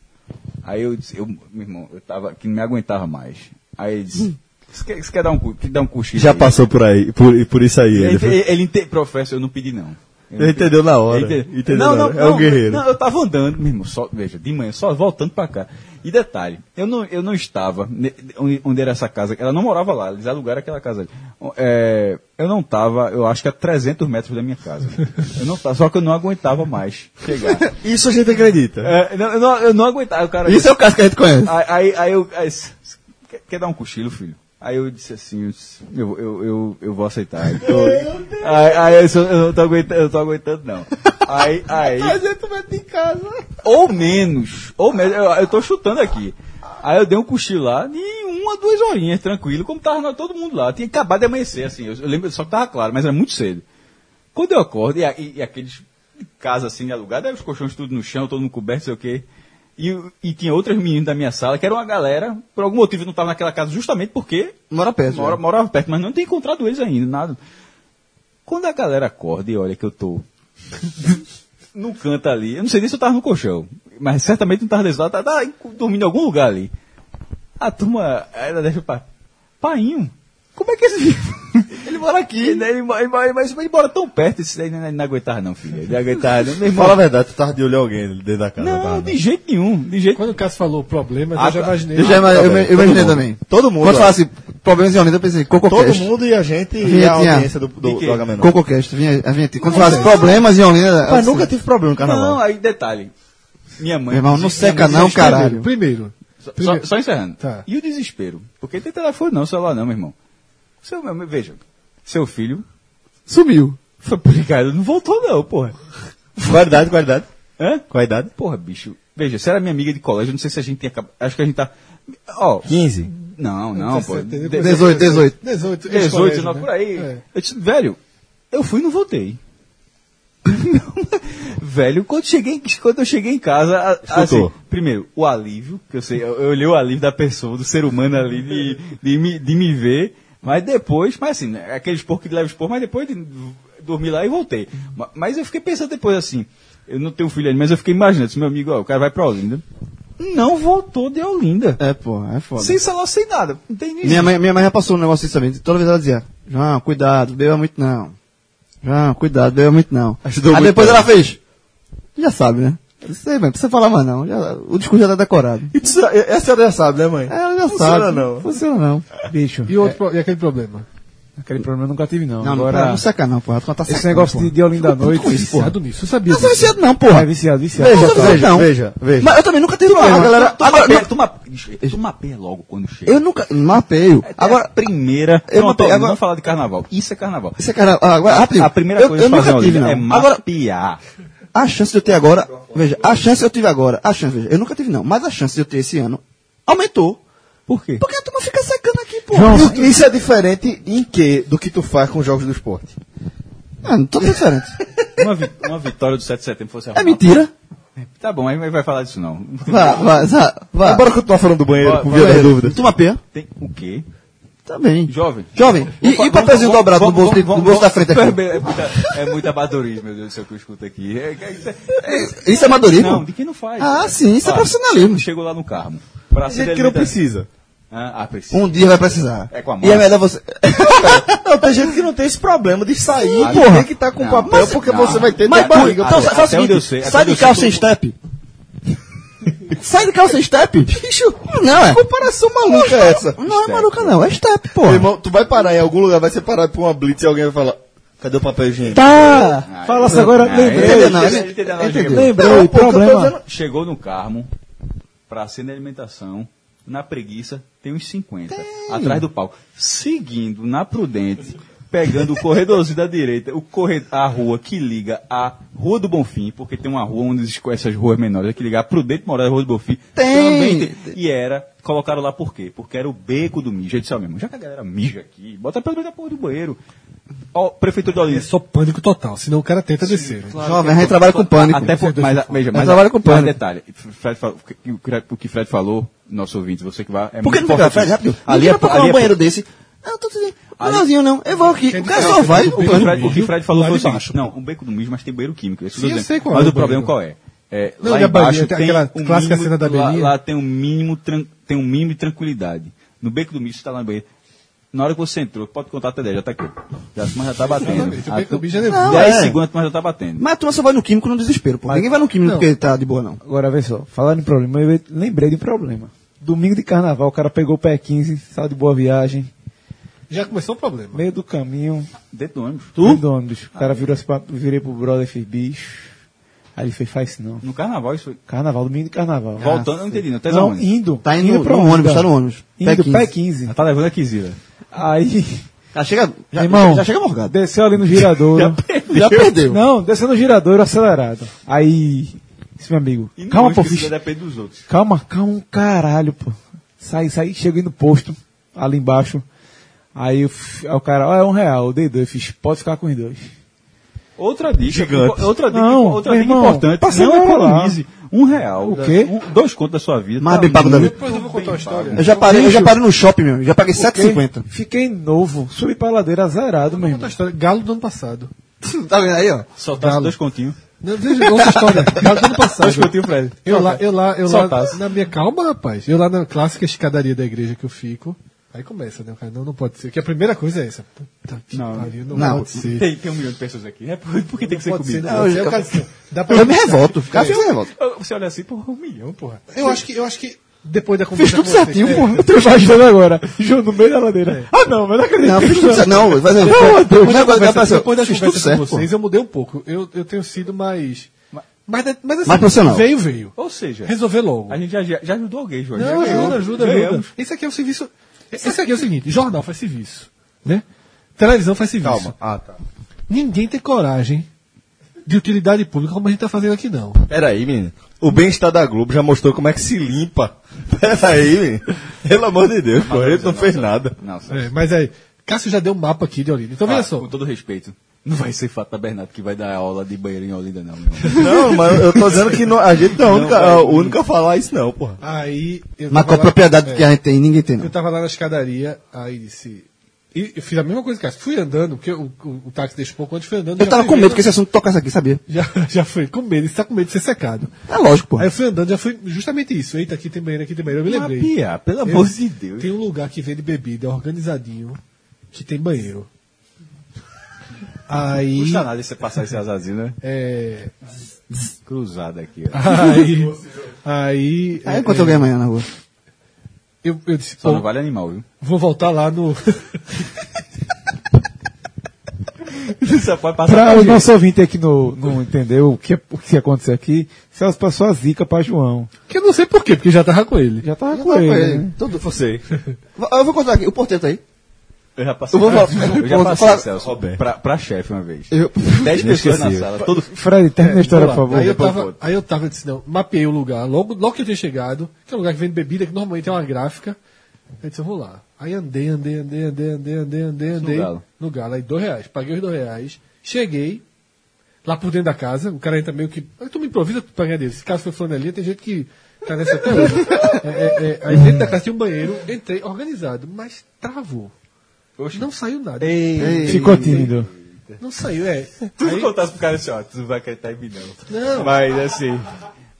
Speaker 5: Aí eu disse, eu, meu irmão, eu tava, que não me aguentava mais. Aí ele disse, você quer, você quer dar um, dar um cochilo
Speaker 2: Já
Speaker 5: aí?"
Speaker 2: passou por aí, por, por isso aí.
Speaker 5: Ele,
Speaker 2: Ele,
Speaker 5: ele, professor, eu não pedi não.
Speaker 2: Ele
Speaker 5: não
Speaker 2: entendeu na hora.
Speaker 5: Entendeu.
Speaker 2: Entendeu
Speaker 5: não,
Speaker 2: na
Speaker 5: não,
Speaker 2: hora. É
Speaker 5: não,
Speaker 2: um guerreiro.
Speaker 5: Não, eu tava andando, meu irmão, só, veja, de manhã, só voltando pra cá. E detalhe, eu não, eu não estava, onde, era essa casa, ela não morava lá, eles alugaram aquela casa ali. É, eu não estava, eu acho que a 300 metros da minha casa. Eu não tava, só que eu não aguentava mais chegar. <laughs>
Speaker 2: Isso a gente acredita.
Speaker 5: É, não, eu, não, eu não aguentava, o cara...
Speaker 6: Isso é o caso que a gente conhece.
Speaker 5: Aí, aí, aí eu. aí, quer, quer dar um cochilo, filho? Aí eu disse assim, eu, eu, eu, eu, vou aceitar. Aí, tô- aí, aí eu, só- eu não tô aguentando, eu não tô aguentando, não. Aí, aí. <laughs>
Speaker 2: em casa.
Speaker 5: Ou menos, ou menos, eu, eu tô chutando aqui. Aí eu dei um cochilo lá de uma, duas horinhas, tranquilo, como tava todo mundo lá. Tinha acabado de amanhecer, assim, eu, eu lembro só que tava claro, mas era muito cedo. Quando eu acordo, e, e, e aqueles casa assim alugada, aí os colchões tudo no chão, todo mundo coberto, sei o quê. E, e tinha outras meninas da minha sala, que era uma galera, por algum motivo não estava naquela casa, justamente porque
Speaker 6: Mora perto.
Speaker 5: mora,
Speaker 6: já.
Speaker 5: morava perto, mas não tinha encontrado eles ainda, nada. Quando a galera acorda e olha que eu tô <laughs> no canto ali, eu não sei nem se eu tava no colchão, mas certamente não tava desse lado, tava, tava dormindo em algum lugar ali. A turma, ela deixa pra. Painho, como é que esse. <laughs> Ele mora aqui, né? Ele, mora- ele, mas ele mora tão perto, esse daí não, não aguentava não, filho. Ele não aguentava não.
Speaker 2: Fala a verdade, tu tava de olho em alguém dentro da casa.
Speaker 5: não,
Speaker 2: tava,
Speaker 5: de jeito nenhum, de jeito
Speaker 3: Quando o Cássio falou problemas,
Speaker 5: Ah,
Speaker 3: eu já
Speaker 5: tá.
Speaker 3: imaginei.
Speaker 6: Eu já ima- eu, eu
Speaker 2: todo
Speaker 6: imaginei
Speaker 2: mundo.
Speaker 6: também.
Speaker 2: Todo mundo,
Speaker 6: Quando
Speaker 2: ó.
Speaker 6: fala assim, problemas em Olinda, eu pensei,
Speaker 2: Todo
Speaker 6: CocoCast.
Speaker 2: mundo e a gente e a audiência do, do, do Agamenon.
Speaker 6: CocoCast, vinha, a vinheta. Quando fala assim, problemas em Olinda...
Speaker 2: Mas
Speaker 6: assim,
Speaker 2: nunca tive problema no carnaval.
Speaker 5: Não, aí detalhe. Minha mãe.
Speaker 6: Meu irmão, não seca não, caralho.
Speaker 3: Primeiro.
Speaker 5: Só, só encerrando.
Speaker 3: Tá.
Speaker 5: E o desespero? Porque tem telefone não, celular não, meu irmão. Seu, meu, veja, seu filho
Speaker 6: Sumiu.
Speaker 5: foi publicado, não voltou não, porra.
Speaker 2: Qual a idade, qual a idade?
Speaker 5: Hã?
Speaker 2: Qual a idade?
Speaker 5: Porra, bicho. Veja, se era minha amiga de colégio, não sei se a gente tinha acabado. Acho que a gente tá. Ó.
Speaker 2: 15.
Speaker 5: Não, não, pô. De-
Speaker 6: 18, 18.
Speaker 3: 18,
Speaker 5: 18, 19, por aí.
Speaker 3: É.
Speaker 5: Eu disse, velho, eu fui e não voltei. <laughs> velho, quando, cheguei, quando eu cheguei em casa, a- assim, primeiro, o alívio, que eu sei, eu, eu olhei o alívio da pessoa, do ser humano ali, de, de, me, de me ver, mas depois, mas assim, né, aquele expor que leva expor, mas depois de dormir lá e voltei. Ma- Mas eu fiquei pensando depois assim, eu não tenho filho ainda, mas eu fiquei imaginando, se meu amigo, ó, o cara vai pra Olinda, não voltou de Olinda.
Speaker 6: É, pô, é foda.
Speaker 5: Sem celular, sem nada. Não tem nem
Speaker 6: Minha mãe, minha mãe já passou um negócio assim também. Toda vez ela dizia, João, cuidado, beba muito não. João, cuidado, beba muito não.
Speaker 2: Ajudou
Speaker 6: Aí
Speaker 2: muito
Speaker 6: depois
Speaker 2: ela
Speaker 6: fez. Já sabe, né? Eu sei, mãe, não precisa falar mais não. Já- o discurso já tá decorado.
Speaker 2: E tu sa- essa senhora já sabe, né, mãe?
Speaker 6: É, ela já
Speaker 2: Funciona
Speaker 6: sabe.
Speaker 2: não.
Speaker 6: Funciona não.
Speaker 4: Bicho.
Speaker 3: E, outro, pro- e aquele problema?
Speaker 4: Aquele problema eu nunca tive, não.
Speaker 6: Não,
Speaker 4: Agora,
Speaker 6: não, não seca não, porra. Tu tá
Speaker 4: esse negócio de,
Speaker 6: porra.
Speaker 4: de Olinda à noite.
Speaker 3: Viciado nisso, eu sabia
Speaker 6: Não sou
Speaker 3: disso.
Speaker 6: viciado não, porra.
Speaker 4: É viciado, viciado.
Speaker 6: Veja,
Speaker 2: Veja,
Speaker 6: veja, não.
Speaker 2: veja, veja.
Speaker 6: Mas eu também nunca tive
Speaker 2: Ah,
Speaker 6: mesmo.
Speaker 2: galera,
Speaker 5: Tu
Speaker 6: agora,
Speaker 5: mapeia,
Speaker 6: não-
Speaker 5: tu mapeia, tu mapeia logo quando chega.
Speaker 6: eu nunca mapeio.
Speaker 5: Agora,
Speaker 6: Agora,
Speaker 5: primeira.
Speaker 6: Eu mapeei,
Speaker 5: ó,
Speaker 6: agora-
Speaker 5: Vamos falar de carnaval. Isso é carnaval.
Speaker 6: isso é cara, agora, rapidinho.
Speaker 5: A primeira
Speaker 6: eu,
Speaker 5: coisa
Speaker 6: eu
Speaker 5: que fazer
Speaker 6: nunca tive, não.
Speaker 5: é
Speaker 6: Agora,
Speaker 5: mapear.
Speaker 6: A chance de eu ter agora, veja, a chance eu tive agora, a chance, veja, eu nunca tive não, mas a chance de eu ter esse ano aumentou.
Speaker 5: Por quê?
Speaker 6: Porque a turma fica secando aqui, pô.
Speaker 2: João, isso é diferente em que do que tu faz com os jogos do esporte?
Speaker 6: Ah, não tô diferente. <laughs>
Speaker 5: Uma, vi- uma vitória do 7 de setembro fosse
Speaker 6: É mentira.
Speaker 5: Tá bom, aí vai vai falar disso não.
Speaker 6: Vá, vá, vá, vá.
Speaker 2: Bora continuar falando do banheiro,
Speaker 5: Vai,
Speaker 2: por
Speaker 5: vai,
Speaker 2: via dúvidas.
Speaker 6: Tu mapeia?
Speaker 5: Tem o quê?
Speaker 6: Também.
Speaker 5: Jovem.
Speaker 6: Jovem, e, e o papelzinho dobrado no bolso, no bolso da frente aqui?
Speaker 5: É, muita, é muito amadorismo, meu Deus do céu, que eu escuto aqui. É, é- é-
Speaker 6: Isso é amadorismo?
Speaker 5: não, de quem não faz.
Speaker 6: Ah, sim, isso é
Speaker 5: Ó,
Speaker 6: profissionalismo.
Speaker 5: Chegou lá no Carmo. Pra
Speaker 2: gente que não precisa.
Speaker 5: Ah, ah, precisa.
Speaker 6: Um dia vai precisar.
Speaker 5: É com a
Speaker 6: E é
Speaker 5: mão.
Speaker 6: melhor você. <laughs>
Speaker 2: Não, tem gente que não tem esse problema de sair,
Speaker 5: Ah,
Speaker 2: porra. tem que estar com
Speaker 5: Não,
Speaker 2: papel,
Speaker 5: mas-
Speaker 2: porque
Speaker 5: não.
Speaker 2: você vai ter
Speaker 6: Mas,
Speaker 2: barriga.
Speaker 6: então, faz o seguinte, sai de calça sem step. Sai de calça sem step. Bicho, não é.
Speaker 2: comparação maluca é essa?
Speaker 6: Não é maluca não, é step, pô.
Speaker 2: Meu irmão, tu vai parar em algum lugar, vai ser parado por uma blitz e alguém vai falar, cadê o papel higiênico?
Speaker 4: Tá! Fala-se agora,
Speaker 5: Ah,
Speaker 4: lembrei.
Speaker 6: entendeu, não,
Speaker 5: ele-
Speaker 6: ele-
Speaker 5: ele entendeu lógica
Speaker 6: entendeu.
Speaker 4: Lembrei,
Speaker 2: Não, que
Speaker 4: problema.
Speaker 2: dizendo-
Speaker 5: Chegou no Carmo, pra ser na alimentação, na preguiça, tem uns 50. Atrás do palco. Seguindo na Prudente, pegando o corredorzinho da direita, o corre a rua que liga a Rua do Bonfim, porque tem uma rua onde existem essas ruas menores, é que liga a Prudente Moraes e a Rua do Bonfim.
Speaker 6: Tem.
Speaker 5: Também tem. E era, colocaram lá por quê? Porque era o beco do mijo. Eu disse, ó, mesmo, já que a galera mija aqui, bota pelo menos a porra do banheiro. Ó, Prefeitura de
Speaker 3: É
Speaker 5: Olinda.
Speaker 3: só pânico total, senão o cara tenta descer. né?
Speaker 6: Jovem, a gente trabalha com pânico.
Speaker 5: Até por, mas, a- veja, mas,
Speaker 6: trabalho com
Speaker 5: mas
Speaker 6: pânico.
Speaker 5: detalhe, Fred falou- o que- Fred falou, nosso ouvinte, você que vai. É
Speaker 6: Por que
Speaker 5: muito
Speaker 6: não
Speaker 5: importante.
Speaker 6: Fred, rápido?
Speaker 5: Ali
Speaker 6: Ali
Speaker 5: é,
Speaker 6: procurar
Speaker 5: ali
Speaker 6: um
Speaker 5: é,
Speaker 6: banheiro desse. Não, tô dizendo, não, não, eu vou aqui. O cara só vai,
Speaker 5: o, o. Fred, o que Fred falou foi o seguinte,
Speaker 3: baixo,
Speaker 5: não, um beco do mijo, mas tem banheiro químico. isso
Speaker 3: Sim,
Speaker 5: eu
Speaker 3: eu sei qual é
Speaker 5: mas
Speaker 3: o
Speaker 5: o problema qual é? É,
Speaker 3: Não,
Speaker 5: lá
Speaker 3: a
Speaker 5: embaixo
Speaker 3: tem aquela
Speaker 5: um
Speaker 3: clássica
Speaker 5: mínimo-
Speaker 3: cena da
Speaker 5: lá, lá tem um mínimo, tran- tem um mínimo de tranquilidade. No beco do mijo, você tá lá no banheiro. Na hora que você entrou, pode contar até 10, já tá aqui. Já, mas já tá batendo.
Speaker 3: Exatamente, o beco do
Speaker 5: tu-
Speaker 3: mijo é
Speaker 5: 10
Speaker 6: nervoso. É.
Speaker 5: segundos, mas já tá batendo.
Speaker 6: Mas a turma só vai no químico no desespero, pô. Ninguém vai no químico
Speaker 3: Não.
Speaker 6: porque tá de boa, não.
Speaker 4: Agora, vê só, falando em problema, eu lembrei de um problema. Domingo de carnaval, o cara pegou o pé 15, saiu de boa viagem,
Speaker 3: Já começou o problema.
Speaker 4: meio do caminho,
Speaker 5: Dentro do ônibus.
Speaker 4: tu? do ônibus. O cara virou assim pra, virei pro brother e fez bicho. Aí ele fez, faz isso não.
Speaker 5: No carnaval, isso foi.
Speaker 4: Carnaval, domingo de carnaval.
Speaker 5: Voltando, eu não entendi, não. Tá
Speaker 4: Não, indo.
Speaker 6: Tá indo
Speaker 4: pra
Speaker 6: no ônibus, tá no ônibus. Pé
Speaker 4: Indo,
Speaker 6: 15.
Speaker 4: pé 15.
Speaker 5: Já tá levando a Kizila.
Speaker 4: Aí,
Speaker 6: Já chega, já,
Speaker 4: irmão,
Speaker 6: já chega morgado.
Speaker 4: desceu ali no giradouro.
Speaker 6: Já perdeu.
Speaker 4: Não, desceu no giradouro acelerado. Aí, esse meu amigo,
Speaker 5: E
Speaker 4: calma,
Speaker 5: ônibus
Speaker 4: pô, ficha.
Speaker 5: depende dos outros.
Speaker 4: Calma, calma um caralho, pô. Sai, sai, cheguei no posto, ali embaixo. Aí, eu aí o cara, ó, é um real, eu dei dois, fiz, pode ficar com os dois.
Speaker 5: Outra dica,
Speaker 2: Gigante.
Speaker 5: outra dica,
Speaker 4: Não,
Speaker 5: outra dica
Speaker 4: irmão,
Speaker 5: importante.
Speaker 4: passa
Speaker 5: Não
Speaker 4: lá.
Speaker 5: economize um real.
Speaker 4: O
Speaker 5: da-
Speaker 4: quê?
Speaker 5: um- dois contos da sua vida.
Speaker 6: Mais
Speaker 5: tá
Speaker 6: bem pago da vida.
Speaker 3: Depois eu vou contar uma
Speaker 5: bem
Speaker 3: história.
Speaker 6: Eu já parei, eu já parei no shopping, meu. Já paguei 7,50.
Speaker 4: Fiquei novo, subi pra ladeira zerado, meu
Speaker 3: Conta a história. Galo do ano passado. <laughs>
Speaker 6: Tá vendo aí, ó?
Speaker 5: Soltasse
Speaker 3: Galo.
Speaker 5: dois continhos.
Speaker 3: Não, veja, outra história. Galo do ano passado.
Speaker 5: Dois continhos, Fred.
Speaker 3: Eu lá, eu lá, eu lá,
Speaker 5: Soltasse.
Speaker 3: na minha calma, rapaz. Eu lá na clássica escadaria da igreja que eu fico. Aí começa, né? O cara, não, não pode ser. Que a primeira coisa é essa. Puta que
Speaker 5: Não,
Speaker 3: pariu, não,
Speaker 6: não.
Speaker 3: pode ser.
Speaker 5: Tem, tem um milhão de pessoas aqui. É por, por que tem que ser
Speaker 3: Pode ser,
Speaker 5: comigo?
Speaker 3: não. Aí o cara dá pra
Speaker 6: Eu me revolto. Cara, eu me revolto.
Speaker 5: Você olha assim, porra, um milhão, porra.
Speaker 3: Eu acho que, eu acho que depois da
Speaker 6: Fiz
Speaker 3: conversa
Speaker 6: tudo
Speaker 3: com vocês-
Speaker 6: certinho,
Speaker 3: é,
Speaker 6: porra.
Speaker 4: Eu tô imaginando agora, João no meio da ladeira. Ah, não, mas não acredito.
Speaker 6: Não, fiz tudo certo. Não, vai ser.
Speaker 3: Depois da
Speaker 6: Não,
Speaker 3: conversa,
Speaker 6: apareceu.
Speaker 3: depois da
Speaker 6: Fiz
Speaker 3: conversa
Speaker 6: tudo certo,
Speaker 3: com vocês, eu mudei um pouco. Eu, eu tenho sido mais. Mas, mas assim,
Speaker 6: Mais profissional.
Speaker 3: veio, veio.
Speaker 5: Ou seja,
Speaker 3: Resolver logo.
Speaker 5: a gente já, já, ajudou alguém, Jorge.
Speaker 3: Não, ajuda, ajuda, ajuda. Esse aqui é o serviço. Esse aqui é o seguinte: jornal faz serviço. Né? Televisão faz serviço.
Speaker 2: Calma. Ah, tá.
Speaker 3: Ninguém tem coragem de utilidade pública como a gente tá fazendo aqui, não.
Speaker 2: Peraí, menino. O bem-estar da Globo já mostrou como é que se limpa. <laughs> Peraí, menino. Pelo amor de Deus, pô. Ele não fez nada.
Speaker 5: Não.
Speaker 3: É, mas aí, Cássio já deu um mapa aqui de Olinda. Então veja
Speaker 5: Ah,
Speaker 3: só.
Speaker 5: Com todo respeito. Não vai ser Fátima Bernardo que vai dar aula de banheiro em Olinda, não. <laughs>
Speaker 2: Não, mas eu tô dizendo que não- a gente não é única,
Speaker 5: vai.
Speaker 2: a única a falar isso, não, porra.
Speaker 3: Aí. Eu
Speaker 6: Mas com a
Speaker 3: lá-
Speaker 6: propriedade
Speaker 3: é.
Speaker 6: que a gente tem, ninguém tem, não.
Speaker 3: Eu tava lá na escadaria, aí disse. E eu fiz a mesma coisa que. Fui andando, porque o, o, o táxi deixou um pouco antes, fui andando.
Speaker 6: Eu tava
Speaker 3: fui
Speaker 6: com medo que esse assunto tocasse aqui, sabia? <laughs>
Speaker 3: Já, já fui com medo, você tá com medo de ser secado.
Speaker 6: É lógico, pô.
Speaker 3: Aí eu fui andando, já foi justamente isso. Eita, aqui tem banheiro, aqui tem banheiro. Eu me lembrei.
Speaker 5: Mapia, pelo
Speaker 3: Eu-
Speaker 5: amor de Deus.
Speaker 3: Tem um lugar que vende bebida organizadinho, que tem banheiro. Aí.
Speaker 5: Custa nada você passar esse azazinho, né?
Speaker 3: É,
Speaker 5: Cruzado aqui, ó.
Speaker 3: aí. Aí.
Speaker 6: Aí
Speaker 3: é,
Speaker 6: enquanto eu ganho amanhã na rua.
Speaker 3: eu, eu disse,
Speaker 5: Só
Speaker 3: pô,
Speaker 5: não vale animal, viu?
Speaker 3: vou voltar lá no. <laughs>
Speaker 5: Só pode passar
Speaker 4: Para
Speaker 5: pra
Speaker 4: o
Speaker 5: gente.
Speaker 4: nosso ouvinte aqui não, não entendeu o que, o que aconteceu aqui, Celso passou a zica para João.
Speaker 3: Que eu não sei por quê, porque já tava com ele.
Speaker 4: Já tava
Speaker 6: Já
Speaker 4: com
Speaker 6: tava
Speaker 4: ele.
Speaker 6: com ele.
Speaker 4: né?
Speaker 6: Tudo.
Speaker 2: Você. <laughs>
Speaker 6: Eu vou contar aqui, o porteiro tá aí.
Speaker 5: Eu já passei.
Speaker 6: Eu vou falar-
Speaker 5: eu já
Speaker 6: vou
Speaker 5: passei,
Speaker 6: falar-
Speaker 5: Celso, pra, pra chefe uma vez.
Speaker 6: Eu-
Speaker 5: Dez pessoas na sala, todo
Speaker 4: Fred, termina a história, por favor.
Speaker 3: Aí eu tava, aí eu tava, disse, não, mapeei o lugar. Logo, logo que eu tinha chegado, que é um lugar que vende bebida, que normalmente é uma gráfica. Eu disse, eu vou lá. Aí andei, andei, andei, andei, andei, andei, andei, andei.
Speaker 5: Galo.
Speaker 3: No galo, aí dois reais. Paguei os dois reais. Cheguei, lá por dentro da casa, o cara entra meio que. Aí tu me improvisa pra ganhar dele. Se caso foi flanelinha, tem gente que tá nessa até hoje. <laughs> É, é, é, aí dentro da casa tinha um banheiro, entrei organizado, mas travou. Não saiu nada.
Speaker 4: Ficou tímido.
Speaker 3: Não saiu, é. <laughs>
Speaker 5: Tu
Speaker 3: Aí-
Speaker 5: contasse pro cara assim, ó, tu não vai acreditar em mim não.
Speaker 3: não.
Speaker 5: Mas assim,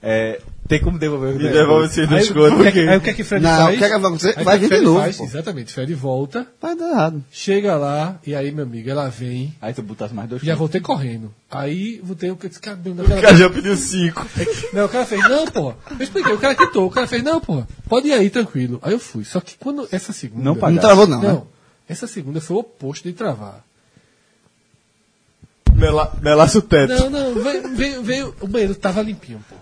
Speaker 5: é, tem como devolver o
Speaker 2: Me devolve esse
Speaker 3: Aí,
Speaker 2: do
Speaker 3: o
Speaker 2: esgoto.
Speaker 3: que é que- aí o que é que Fred
Speaker 6: Não,
Speaker 3: faz?
Speaker 6: o que é que vai acontecer?
Speaker 3: Aí
Speaker 6: Vai
Speaker 3: que
Speaker 6: vir de
Speaker 3: Fred
Speaker 6: novo,
Speaker 3: faz?
Speaker 6: pô.
Speaker 3: Exatamente. Fred volta,
Speaker 6: Vai dar errado.
Speaker 3: chega lá, e aí, meu amigo, ela vem.
Speaker 5: Aí tu botasse mais dois
Speaker 3: Já voltei correndo. Aí voltei o que disse, cara,
Speaker 2: O cara já pediu cinco. <laughs>
Speaker 3: Não, o cara fez, não, porra. Eu expliquei, o cara quitou. O cara fez, não, porra, pode ir aí, tranquilo. Aí eu fui. Só que quando essa segunda.
Speaker 5: Não
Speaker 6: Não
Speaker 5: pagasse.
Speaker 6: travou não, né?
Speaker 3: Essa segunda foi o oposto de travar.
Speaker 2: Mela, melaço o teto.
Speaker 3: Não, não, veio, veio, veio- o banheiro tava limpinho, pô.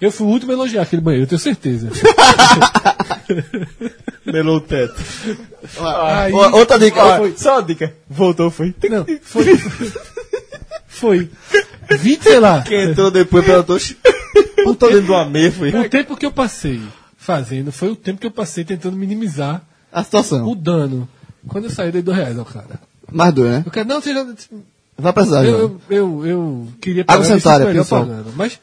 Speaker 3: Eu fui o último a elogiar aquele banheiro, eu tenho certeza. <laughs>
Speaker 2: Melou o teto.
Speaker 3: Aí-
Speaker 6: Ó, Outra dica.
Speaker 3: Ó, foi-
Speaker 5: Só uma dica. Voltou, foi.
Speaker 3: Não, foi. Foi. 20, sei lá.
Speaker 2: Quem entrou depois perguntou. Botou dentro do amê, foi.
Speaker 3: O tempo que eu passei fazendo foi o tempo que eu passei tentando minimizar
Speaker 6: A situação.
Speaker 3: o dano. Quando eu saí, dei dois reais ao cara.
Speaker 6: Mais dois, né?
Speaker 3: O cara, não, você já.
Speaker 6: Vai precisar,
Speaker 3: Eu,
Speaker 6: João.
Speaker 3: eu, eu, eu queria isso
Speaker 6: sanitária,
Speaker 3: melhor
Speaker 6: pessoal.
Speaker 3: pagando. Mas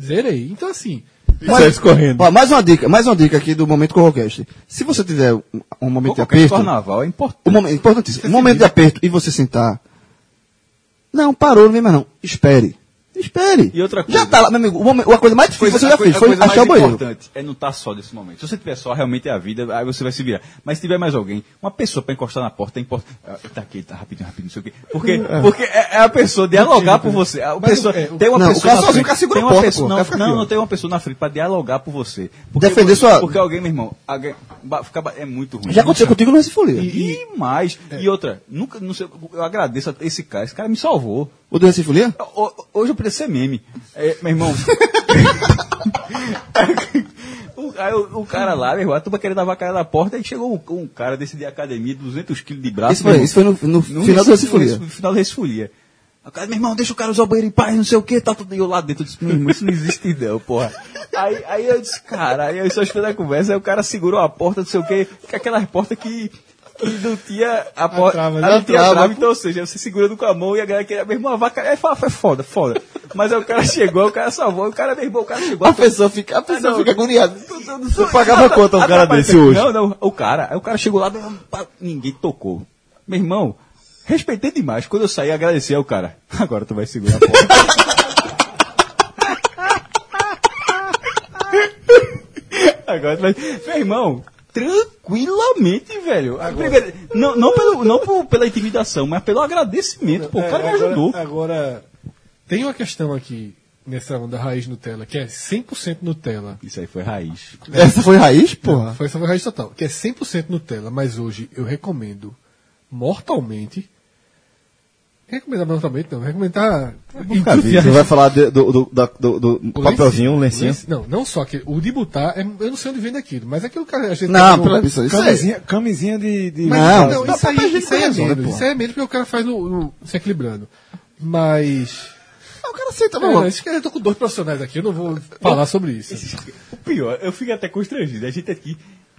Speaker 3: zerei. Então, assim.
Speaker 2: Sai escorrendo.
Speaker 6: Ó, mais uma dica, mais uma dica aqui do momento Corrocast. Se você tiver um, um momento de aperto,
Speaker 5: carnaval é importante.
Speaker 6: um momento, importantíssimo, um momento de aperto e você sentar, não, parou, não vem mais não. Espere. Espere.
Speaker 5: E outra coisa.
Speaker 6: Já tá lá, meu amigo. o momento- a coisa mais difícil que você já
Speaker 5: coisa-
Speaker 6: fez foi
Speaker 5: coisa
Speaker 6: achar o banheiro.
Speaker 5: importante é não estar só nesse momento. Se você tiver só, realmente é a vida, aí você vai se virar. Mas se tiver mais alguém, uma pessoa para encostar na porta, é importante. Ah, Tá aqui, tá rapidinho, rapidinho, não sei o quê. Porque, porque é, é a pessoa dialogar por você. A pessoa,
Speaker 3: é, o-
Speaker 5: tem uma
Speaker 6: Não, o
Speaker 5: pessoa
Speaker 6: cara
Speaker 5: na
Speaker 6: sozinho, o cara segura a
Speaker 5: uma
Speaker 6: porta,
Speaker 5: pessoa,
Speaker 6: pô. O
Speaker 5: não,
Speaker 6: cara
Speaker 5: não, não tem uma pessoa na frente para dialogar por você. Porque,
Speaker 6: Defender sua-
Speaker 5: Porque alguém, meu irmão, alguém, fica, é muito ruim.
Speaker 6: Já aconteceu contigo no Recifolia.
Speaker 5: E, mais. E outra, nunca, não sei, eu agradeço a esse cara. Esse cara me salvou.
Speaker 6: O do Recifolia?
Speaker 5: Ho- Hoje eu preciso ser meme. É, meu irmão. o, <laughs> aí o, o cara lá, meu irmão, a turma querendo dar a cara na porta, aí chegou um, um cara desse de academia, 200 quilos de braço.
Speaker 6: Isso foi, isso foi no, no
Speaker 5: irmão,
Speaker 6: final do Recifolia.
Speaker 5: No final do Recifolia. O cara, meu irmão, deixa o cara usar o banheiro em paz, não sei o que, tá tudo. E eu lá dentro, eu disse, meu irmão, isso não existe não, porra. Aí, aí eu disse, cara, aí eu só esperando a conversa, aí o cara segurou a porta, não sei o que, que é aquelas portas que, que não tinha a porta,
Speaker 3: trava,
Speaker 5: ah,
Speaker 3: né?
Speaker 5: não tinha
Speaker 6: trava,
Speaker 5: trava, então, ou seja, você segurando com a mão e a galera queria, meu irmão, a vaca, é, fala, foi foda, foda. Mas aí o cara chegou, o cara salvou, o cara, meu irmão, o cara chegou.
Speaker 6: A pessoa fica, a pessoa
Speaker 5: não.
Speaker 6: fica agoniada.
Speaker 2: Você pagava quanto a um cara desse hoje?
Speaker 5: Não, não, o cara, aí o cara chegou lá, ninguém tocou. Meu irmão, respeitei demais. Quando eu saí, agradeci ao cara. <laughs> Agora tu vai segurar a porta. <laughs> Agora tu vai. Meu irmão, tranquilamente, velho. Primeiro, não, não, pelo, não por- pela intimidação, mas pelo agradecimento. Pô, o cara me
Speaker 3: agora,
Speaker 5: ajudou.
Speaker 3: Agora, tem uma questão aqui nessa onda raiz Nutella, que é 100% Nutella.
Speaker 5: Isso aí foi raiz.
Speaker 6: Essa foi raiz, porra?
Speaker 3: Foi essa foi raiz total, que é 100% Nutella, mas hoje eu recomendo mortalmente. Recomendar mortalmente, não, recomendar.
Speaker 2: Você vai falar de- do, do, da- do- do papelzinho, um lencinho.
Speaker 3: lencinho. Não, não só que o de botar, é- eu não sei onde vende aquilo, mas é que o cara. A gente
Speaker 6: Não,
Speaker 3: no-
Speaker 6: pela isso.
Speaker 4: Camisinha, camisinha de. de
Speaker 3: Mas,
Speaker 6: Não,
Speaker 3: não, isso aí, isso aí é menos. Isso aí é menos porque o cara faz no, no- se equilibrando. Mas.
Speaker 6: O cara aceita,
Speaker 3: É, isso que eu tô com dois profissionais aqui, eu não vou falar sobre isso. <laughs>
Speaker 5: O pior, eu fico até constrangido. A gente aqui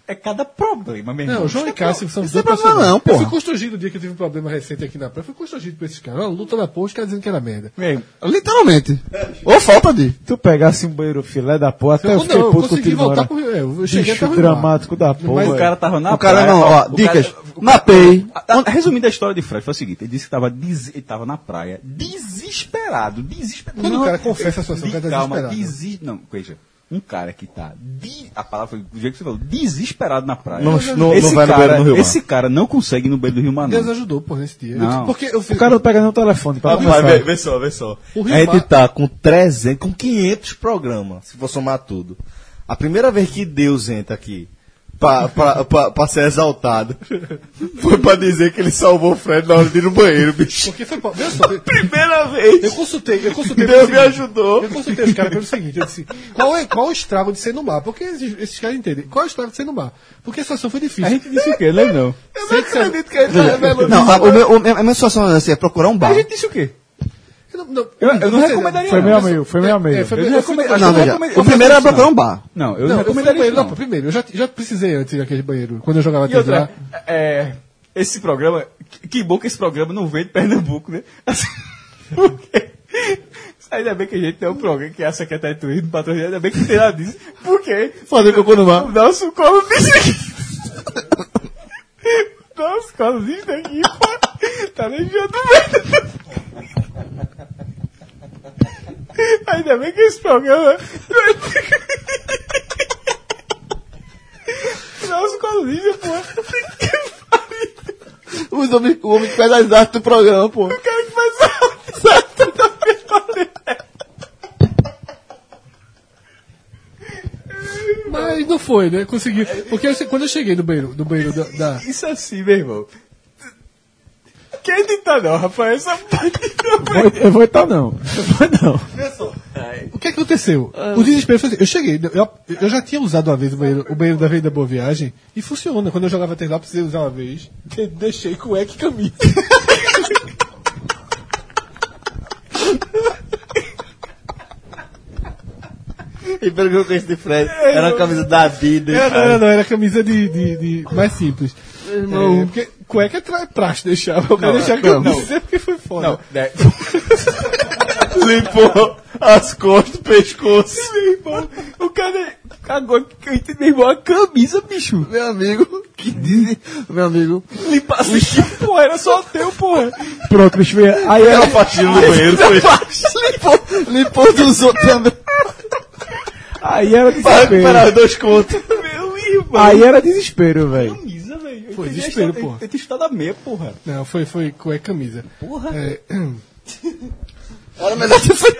Speaker 5: é cada problema, meu irmão.
Speaker 3: Não, o João e Cássio são os
Speaker 6: isso é
Speaker 3: dois
Speaker 6: problema não,
Speaker 3: Eu
Speaker 6: porra.
Speaker 3: fui constrangido no dia que eu tive um problema recente aqui na praia. Eu fui constrangido por esses caras. Uma luta na porra, os caras dizendo que era merda.
Speaker 5: Meu irmão,
Speaker 6: Literalmente. Ou falta de.
Speaker 4: Tu pegasse um banheiro filé da porra, até eu
Speaker 3: Eu,
Speaker 4: fiquei
Speaker 3: não, eu
Speaker 4: puto
Speaker 3: consegui
Speaker 4: na
Speaker 3: voltar Rio. é, Eu cheguei
Speaker 4: Bicho
Speaker 3: até o
Speaker 4: dramático da porra.
Speaker 3: Mas
Speaker 5: o cara tava na
Speaker 6: O cara não, ó,
Speaker 5: o
Speaker 6: dicas.
Speaker 5: cara-
Speaker 6: Mapei.
Speaker 5: Ah, ah, Resumindo a história de Fred, foi o seguinte: ele disse que estava ele tava na praia, desesperado, desesperado.
Speaker 3: Quando o cara confessa a situação,
Speaker 5: de,
Speaker 3: o cara tá
Speaker 5: calma,
Speaker 3: desesperado.
Speaker 5: desi, não, veja, um cara que tá, de, a palavra foi do jeito que você falou, desesperado na praia.
Speaker 2: Não- não-
Speaker 5: esse
Speaker 2: não no
Speaker 5: cara,
Speaker 2: no.
Speaker 5: Esse cara não consegue ir no banheiro do Rio Mar,
Speaker 3: Deus ajudou, pô, nesse dia.
Speaker 5: Não.
Speaker 3: Eu- porque eu fiz.
Speaker 4: O cara não pega nem o telefone pra
Speaker 2: Ah, vai, vê, vê só, vê só.
Speaker 3: O
Speaker 2: A
Speaker 3: Rio
Speaker 2: gente
Speaker 3: Mar-
Speaker 2: tá com 300, com 500 programas, se for somar tudo. A primeira vez que Deus entra aqui pra, pra, pra, pra ser exaltado. Foi pra dizer que ele salvou o Fred na hora de ir no banheiro, bicho.
Speaker 3: Porque foi. Veja só,
Speaker 2: Primeira vez.
Speaker 3: eu consultei, eu consultei.
Speaker 2: Deus me ajudou.
Speaker 3: Eu consultei os caras pelo seguinte, eu disse, qual é, qual é o estrago de ser no mar? Porque esses, esses caras entendem. Qual é o estrago de ser no mar? Porque a situação foi difícil.
Speaker 5: A gente disse o quê? Lembra não?
Speaker 2: Eu não acredito que ele tá revelando
Speaker 6: Não, a, o meu, o, a minha situação assim, é procurar um bar.
Speaker 5: A gente disse o quê?
Speaker 3: Eu não, não,
Speaker 5: Eu, eu não
Speaker 3: você-
Speaker 5: recomendaria
Speaker 4: Foi meio a meio, foi meio a meio.
Speaker 3: É, foi meio- eu
Speaker 5: recomendo-
Speaker 6: Não, o primeiro era procurar um bar.
Speaker 5: Não, eu
Speaker 3: Não, eu
Speaker 5: recomendaria
Speaker 3: não, primeiro, eu já, já precisei antes daquele banheiro, quando eu jogava
Speaker 5: outra,
Speaker 3: lá.
Speaker 5: é, esse programa, que- bom que esse programa não veio de Pernambuco, né? <laughs> Assim, porque, ainda bem que a gente tem um programa que é a Secretaria de Turismo, patrocínio, ainda bem que não tem nada disso. Por quê?
Speaker 6: Fazer cocô no bar.
Speaker 5: O nosso colo disse <laughs> aqui, pô, tá deixando medo. Ainda bem que esse programa... Nosso colo disse, pô.
Speaker 6: Os homens, o homem que faz as artes do programa, pô.
Speaker 5: O cara que faz a certo também.
Speaker 3: Mas não foi, né? Consegui. Porque eu- quando eu cheguei no banheiro, do banheiro da. da-
Speaker 5: Isso assim, meu irmão. Quem editar não, rapaz? Essa parte não
Speaker 4: Vou- Eu vou estar não. Eu vou não.
Speaker 3: O que aconteceu? O desespero foi assim, eu cheguei, eu, eu já tinha usado uma vez o banheiro, o banheiro da Avenida Boa Viagem e funciona. Quando eu jogava tênis lá, eu precisei usar uma vez. de- Deixei cueca e camisa.
Speaker 2: E pelo que eu conheço de Fred, era uma camisa da.
Speaker 3: Era, não, era, não, era camisa de, de, de- mais simples. É, porque cueca é tra praxe deixava. Eu quero deixar a camisa porque foi foda.
Speaker 5: Não, né? <laughs>
Speaker 2: Limpou as costas, o pescoço.
Speaker 5: Meu irmão, o cara cagou meu irmão, a camisa, bicho.
Speaker 6: Meu amigo, que dizem, meu amigo,
Speaker 5: Limpar assim, porra, era só teu, porra.
Speaker 4: Pronto, bicho. Aí
Speaker 2: Era
Speaker 4: era,
Speaker 2: a faxina do banheiro. Foi.
Speaker 6: limpou, limpou dos outros também.
Speaker 4: aí era
Speaker 2: Para recuperar
Speaker 4: desespero.
Speaker 2: os dois contos.
Speaker 5: Meu irmão.
Speaker 4: Aí era desespero, velho.
Speaker 5: Velho.
Speaker 3: Foi
Speaker 5: Eu
Speaker 3: desespero, porra.
Speaker 5: Eu tinha estudado a meia, porra.
Speaker 3: Não, foi, foi cueca e camisa.
Speaker 5: Porra.
Speaker 3: É,
Speaker 6: Era melhor ter feito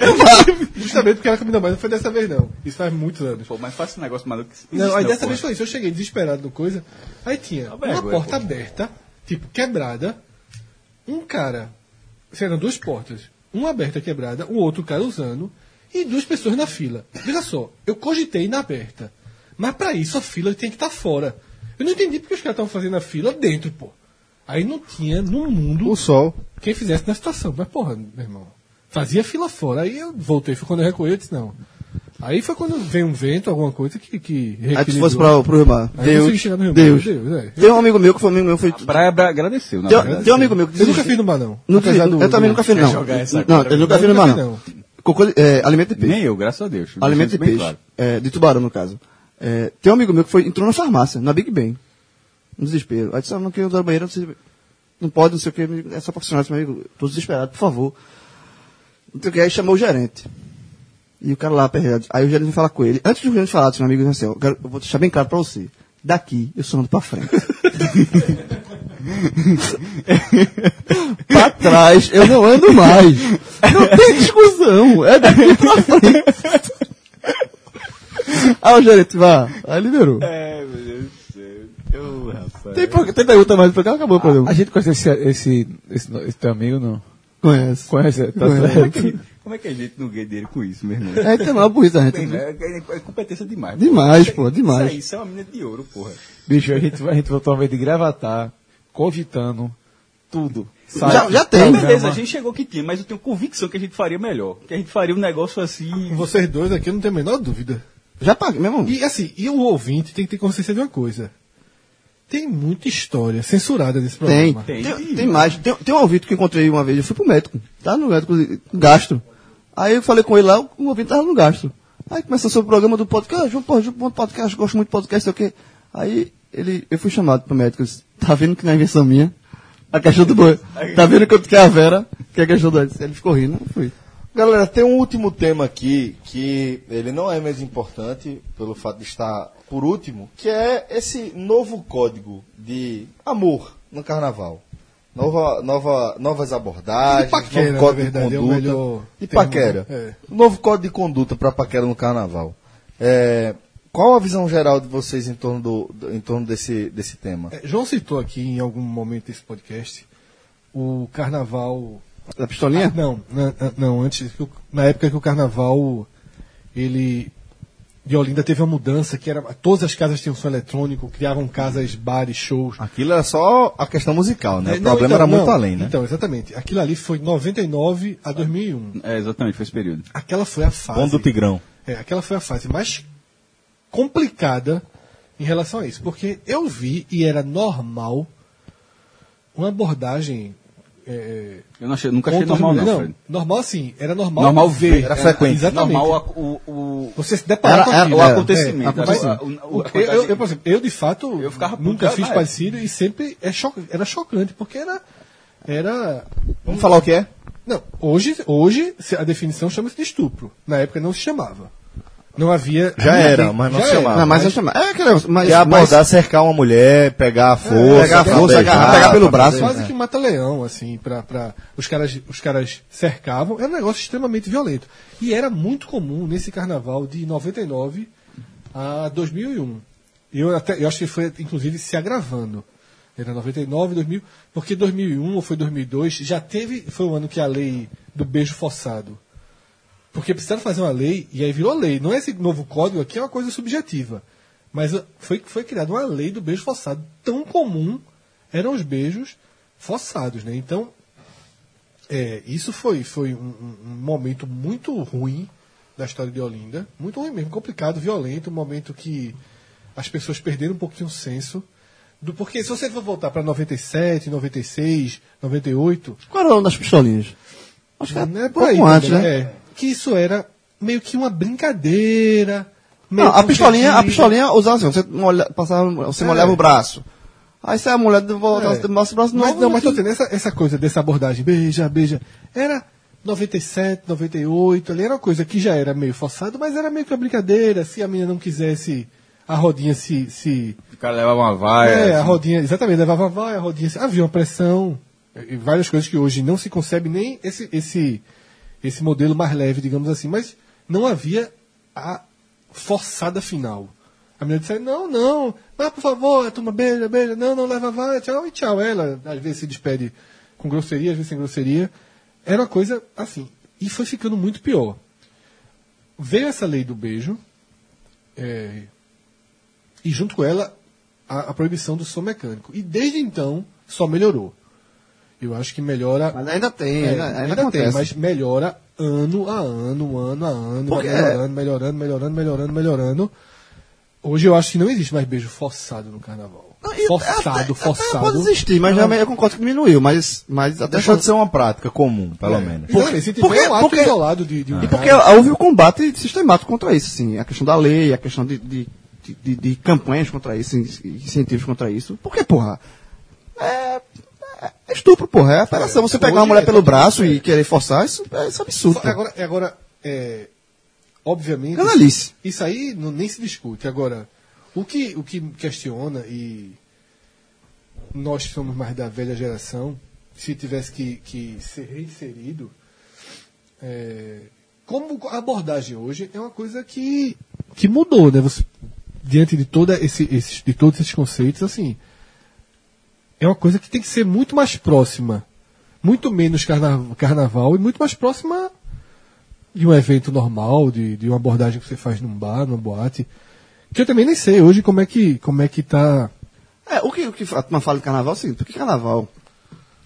Speaker 3: justamente porque era camisa, mas não foi dessa vez não. Isso faz muitos anos.
Speaker 5: Pô, mas faça um negócio maluco.
Speaker 3: Não, aí dessa
Speaker 5: porra.
Speaker 3: vez foi isso. Eu cheguei desesperado no coisa. Aí tinha uma porta aberta, tipo, quebrada. Um cara. Eram duas portas. Uma aberta quebrada, o outro cara usando. E duas pessoas na fila. Veja só, eu cogitei na aberta. Mas pra isso a fila tem que estar fora. Eu não entendi porque os caras estavam fazendo a fila dentro, pô. Aí não tinha no mundo
Speaker 2: O sol.
Speaker 3: quem fizesse na situação. Mas, porra, meu irmão, fazia fila fora. Aí eu voltei, foi quando eu recolhi, eu disse, não. Aí foi quando veio um vento, alguma coisa que. que
Speaker 6: Aí tu fosse pra, pro Rio Mar.
Speaker 3: Eu chegar no Rio
Speaker 6: Deus.
Speaker 3: Mar, Deus, é.
Speaker 6: Tem um amigo meu que foi amigo meu, foi.
Speaker 5: A Praia agradeceu, na
Speaker 6: Tem, tem um amigo meu que
Speaker 3: Eu nunca fiz no mar, não.
Speaker 6: Nunca
Speaker 3: do-
Speaker 6: eu também nunca fiz, não. Não, eu nunca
Speaker 3: Eu
Speaker 6: fiz no mar, não. Cocô, é, alimento de peixe.
Speaker 5: Nem eu, graças a Deus.
Speaker 6: Alimento de peixe.
Speaker 5: claro.
Speaker 6: É, de tubarão, no caso. É, tem um amigo meu que foi, entrou na farmácia, na Big Ben. No desespero. Aí disse, ah, não quero usar banheiro, não, não pode, não sei o que. É só profissional, meu amigo, tô desesperado, por favor. Não sei o que, aí chamou o gerente. E o cara lá, aperreado. Aí o gerente veio falar com ele. Antes do gerente falar, disse, meu amigo, assim, eu, quero- eu vou deixar bem claro pra você. Daqui, eu só ando pra frente. <laughs> pra trás, eu não ando mais. Não tem discussão. É daqui pra frente. Aí o gerente, vá. Aí liberou.
Speaker 5: É, meu Deus do céu. Ô, rapaz.
Speaker 6: Tem, tem pergunta mais do programa? Acabou o programa.
Speaker 4: A gente conhece esse, esse, esse, esse teu amigo, não?
Speaker 6: Conhece.
Speaker 4: Conhece? Tá
Speaker 6: Conhece.
Speaker 4: certo.
Speaker 5: Como é que a gente não ganha dinheiro com isso, meu irmão?
Speaker 6: É, tem uma burrice da gente.
Speaker 5: Bem, né? É, é competência demais.
Speaker 6: Demais,
Speaker 5: Isso
Speaker 6: pô, demais.
Speaker 5: Isso aí, isso é uma mina de ouro, porra.
Speaker 4: Bicho, a gente, a gente voltou uma vez de gravatar, cogitando, tudo.
Speaker 6: Já- já tem.
Speaker 4: programa.
Speaker 5: Beleza, a gente chegou que tinha, mas eu tenho convicção que a gente faria melhor. Que a gente faria um negócio assim.
Speaker 3: Vocês dois aqui, eu não tenho a menor dúvida.
Speaker 6: Já paguei, meu irmão.
Speaker 3: E assim, e o ouvinte tem que ter consciência de uma coisa. Tem muita história censurada nesse
Speaker 6: Tem.
Speaker 3: programa.
Speaker 6: Tem,
Speaker 5: Tem.
Speaker 6: tem mais. Tem, tem um ouvido que eu encontrei uma vez. Eu fui pro médico. Tá no médico, gastro. Aí eu falei com ele lá, o ouvido tava no gastro. Aí começou sobre o programa do podcast. João, porra, João, podcast, gosto muito de podcast, sei o quê. Aí ele, eu fui chamado pro médico. eu disse, tá vendo que não é invenção minha? A questão do boi. Tá vendo que eu é a Vera, que é a questão do. Ele ficou rindo, eu fui.
Speaker 2: Galera, tem um último tema aqui que ele não é mais importante pelo fato de estar por último, que é esse novo código de amor no carnaval. Nova, nova, novas abordagens,
Speaker 3: paquera,
Speaker 2: novo código
Speaker 3: verdade,
Speaker 2: de
Speaker 3: é
Speaker 2: conduta.
Speaker 3: melhor
Speaker 2: de
Speaker 3: termo,
Speaker 2: paquera.
Speaker 3: É.
Speaker 2: Novo código de conduta para paquera no carnaval. É, qual a visão geral de vocês em torno, do, do- em torno desse, desse tema?
Speaker 3: É, João citou aqui em algum momento desse podcast o carnaval.
Speaker 6: Da pistolinha?
Speaker 3: Ah, não, na- não, antes. Na época que o carnaval. Ele. De Olinda teve uma mudança que era. Todas as casas tinham som eletrônico, criavam casas, bares, shows.
Speaker 2: Aquilo era só a questão musical, né?
Speaker 3: É,
Speaker 2: o
Speaker 3: não,
Speaker 2: problema
Speaker 3: então,
Speaker 2: era muito
Speaker 3: não,
Speaker 2: além, né?
Speaker 3: Então, exatamente. Aquilo ali foi 99 a 2001.
Speaker 5: É, exatamente, foi esse período.
Speaker 3: Aquela foi a fase.
Speaker 2: Bom do Tigrão.
Speaker 3: É, aquela foi a fase mais complicada em relação a isso. Porque eu vi e era normal uma abordagem. É,
Speaker 5: Eu não achei, nunca achei normal, não,
Speaker 3: mulheres.
Speaker 5: Fred.
Speaker 3: normal assim, era normal,
Speaker 5: Normal ver,
Speaker 2: era frequente.
Speaker 3: Exatamente.
Speaker 5: Normal a- o, o,
Speaker 3: Você se deparar com
Speaker 6: era-
Speaker 3: aquilo.
Speaker 5: o
Speaker 6: É,
Speaker 5: acontecimento.
Speaker 3: é, eu, eu, eu, por exemplo, eu de fato
Speaker 5: Eu ficava
Speaker 3: nunca fiz parecido e sempre é cho era chocante, porque era. era
Speaker 2: Vamos falar o que é?
Speaker 3: não, hoje, hoje a definição chama-se de estupro. Na época não se chamava. Não havia.
Speaker 2: Já era, mas não
Speaker 3: já
Speaker 2: se
Speaker 3: era,
Speaker 2: chamava.
Speaker 6: Não, mas, eu chamo- é aquele negócio, mas,
Speaker 2: Que é
Speaker 6: mas-
Speaker 2: abordar, cercar uma mulher, pegar a força,
Speaker 6: pegar a força,
Speaker 2: beijar,
Speaker 6: agarrar, pegar pelo braço.
Speaker 2: fazer-
Speaker 3: Quase que mata leão, assim, pra, pra, os, caras, os caras cercavam. Era um negócio extremamente violento. E era muito comum nesse carnaval de 99 a 2001. Eu, até, eu acho que foi, inclusive, se agravando. Era 99, 2000, porque 2001 ou foi 2002 já teve, foi o ano que a lei do beijo forçado. Porque precisaram fazer uma lei, e aí virou lei. Não é esse novo código aqui, é uma coisa subjetiva. Mas uh, foi, foi criada uma lei do beijo forçado. Tão comum eram os beijos forçados, né? Então, é, isso foi, foi um, um- momento muito ruim da história de Olinda. Muito ruim mesmo, complicado, violento, um momento que as pessoas perderam um pouquinho o senso. Do, porque se você for voltar para 97, 96, 98,
Speaker 6: Qual era o nome das pistolinhas? Acho que
Speaker 3: é
Speaker 6: era
Speaker 3: por aí
Speaker 6: antes,
Speaker 3: também,
Speaker 6: né?
Speaker 3: é, que isso era meio que uma brincadeira. meio
Speaker 6: Não, a pistolinha, a pistolinha usava assim, você, molha, passava, você
Speaker 3: É.
Speaker 6: molhava o braço. Aí se a mulher voltasse,
Speaker 3: É.
Speaker 6: mostra o braço
Speaker 3: Mas,
Speaker 6: novo.
Speaker 3: não, mas tô tendo essa, essa coisa dessa abordagem, beija, beija. Era 97, 98, ali era uma coisa que já era meio forçado, mas era meio que uma brincadeira. Se a menina não quisesse, a rodinha se. se
Speaker 5: O cara levava uma vaia.
Speaker 3: é, a
Speaker 5: assim.
Speaker 3: rodinha, exatamente, levava vai, a rodinha. se- Havia uma pressão, e várias coisas que hoje não se concebe nem esse, esse, esse modelo mais leve, digamos assim, mas não havia a forçada final. A menina disse, não, não, ah, por favor, a turma beija, beija, não, não, leva vai, tchau, e tchau. Ela, às vezes, se despede com grosseria, às vezes sem grosseria. Era uma coisa assim. E foi ficando muito pior. Veio essa lei do beijo, é, e junto com ela a, a proibição do som mecânico. E desde então só melhorou. Eu acho que melhora.
Speaker 6: Mas ainda tem,
Speaker 3: É,
Speaker 6: ainda, ainda,
Speaker 3: ainda tem, mas melhora ano a ano, ano a ano,
Speaker 6: Porque
Speaker 3: vai melhorando, melhorando, melhorando, melhorando, melhorando. Hoje eu acho que não existe mais beijo forçado no carnaval.
Speaker 6: Não,
Speaker 3: forçado,
Speaker 6: até-
Speaker 3: forçado.
Speaker 6: Até pode existir, mas já eu concordo que diminuiu, mas, mas até
Speaker 2: Deixou de ser uma prática comum, pelo menos.
Speaker 3: Porque, se tiver
Speaker 6: porque-
Speaker 3: um ato
Speaker 6: porque-
Speaker 3: isolado de, de um
Speaker 6: E porque houve o combate sistemático contra isso, assim, a questão da lei, a questão de, de, de, de- de campanhas contra isso, incentivos contra isso. Porque, porra, é, é estupro, porra, é apelação. Você pegar uma mulher
Speaker 3: é
Speaker 6: pelo braço e querer forçar, isso é, isso é absurdo.
Speaker 3: Agora, agora é, obviamente.
Speaker 6: Canalice.
Speaker 3: Isso aí não, nem se discute. Agora, o que, o que questiona, e nós que somos mais da velha geração, se tivesse que, que ser reinserido, é, como a abordagem hoje é uma coisa que, que mudou, né? Você, diante de, toda esse, esses, de todos esses conceitos, assim, é uma coisa que tem que ser muito mais próxima, muito menos carna, carnaval e muito mais próxima de um evento normal, de, de uma abordagem que você faz num bar, numa boate. Que eu também nem sei hoje como é que, como é que tá.
Speaker 6: É, o que, o que a turma fala de carnaval é o seguinte, porque carnaval,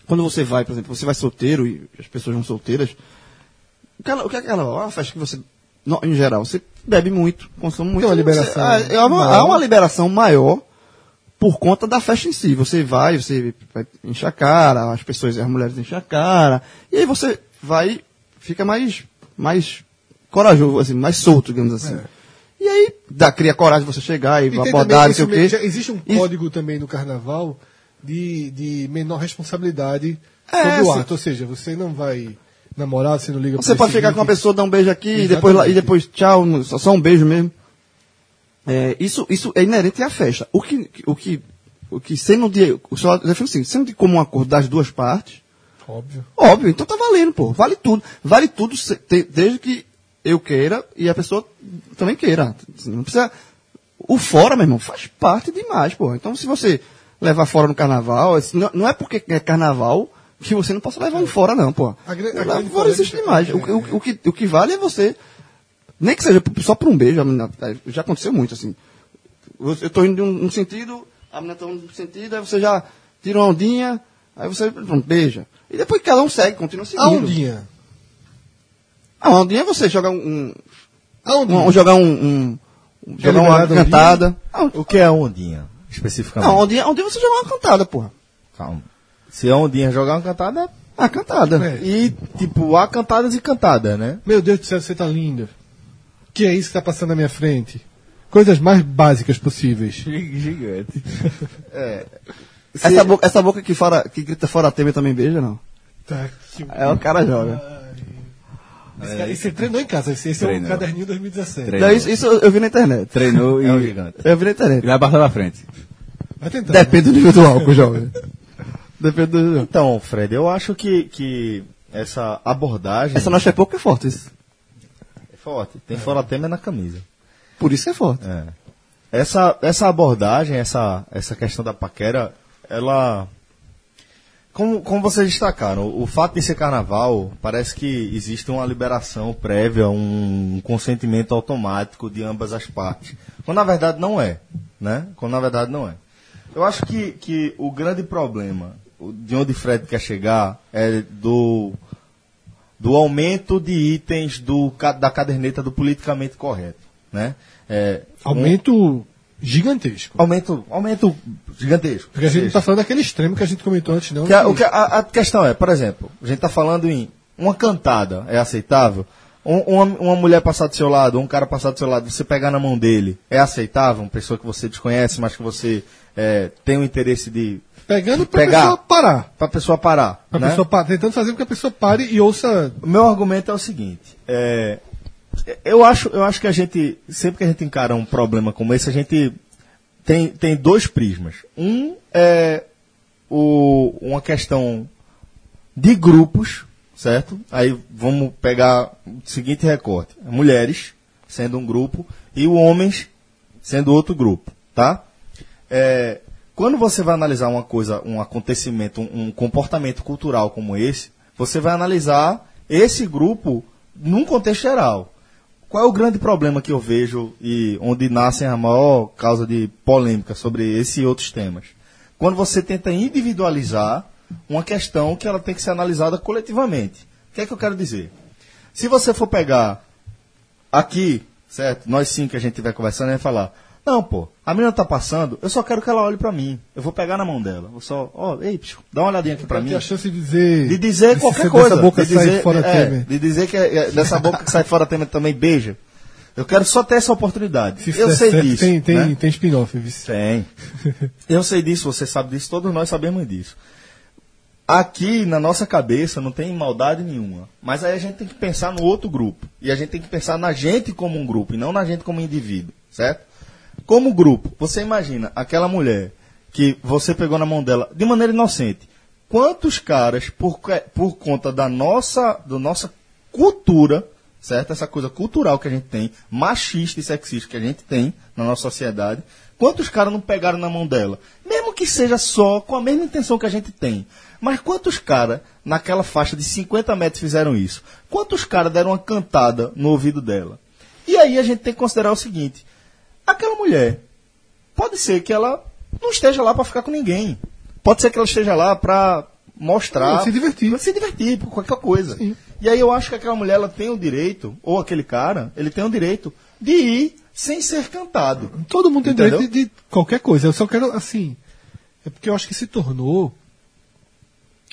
Speaker 6: quando você vai, por exemplo, você vai solteiro e as pessoas vão solteiras, o que é carnaval? É uma festa que você, no- em geral, você bebe muito, consome muito.
Speaker 3: Tem uma
Speaker 6: você-
Speaker 3: liberação
Speaker 6: ah, é uma, há uma liberação maior por conta da festa em si. Você vai, você vai encher a cara, as pessoas, as mulheres enchem a cara, e aí você vai, fica mais, mais corajoso, assim, mais solto, digamos assim.
Speaker 3: É.
Speaker 6: E aí dá, cria coragem de você chegar e,
Speaker 3: E
Speaker 6: abordar, não sei o quê.
Speaker 3: já existe um código também no carnaval de, de menor responsabilidade
Speaker 6: É,
Speaker 3: sobre o ato. Ou seja, você não vai namorar, você não liga
Speaker 6: Você pode ficar
Speaker 3: seguinte.
Speaker 6: com uma pessoa, dar um beijo aqui, e depois, e depois tchau, só um beijo mesmo. É, isso, isso é inerente à festa. O que, o que, o que sendo de, o senhor define assim, sendo de comum acordo das duas partes,
Speaker 3: Óbvio.
Speaker 6: óbvio, então tá valendo, pô, vale tudo. Vale tudo se- te- desde que eu queira e a pessoa também queira. Não precisa O fora, meu irmão, faz parte demais, pô. Então, se você levar fora no carnaval, esse- não, não é porque é carnaval que você não possa levar um fora, não, pô.
Speaker 3: A
Speaker 6: fora existe demais. O, o- o que, o que vale é você. Nem que seja só por um beijo, a menina- já aconteceu muito, assim. Eu tô indo de um, um sentido, a menina tá indo de um sentido, aí você já tira uma ondinha, aí você pronto, beija. E depois cada um segue, continua seguindo.
Speaker 3: A ondinha.
Speaker 6: A ondinha é você jogar um.
Speaker 3: A ondinha.
Speaker 6: um- jogar um. um- jogar uma cantada.
Speaker 2: O que é a ondinha, especificamente?
Speaker 6: Não, ondinha, ondinha você joga uma cantada, porra.
Speaker 2: Calma. Se a ondinha jogar uma cantada, é
Speaker 6: A cantada.
Speaker 3: É.
Speaker 2: E, tipo, há cantadas e cantadas, né?
Speaker 3: Meu Deus do céu, você tá linda. Que é isso que tá passando na minha frente? Coisas mais básicas possíveis. <laughs>
Speaker 5: Gigante.
Speaker 6: Essa, boca, essa boca que, fora, que grita fora Temer também beija, não?
Speaker 3: Tá, que...
Speaker 6: É o cara joga.
Speaker 3: Esse, cara- esse treinou em casa, esse, esse é o caderninho 2017.
Speaker 5: Treinou.
Speaker 6: Não, isso, isso eu vi na internet.
Speaker 5: Treinou e.
Speaker 2: É um gigante.
Speaker 6: Eu vi na internet.
Speaker 5: E vai passar pra frente.
Speaker 3: Vai tentar.
Speaker 6: Depende do nível do álcool, jovem. Depende do.
Speaker 2: Então, Fred, eu acho que, que essa abordagem
Speaker 6: Essa nossa é pouco é forte. Isso.
Speaker 2: É forte. Tem fora Temer na camisa.
Speaker 6: Por isso que é forte.
Speaker 2: É. Essa, essa abordagem, essa, essa questão da paquera, ela. Como, como vocês destacaram, o fato de ser carnaval, parece que existe uma liberação prévia, um consentimento automático de ambas as partes. Quando na verdade não é. Né? Quando na verdade não é. Eu acho que, que o grande problema de onde Fred quer chegar é do, do aumento de itens do, da caderneta do politicamente correto. Né? É, um-
Speaker 3: Aumento gigantesco.
Speaker 2: aumento, aumento gigantesco.
Speaker 3: Porque a gente não tá falando daquele extremo que a gente comentou antes, não.
Speaker 2: Que a, o que a, a questão é, por exemplo, a gente está falando em uma cantada, é aceitável? Um- uma, uma mulher passar do seu lado, um cara passar do seu lado, você pegar na mão dele, é aceitável? Uma pessoa que você desconhece, mas que você é, tem o interesse de.
Speaker 3: Pegando pra
Speaker 2: Pegar.
Speaker 3: pessoa parar.
Speaker 2: para a pessoa parar.
Speaker 3: Pra
Speaker 2: né?
Speaker 3: pessoa parar. Tentando fazer com que a pessoa pare e ouça.
Speaker 2: O meu argumento é o seguinte: é, eu, acho, eu acho que a gente, sempre que a gente encara um problema como esse, a gente tem, tem dois prismas. Um é o, uma questão de grupos, certo? Aí vamos pegar o seguinte recorte: mulheres sendo um grupo e homens sendo outro grupo, tá? É, quando você vai analisar uma coisa, um acontecimento, um, um comportamento cultural como esse, você vai analisar esse grupo num contexto geral. Qual é o grande problema que eu vejo e onde nasce a maior causa de polêmica sobre esse e outros temas? Quando você tenta individualizar uma questão que ela tem que ser analisada coletivamente. O que é que eu quero dizer? Se você for pegar aqui, certo? Nós sim que a gente estiver conversando, a gente vai falar, não, pô, a menina tá passando, eu só quero que ela olhe pra mim. Eu vou pegar na mão dela. Vou só, ó, ei, psiu, dá uma olhadinha aqui pra mim.
Speaker 3: A chance de dizer.
Speaker 2: De dizer
Speaker 3: de
Speaker 2: qualquer coisa.
Speaker 3: Dessa boca
Speaker 2: de
Speaker 3: sai
Speaker 2: dizer,
Speaker 3: fora
Speaker 2: é,
Speaker 3: Temer.
Speaker 2: De dizer que é, é, dessa boca que sai fora Temer também beija. Eu quero só ter essa oportunidade.
Speaker 3: Se
Speaker 2: eu sei
Speaker 3: certo,
Speaker 2: disso.
Speaker 3: Tem, tem,
Speaker 2: né?
Speaker 3: tem spin-off.
Speaker 2: Tem. <laughs> Eu sei disso, você sabe disso, todos nós sabemos disso. Aqui na nossa cabeça não tem maldade nenhuma. Mas aí a gente tem que pensar no outro grupo. E a gente tem que pensar na gente como um grupo e não na gente como indivíduo, certo? Como grupo, você imagina aquela mulher que você pegou na mão dela de maneira inocente. Quantos caras, por, por conta da nossa, da nossa cultura, certo? Essa coisa cultural que a gente tem, machista e sexista que a gente tem na nossa sociedade, quantos caras não pegaram na mão dela? Mesmo que seja só com a mesma intenção que a gente tem. Mas quantos caras, naquela faixa de 50 metros, fizeram isso? Quantos caras deram uma cantada no ouvido dela? E aí a gente tem que considerar o seguinte: aquela mulher, pode ser que ela não esteja lá para ficar com ninguém. Pode ser que ela esteja lá para mostrar.
Speaker 3: Se divertir.
Speaker 2: se divertir por qualquer coisa.
Speaker 3: Sim.
Speaker 2: E aí eu acho que aquela mulher ela tem o direito, ou aquele cara, ele tem o direito de ir sem ser cantado.
Speaker 3: Todo mundo tem
Speaker 2: Entendeu?
Speaker 3: direito de, de qualquer coisa. Eu só quero, assim. É porque eu acho que se tornou.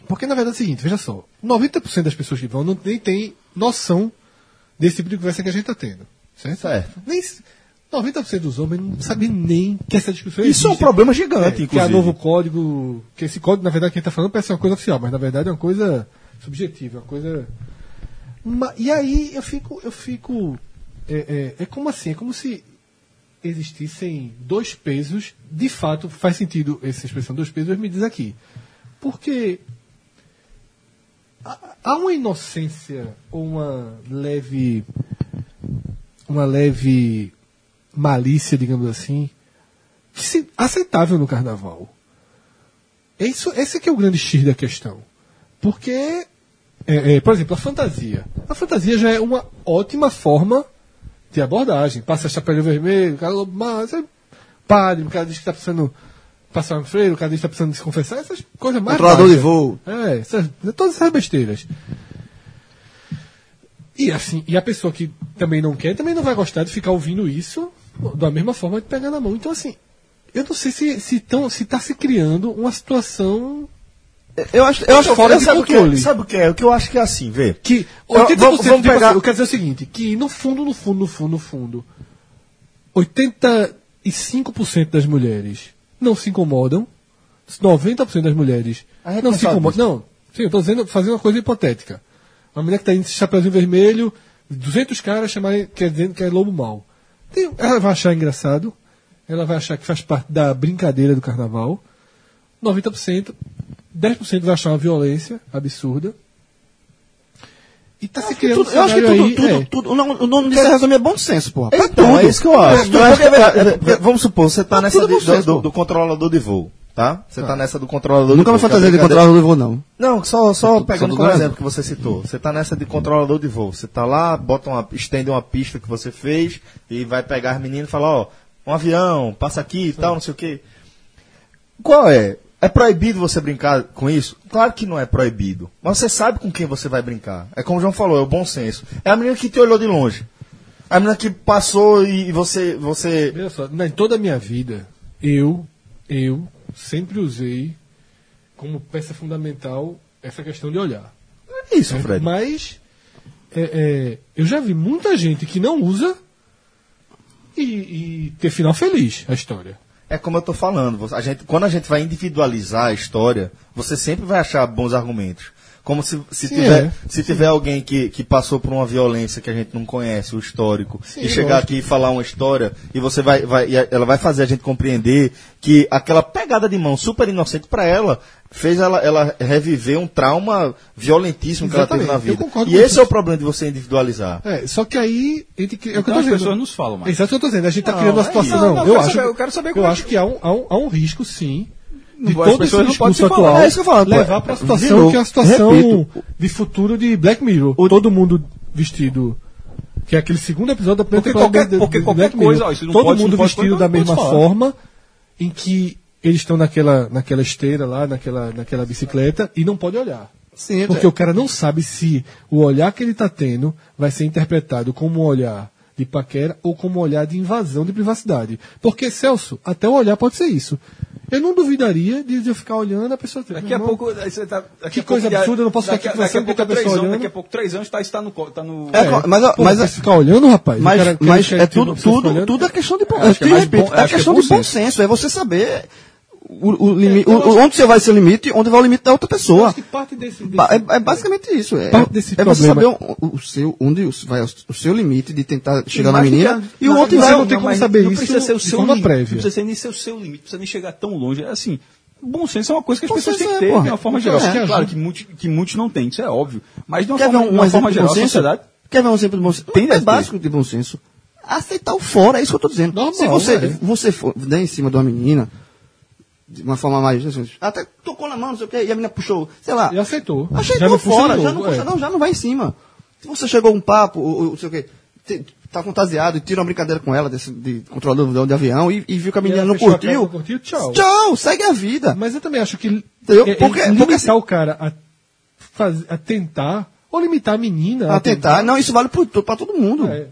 Speaker 3: Porque na verdade é o seguinte, veja só. 90% das pessoas que vão não, nem tem noção desse tipo de conversa que a gente está tendo. Certo?
Speaker 2: Certo.
Speaker 3: Nem, 90% dos homens não sabem nem que essa discussão
Speaker 2: Isso é um
Speaker 3: existe.
Speaker 2: problema gigante,
Speaker 3: É, que é
Speaker 2: inclusive.
Speaker 3: novo código. Que esse código, na verdade, que a gente está falando parece uma coisa oficial, mas na verdade é uma coisa subjetiva, uma coisa. Ma- e aí eu fico. Eu fico é, é, é como assim? É como se existissem dois pesos. De fato, faz sentido essa expressão dois pesos, me diz aqui. Porque há uma inocência ou uma leve. Uma leve malícia, digamos assim, aceitável no carnaval. Isso, esse que é o grande X da questão. Porque, é, é, por exemplo, a fantasia. A fantasia já é uma ótima forma de abordagem. Passa chapéu vermelho, o cara mas é padre, o cara diz que está precisando passar um freio, o cara diz que está precisando se confessar, essas coisas mais
Speaker 6: Controlador de voo.
Speaker 3: É, essas, todas essas besteiras. E assim, e a pessoa que também não quer, também não vai gostar de ficar ouvindo isso da mesma forma de pegar na mão. Então, assim, eu não sei se se, tão, se tá se criando uma situação
Speaker 6: Eu acho, eu acho
Speaker 3: Fora
Speaker 2: Eu
Speaker 3: de
Speaker 2: sabe o que é?
Speaker 3: controle.
Speaker 2: Sabe o que é? O que eu acho que é assim, vê.
Speaker 3: que
Speaker 2: Eu-
Speaker 3: 80%
Speaker 2: vamos- vamos
Speaker 3: tipo
Speaker 2: pegar-
Speaker 3: assim, eu quero dizer o seguinte, que no fundo, no fundo, no fundo, no fundo, 85% das mulheres não se incomodam, 90% das mulheres não se incomodam. Não, sim, eu dizendo, fazendo uma coisa hipotética. Uma mulher que tá indo de chapeuzinho vermelho, 200 caras chamarem, quer dizendo que é lobo mau. Ela vai achar engraçado, ela vai achar que faz parte da brincadeira do carnaval. 90%, 10% vai achar uma violência absurda. E tá se criando
Speaker 6: Tudo- eu acho que tudo,
Speaker 3: aí,
Speaker 6: tudo,
Speaker 3: é.
Speaker 6: tudo, o nome- o nome disso é resumir é bom senso, porra. Pra
Speaker 2: Então,
Speaker 6: tudo.
Speaker 2: é isso que eu acho.
Speaker 6: É,
Speaker 2: Eu acho que- é, é, vamos supor, você tá nessa
Speaker 6: bom
Speaker 2: do, do- do controlador de voo, tá? Você tá nessa do controlador
Speaker 6: Nunca
Speaker 2: de
Speaker 6: me
Speaker 2: voo.
Speaker 6: fantasia
Speaker 2: que
Speaker 6: de
Speaker 2: é a brincadeira-
Speaker 6: controlador de voo, não.
Speaker 2: Não, só, só
Speaker 6: Só
Speaker 2: pegando
Speaker 6: do
Speaker 2: como exemplo que você citou. Você tá nessa de controlador de voo. Você tá lá, bota uma, estende uma pista que você fez e vai pegar as meninas e falar, ó, um avião, passa aqui e tal, não sei o quê. Qual é? É proibido você brincar com isso? Claro que não é proibido. Mas você sabe com quem você vai brincar. É como o João falou, é o bom senso. É a menina que te olhou de longe. A menina que passou e você. você
Speaker 3: só, em toda a minha vida, eu, eu sempre usei como peça fundamental essa questão de olhar.
Speaker 2: é isso,
Speaker 3: certo?
Speaker 2: Fred.
Speaker 3: Mas é, é, eu já vi muita gente que não usa e, e ter final feliz a história.
Speaker 2: É como eu tô falando, a gente, quando a gente vai individualizar a história, você sempre vai achar bons argumentos. Como se, se,
Speaker 3: Sim,
Speaker 2: tiver,
Speaker 3: é.
Speaker 2: se tiver alguém que, que passou por uma violência que a gente não conhece, o histórico,
Speaker 3: Sim,
Speaker 2: e chegar
Speaker 3: lógico.
Speaker 2: aqui e falar uma história, e você vai, vai e ela vai fazer a gente compreender que aquela pegada de mão super inocente para ela fez ela, ela reviver um trauma violentíssimo que ela teve na
Speaker 3: Exatamente, eu
Speaker 2: vida.
Speaker 3: concordo
Speaker 2: E esse
Speaker 3: isso.
Speaker 2: é o problema de você individualizar.
Speaker 3: É, só que aí. gente é que
Speaker 5: Então
Speaker 3: tô
Speaker 5: as
Speaker 3: dizendo.
Speaker 5: pessoas nos falam mais.
Speaker 3: Exato o que eu tô dizendo. A gente tá
Speaker 5: Não,
Speaker 3: criando uma
Speaker 5: é
Speaker 3: situação. Não,
Speaker 5: Não, eu
Speaker 3: eu,
Speaker 5: quero
Speaker 3: acho,
Speaker 5: saber- eu quero saber
Speaker 3: eu
Speaker 5: como é
Speaker 3: acho que há um, há, um, há um risco, sim. De todo esse discurso atual
Speaker 6: É isso que eu falo,
Speaker 3: levar para a situação
Speaker 6: novo,
Speaker 3: que é a situação
Speaker 6: repito.
Speaker 3: de futuro de Black Mirror. Todo mundo vestido. Que é aquele segundo episódio da primeira
Speaker 5: Porque
Speaker 3: temporada
Speaker 5: qualquer- porque
Speaker 3: de
Speaker 5: qualquer coisa, ó,
Speaker 3: Todo
Speaker 5: pode,
Speaker 3: mundo vestido
Speaker 5: não
Speaker 3: da mesma forma em que eles estão naquela, naquela esteira lá, naquela, naquela bicicleta e não pode olhar.
Speaker 6: Sim,
Speaker 3: Porque o cara não sabe se o olhar que ele está tendo vai ser interpretado como um olhar de paquera ou como um olhar de invasão de privacidade. Porque, Celso, até o olhar pode ser isso. Eu não duvidaria de eu ficar olhando a pessoa.
Speaker 5: Daqui a pouco. tá- daqui
Speaker 3: Que
Speaker 5: a
Speaker 3: coisa absurda, eu não posso ficar
Speaker 5: daqui,
Speaker 3: aqui
Speaker 5: daqui a pouco
Speaker 3: com a
Speaker 5: três
Speaker 3: pessoa
Speaker 5: anos,
Speaker 3: olhando.
Speaker 5: Daqui a pouco, três anos, tá, está no. Tá no
Speaker 6: É, mas,
Speaker 3: Pô,
Speaker 6: mas,
Speaker 3: você ficar olhando, rapaz.
Speaker 6: mas,
Speaker 3: cara-
Speaker 6: mas é tudo,
Speaker 3: ficar
Speaker 6: tudo, tudo é questão de bom,
Speaker 5: é bom-
Speaker 6: é
Speaker 5: acho que é
Speaker 6: questão de bom
Speaker 5: senso.
Speaker 6: senso, é você saber o, o limite, o- o- onde você vai ser o limite e onde vai o limite da outra pessoa.
Speaker 3: parte desse. desse-
Speaker 6: Ba- É, é basicamente isso. É,
Speaker 3: Parte desse
Speaker 6: é você
Speaker 3: problema-
Speaker 6: saber o, o seu, onde vai o, seu limite de tentar chegar na menina e o
Speaker 5: não,
Speaker 6: outro
Speaker 3: você
Speaker 6: vai.
Speaker 3: não tem como saber
Speaker 5: não
Speaker 3: isso
Speaker 5: precisa ser o seu limite,
Speaker 3: prévia.
Speaker 5: Não precisa ser nem ser o seu limite, não precisa nem chegar tão longe. É assim, bom senso é uma coisa que as
Speaker 6: Bom
Speaker 5: pessoas têm que
Speaker 6: é,
Speaker 5: ter,
Speaker 6: porra.
Speaker 5: de uma forma
Speaker 6: É,
Speaker 5: geral.
Speaker 6: que
Speaker 5: claro que muitos, que muitos não têm, isso é óbvio. Mas de uma
Speaker 6: Quer ver
Speaker 5: forma,
Speaker 6: um, um
Speaker 5: uma forma geral, a sociedade
Speaker 6: Quer ver um exemplo de bom senso?
Speaker 5: Tem
Speaker 6: é básico de bom senso. Aceitar o fora, é isso que eu tô dizendo. Se você,
Speaker 3: é.
Speaker 6: você for der em cima de uma menina, de uma forma mais. assim, Até tocou na mão, não sei o quê, e a menina puxou, sei lá.
Speaker 3: E aceitou.
Speaker 6: Achei
Speaker 3: Já
Speaker 6: fora, já
Speaker 3: novo,
Speaker 6: não,
Speaker 3: é.
Speaker 6: não, já não vai em cima. Se você chegou um papo, ou, ou, não sei o quê, te- tá fantasiado e tira uma brincadeira com ela, desse, de controlador de avião, e, e viu que a menina não
Speaker 3: a
Speaker 6: curtiu,
Speaker 3: não curtiu, tchau.
Speaker 6: tchau, segue a vida.
Speaker 3: Mas eu também acho que
Speaker 6: Entendeu?
Speaker 3: é- é
Speaker 6: Porque-
Speaker 3: limitar
Speaker 6: porque assim-
Speaker 3: o cara a, faz, a tentar, ou limitar a menina
Speaker 6: A tentar, não, isso vale pra todo mundo.
Speaker 3: É.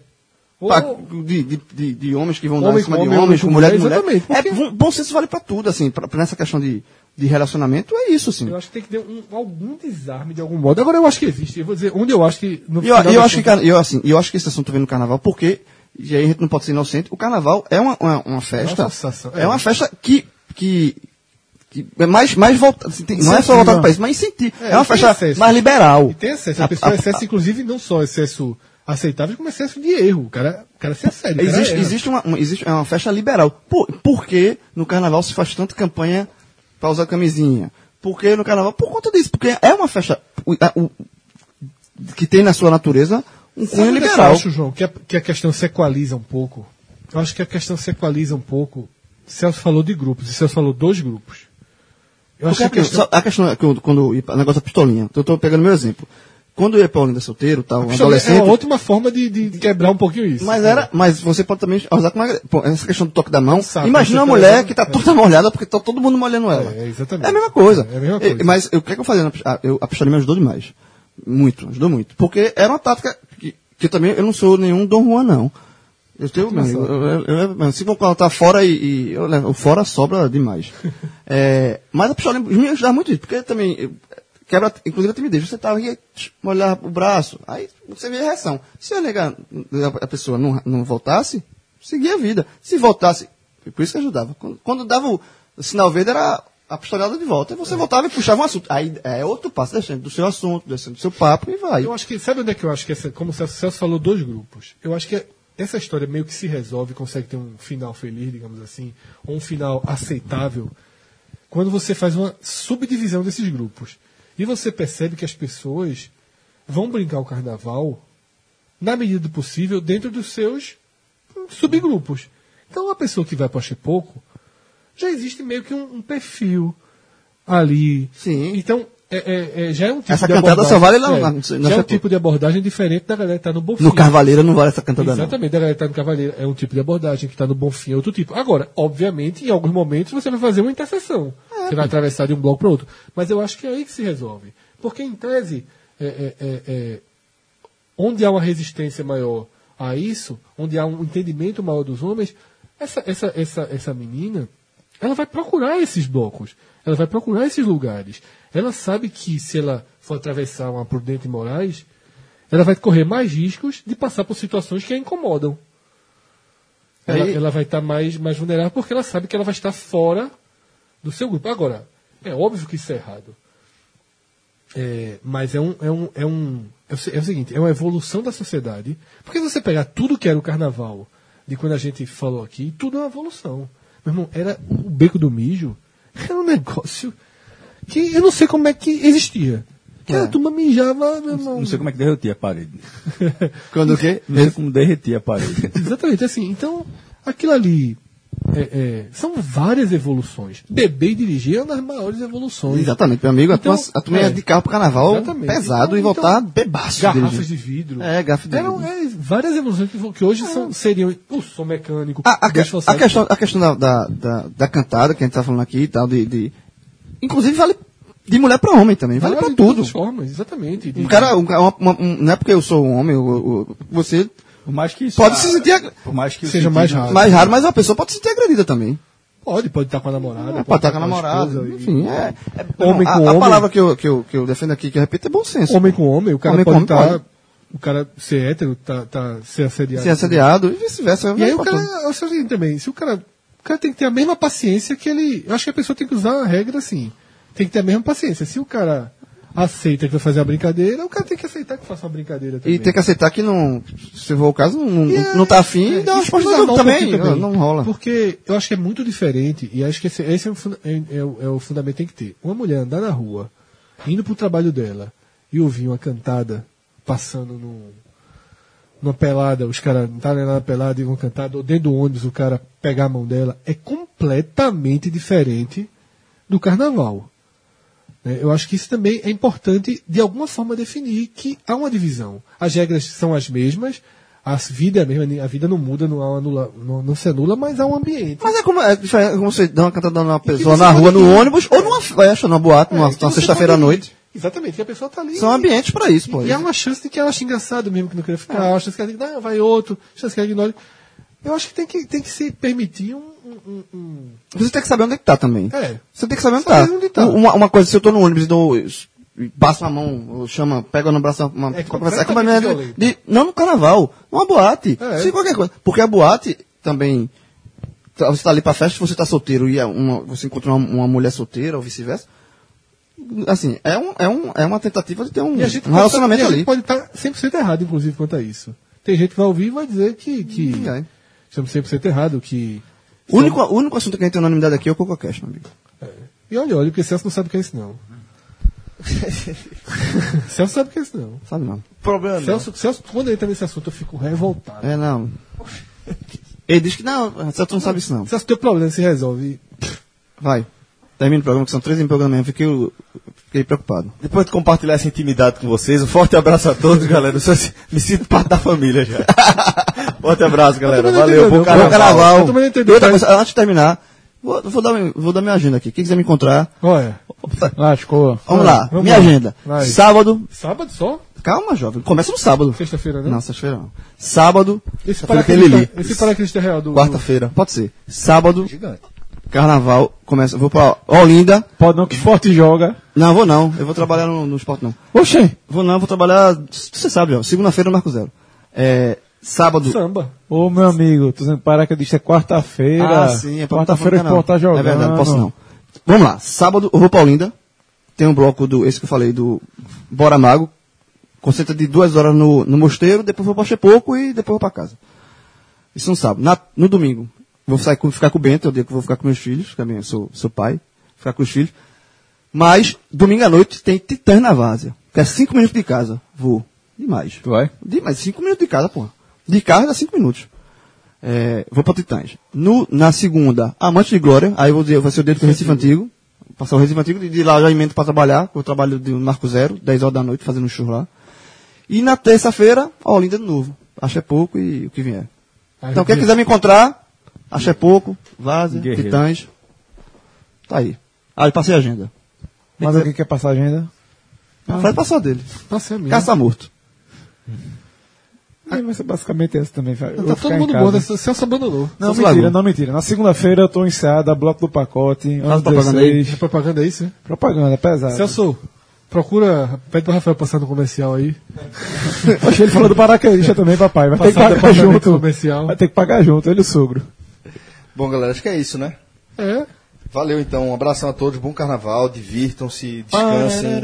Speaker 6: De, de, de, de homens que vão dar
Speaker 3: Homem
Speaker 6: em cima
Speaker 3: com
Speaker 6: de
Speaker 3: homem,
Speaker 6: homens,
Speaker 3: homem
Speaker 6: com
Speaker 3: com
Speaker 6: mulher de
Speaker 3: mulher,
Speaker 6: mulher.
Speaker 3: exatamente,
Speaker 6: É, bom- senso vale pra tudo, assim, pra, pra nessa questão de, de relacionamento, é isso, assim.
Speaker 3: Eu acho que tem que ter um, algum desarme de algum modo. Agora eu acho que existe. Eu vou dizer onde eu acho que. No
Speaker 6: eu, eu acho que, eu, assim, eu acho que esse assunto vem no carnaval, porque, e aí a gente não pode ser inocente, o carnaval é uma, uma, uma festa,
Speaker 3: É uma sensação,
Speaker 6: é.
Speaker 3: é.
Speaker 6: uma festa que, que, é mais, mais voltada, assim, tem- não é só
Speaker 3: Incentiva.
Speaker 6: voltada para isso, mas incentiva. É,
Speaker 3: É,
Speaker 6: uma festa mais liberal.
Speaker 3: E tem excesso. A pessoa excesso, inclusive, não só excesso aceitável, como excesso de erro. O cara, o cara se assédio. cara
Speaker 6: Existe, existe, uma, uma- existe é uma festa liberal. Por, por que no carnaval se faz tanta campanha para usar camisinha? Por que no carnaval? Por conta disso. Porque é uma festa o- o- que tem na sua natureza um cunho
Speaker 3: é que eu
Speaker 6: liberal.
Speaker 3: acho, João, que a, que a questão se equaliza um pouco. eu acho que a questão se equaliza um pouco. Celso falou de grupos, e Celso falou dois grupos. Eu acho que a questão,
Speaker 6: a questão é que eu- quando o negócio da pistolinha, então eu tô pegando meu exemplo. Quando eu ia pra Olinda solteiro, tal, um
Speaker 3: é
Speaker 6: adolescente,
Speaker 3: uma ótima forma de, de quebrar um pouquinho isso.
Speaker 6: Mas era, mas você pode também usar como pô, essa questão do toque da mão.
Speaker 3: Sabe,
Speaker 6: Imagina uma
Speaker 3: tá
Speaker 6: mulher
Speaker 3: usando-
Speaker 6: que tá
Speaker 3: é.
Speaker 6: toda molhada porque tá todo mundo molhando ela.
Speaker 3: É, exatamente.
Speaker 6: É a mesma coisa.
Speaker 3: É a mesma coisa.
Speaker 6: E- Mas eu- o que, é que eu fazia? na eu- a pistolinha me ajudou demais. Muito, ajudou muito. Porque era uma tática que, que também eu não sou nenhum Dom Juan, não. Eu tenho, meu amigo, eu, eu, eu, eu- se vou colocar fora e, e eu levo, fora sobra demais. <laughs> É, mas a pistolinha me ajudava muito isso, porque também eu- quebra, inclusive a timidez. Você tava tch, molhar o braço, aí você vê a reação. Se a, nega, a, pessoa não, não voltasse, seguia a vida. Se voltasse, por isso que ajudava. Quando, quando dava o, o sinal verde, era a pistolada de volta. Aí você voltava e puxava um assunto. Aí é outro passo, descendo do seu assunto, descendo do seu papo e vai.
Speaker 3: Eu acho que, sabe onde é que eu acho que essa, como o Celso falou, dois grupos. Eu acho que essa história meio que se resolve, consegue ter um final feliz, digamos assim, ou um final aceitável, quando você faz uma subdivisão desses grupos. E você percebe que as pessoas vão brincar o carnaval, na medida do possível, dentro dos seus subgrupos. Então, a pessoa que vai para o pouco já existe meio que um, um perfil ali.
Speaker 6: Sim.
Speaker 3: Então, é, é- é- já é um tipo
Speaker 6: Essa
Speaker 3: de
Speaker 6: cantada
Speaker 3: abordagem-
Speaker 6: só vale lá
Speaker 3: é,
Speaker 6: na- na-
Speaker 3: já é um tipo de abordagem diferente da galera que está no Bonfim.
Speaker 6: No Carvalheiro não vale essa cantada não.
Speaker 3: Exatamente, da galera que está no Cavaleiro é um tipo de abordagem, que está no Bonfim é outro tipo. Agora, obviamente, em alguns momentos você vai fazer uma interseção. Você vai atravessar de um bloco para outro. Mas eu acho que é aí que se resolve. Porque, em tese, é, é, é, é, onde há uma resistência maior a isso, onde há um entendimento maior dos homens, essa, essa, essa, essa menina, ela vai procurar esses blocos, ela vai procurar esses lugares. Ela sabe que se ela for atravessar uma Prudente Moraes, ela vai correr mais riscos de passar por situações que a incomodam. Ela,
Speaker 6: Aí-
Speaker 3: ela vai estar mais, mais vulnerável porque ela sabe que ela vai estar fora do seu grupo. Agora, é óbvio que isso é errado. É, mas é um, é um, é um é o é o seguinte, é uma evolução da sociedade. Porque se você pegar tudo que era o carnaval, de quando a gente falou aqui, tudo é uma evolução. Meu irmão, era o beco do mijo, era um <laughs> negócio que eu não sei como é que existia. Que a turma mijava, meu irmão.
Speaker 5: Não sei como é que derretia a parede. <laughs>
Speaker 6: Quando o quê?
Speaker 5: Não sei como derretia a parede. <laughs>
Speaker 3: Exatamente, assim. Então, aquilo ali é, é, são várias evoluções. Beber e dirigir é uma das maiores evoluções.
Speaker 6: Exatamente, meu amigo.
Speaker 3: Então,
Speaker 6: a turma, a turma
Speaker 3: é.
Speaker 6: ia de carro pro carnaval
Speaker 3: Exatamente.
Speaker 6: pesado
Speaker 3: Então-
Speaker 6: e voltar
Speaker 3: então,
Speaker 6: bebaço.
Speaker 3: Garrafas de vidro.
Speaker 6: É, garrafa de vidro.
Speaker 3: é, várias evoluções que, que hoje são, seriam o som mecânico.
Speaker 6: A, a, a questão, a questão da, da, da, da cantada que a gente tá falando aqui e tal, de, de- Inclusive vale de mulher pra homem também, vale, pra
Speaker 3: de
Speaker 6: tudo.
Speaker 3: as formas, exatamente. De-
Speaker 6: Um cara, um, uma- uma- um- não é porque eu sou um homem, eu- eu- você
Speaker 5: Por mais que isso.
Speaker 6: pode se sentir ag-
Speaker 5: Por mais que
Speaker 3: Seja mais raro.
Speaker 6: mais raro, mas uma pessoa pode se sentir agredida também.
Speaker 3: Pode, pode estar com a namorada.
Speaker 6: É, pode estar com a namorada,
Speaker 3: esposa,
Speaker 6: enfim, é, é-
Speaker 3: Homem
Speaker 6: a,
Speaker 3: com
Speaker 6: a
Speaker 3: homem.
Speaker 6: palavra que eu, que, eu, que eu defendo aqui, que eu repito, é bom senso.
Speaker 3: Homem com homem, o cara
Speaker 6: Homem com
Speaker 3: pode estar. O cara ser hétero, tá, tá, ser assediado.
Speaker 6: Ser assediado e vice-versa.
Speaker 3: E aí o cara, seguinte também, se o cara, o cara tem que ter a mesma paciência que ele, eu acho que a pessoa tem que usar a regra assim, tem que ter a mesma paciência. Se o cara aceita que vai fazer uma brincadeira, o cara tem que aceitar que faça uma brincadeira também.
Speaker 6: E tem que aceitar que não, se for o caso, não,
Speaker 3: é-
Speaker 6: não tá afim,
Speaker 3: é,
Speaker 6: dá uma não, também,
Speaker 3: pouquinho
Speaker 6: não, não rola.
Speaker 3: Porque eu acho que é muito diferente, e acho que esse, esse é, o, é- é o- é o fundamento que tem que ter. Uma mulher andar na rua, indo pro trabalho dela, e ouvir uma cantada passando num, numa pelada, os caras não tá na pelada e vão cantar, ou dentro do ônibus o cara pegar a mão dela, é completamente diferente do carnaval. né? Eu acho que isso também é importante, de alguma forma, definir que há uma divisão. As regras são as mesmas, a vida é a mesma, a vida não muda, não, anula, não, não se anula, mas há um ambiente.
Speaker 6: Mas é como, é é como você dá uma cantada numa pessoa na rua, no ônibus, ou numa festa, numa boate, numa,
Speaker 3: É,
Speaker 6: numa
Speaker 3: você
Speaker 6: sexta-feira à noite.
Speaker 3: Exatamente, que a pessoa tá ali.
Speaker 6: São ambientes pra isso, pô.
Speaker 3: E há uma chance de que ela ache engraçado mesmo que não queira ficar, uma chance que ela diga, não, vai outro, chance que ela ignore. Eu acho que tem que, tem que se permitir um. um- um-
Speaker 6: Você tem que saber onde é que tá também.
Speaker 3: É.
Speaker 6: Você tem que saber onde
Speaker 3: Saber
Speaker 6: tá.
Speaker 3: onde tá.
Speaker 6: Uma, uma coisa, se eu tô no ônibus e dou, e passo a mão, chama, pega no braço, uma,
Speaker 3: É
Speaker 6: conversar,
Speaker 3: completamente
Speaker 6: de- de, não no carnaval, uma boate,
Speaker 3: É.
Speaker 6: se qualquer coisa. Porque a boate também, tá- você tá ali pra festa, se você tá solteiro e é uma, você encontra uma, uma mulher solteira ou vice-versa, assim, é, um, é, um, é uma tentativa de ter um,
Speaker 3: E
Speaker 6: um relacionamento
Speaker 3: pode, e a
Speaker 6: ali.
Speaker 3: gente pode estar 100% errado, inclusive, quanto a isso. Tem gente que vai ouvir e vai dizer que, que
Speaker 6: É.
Speaker 3: estamos 100% errado, que...
Speaker 6: O único, o único assunto que a gente tem unanimidade aqui é o CocoCast, meu amigo.
Speaker 3: E olha, olha, porque Celso não sabe o que é isso, não. <laughs> Celso sabe o que é isso, não.
Speaker 6: Sabe não.
Speaker 2: Problema não.
Speaker 3: Celso, Celso, quando ele entra nesse assunto, eu fico revoltado.
Speaker 6: É, não. <laughs> Ele diz que não, Celso não sabe isso não.
Speaker 3: Se é o teu problema se resolve.
Speaker 6: Vai. Termina o programa, que são três em programa mesmo. Fiquei, fiquei preocupado.
Speaker 2: Depois de compartilhar essa intimidade com vocês, um forte abraço a todos, galera. Eu só se- me sinto parte da família já. <laughs> forte abraço, galera. Valeu, bom carnaval.
Speaker 6: Bom carnaval.
Speaker 3: Eu também entendi,
Speaker 6: outra coisa, antes de terminar, vou, vou, dar, minha- vou dar minha agenda aqui. Quem quiser me encontrar,
Speaker 3: Olha,
Speaker 4: Lascou.
Speaker 6: vamos lá.
Speaker 3: vamos
Speaker 6: minha
Speaker 3: lá.
Speaker 6: agenda.
Speaker 3: Vai.
Speaker 6: Sábado.
Speaker 3: sábado só?
Speaker 6: Calma, jovem. Começa no sábado.
Speaker 3: Sexta-feira, né?
Speaker 6: Não, sexta-feira não. Sábado.
Speaker 3: Esse paraquedista, paraquedista real do.
Speaker 2: Quarta-feira.
Speaker 6: Pode ser. Sábado,
Speaker 2: Gigante.
Speaker 6: Carnaval. Começa. Vou pra Olinda.
Speaker 4: Pode não que esporte joga.
Speaker 6: Não, vou não. Eu vou trabalhar no, no esporte não.
Speaker 4: Oxê.
Speaker 6: Vou não, vou trabalhar. Você sabe, ó. Segunda-feira no Marco Zero. É. Sábado.
Speaker 3: Samba.
Speaker 4: Ô, meu amigo, tô dizendo paraquedista é quarta-feira.
Speaker 6: Ah, sim, é pra-
Speaker 4: Quarta-feira
Speaker 6: pra-
Speaker 4: esporte tá jogando.
Speaker 6: É verdade, não posso não. Vamos lá, sábado eu vou pra Olinda. Tem um bloco do, esse que eu falei, do Bora Mago. Concentra de duas horas no, no mosteiro, depois vou pra Chepoco e depois vou pra casa. Isso no sábado. Na- no domingo, vou sair com, ficar com o Bento, é o dia que eu vou ficar com meus filhos, também eu sou, sou pai, ficar com os filhos. Mas, domingo à noite, tem Titãs na Várzea, que é cinco minutos de casa. Vou. Demais.
Speaker 5: Tu vai?
Speaker 6: Demais, cinco minutos de casa, porra. De carro dá cinco minutos. É, vou pra Titãs. No, na segunda, Amante de Glória. Aí eu vou dizer, vai ser o dedo do Recife Antigo. Passar o Recife Antigo. De, de lá eu já emendo pra trabalhar. Eu trabalho de Marco Zero, 10 horas da noite, fazendo um show lá. E na terça-feira, Olinda de novo. Acho é pouco e o que vier. Então quem quiser me encontrar, acho é pouco. Várzea,
Speaker 5: Guerreiro.
Speaker 6: Titãs. Tá aí. Ah, eu passei a agenda.
Speaker 4: Mas alguém quer passar a agenda?
Speaker 6: Vai passar dele.
Speaker 3: Nossa, é mesmo.
Speaker 6: Caça morto.
Speaker 4: É, vai ser basicamente essa também.
Speaker 3: Tá todo
Speaker 4: em
Speaker 3: mundo bom, né? Celso abandonou.
Speaker 4: Não,
Speaker 6: Celso
Speaker 4: mentira, não, mentira. Na segunda-feira eu tô ensaiada, bloco do pacote,
Speaker 6: Faz propaganda aí.
Speaker 4: 16.
Speaker 3: É propaganda é isso, né?
Speaker 4: Propaganda, pesado.
Speaker 3: Celso, procura. Pede pro Rafael passar no comercial aí.
Speaker 4: Oxe, ele falou do paraquedista também, papai. Vai ter que pagar junto.
Speaker 3: comercial.
Speaker 4: Vai ter que pagar junto, ele e o sogro.
Speaker 2: Bom, galera, acho que é isso, né?
Speaker 3: É.
Speaker 2: Valeu então, um abração a todos, bom carnaval, divirtam-se, descansem,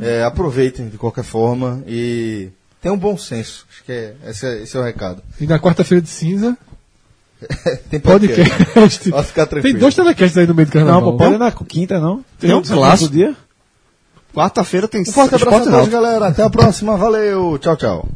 Speaker 2: é, aproveitem de qualquer forma e tenham um bom senso. Acho que é, esse, é, esse é o recado.
Speaker 3: E na quarta-feira de cinza, <laughs>
Speaker 2: Tem
Speaker 3: podcast.
Speaker 2: Pode ficar tranquilo.
Speaker 3: Tem dois telecasts aí no meio do carnaval.
Speaker 4: Não, pô, pode ir na quinta, não?
Speaker 6: Tem um
Speaker 4: outro
Speaker 6: clássico.
Speaker 4: dia?
Speaker 6: Quarta-feira tem
Speaker 2: Um forte abraço a todos, galera. Até a próxima. Valeu. Tchau, tchau.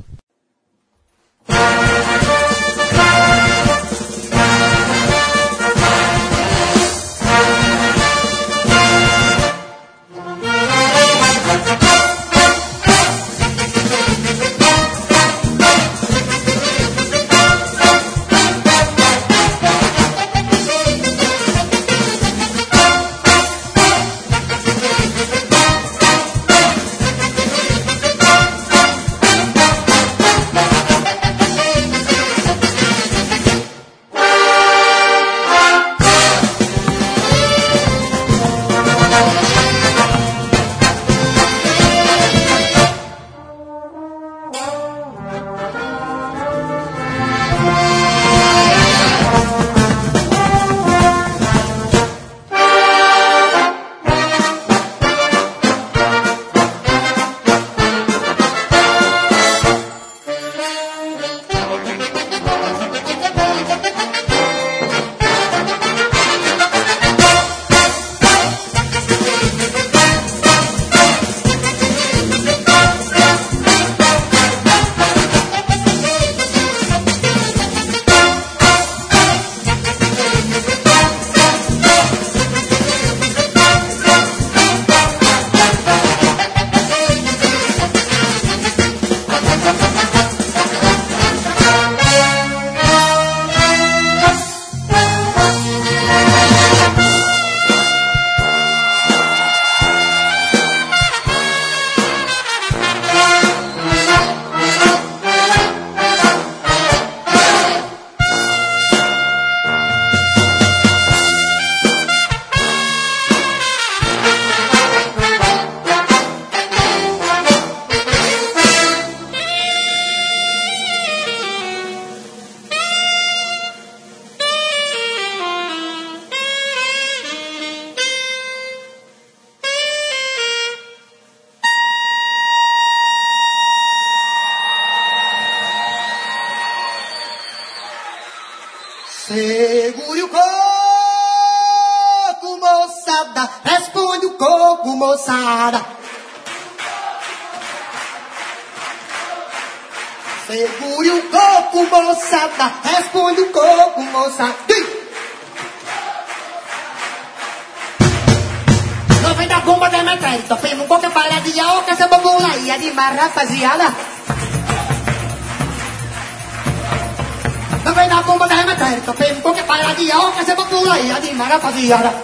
Speaker 7: Rapaziada.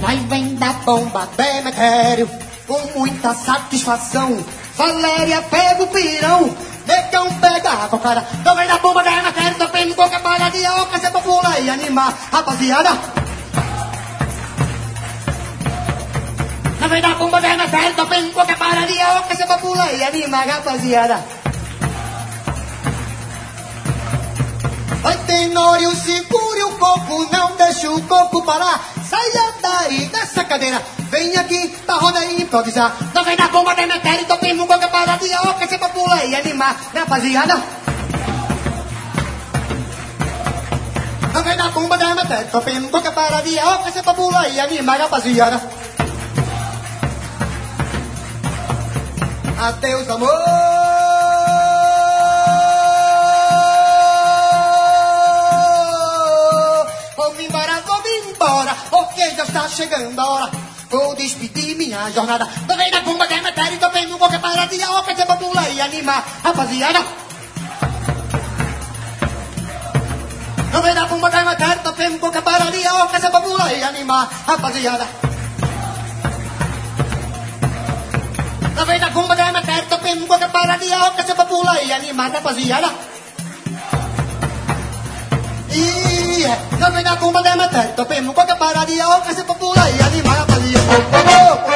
Speaker 7: Nós vem da bomba Demetério com muita satisfação. Valéria pega o pirão, negão pega a cocara. Não vem da bomba Demetério, tô pegando qualquer paradinha, ó, que essa bobula ia animar, rapaziada. Não vem da bomba Demetério, tô pegando qualquer paradinha, ó, que essa bobula ia animar, rapaziada. Tenório, segure o coco, não deixe o coco parar. Saia daí dessa cadeira, vem aqui pra roda e improvisar. Não vem da bomba de metério, tô pimo qualquer paradinha, ó, que esse popula e animar, rapaziada. Não vem da bomba de metério, tô pimo qualquer paradinha, ó, que esse popula e animar, rapaziada. Adeus, amor. Está chegando a hora. Vou despedir minha jornada. Tô vendo a bomba de metério, tô vendo qualquer paradinha, ó, que essa popula e animar, rapaziada. Não vem da bomba de metério, tô vendo qualquer paradinha, ó, que essa popula e animar, rapaziada. Não vem da bomba de metério, tô vendo qualquer paradinha, ó, que essa popula e animar, rapaziada. Não vem da bomba de metério, tô vendo qualquer paradinha, ó, que essa popula e animar, oh, oh.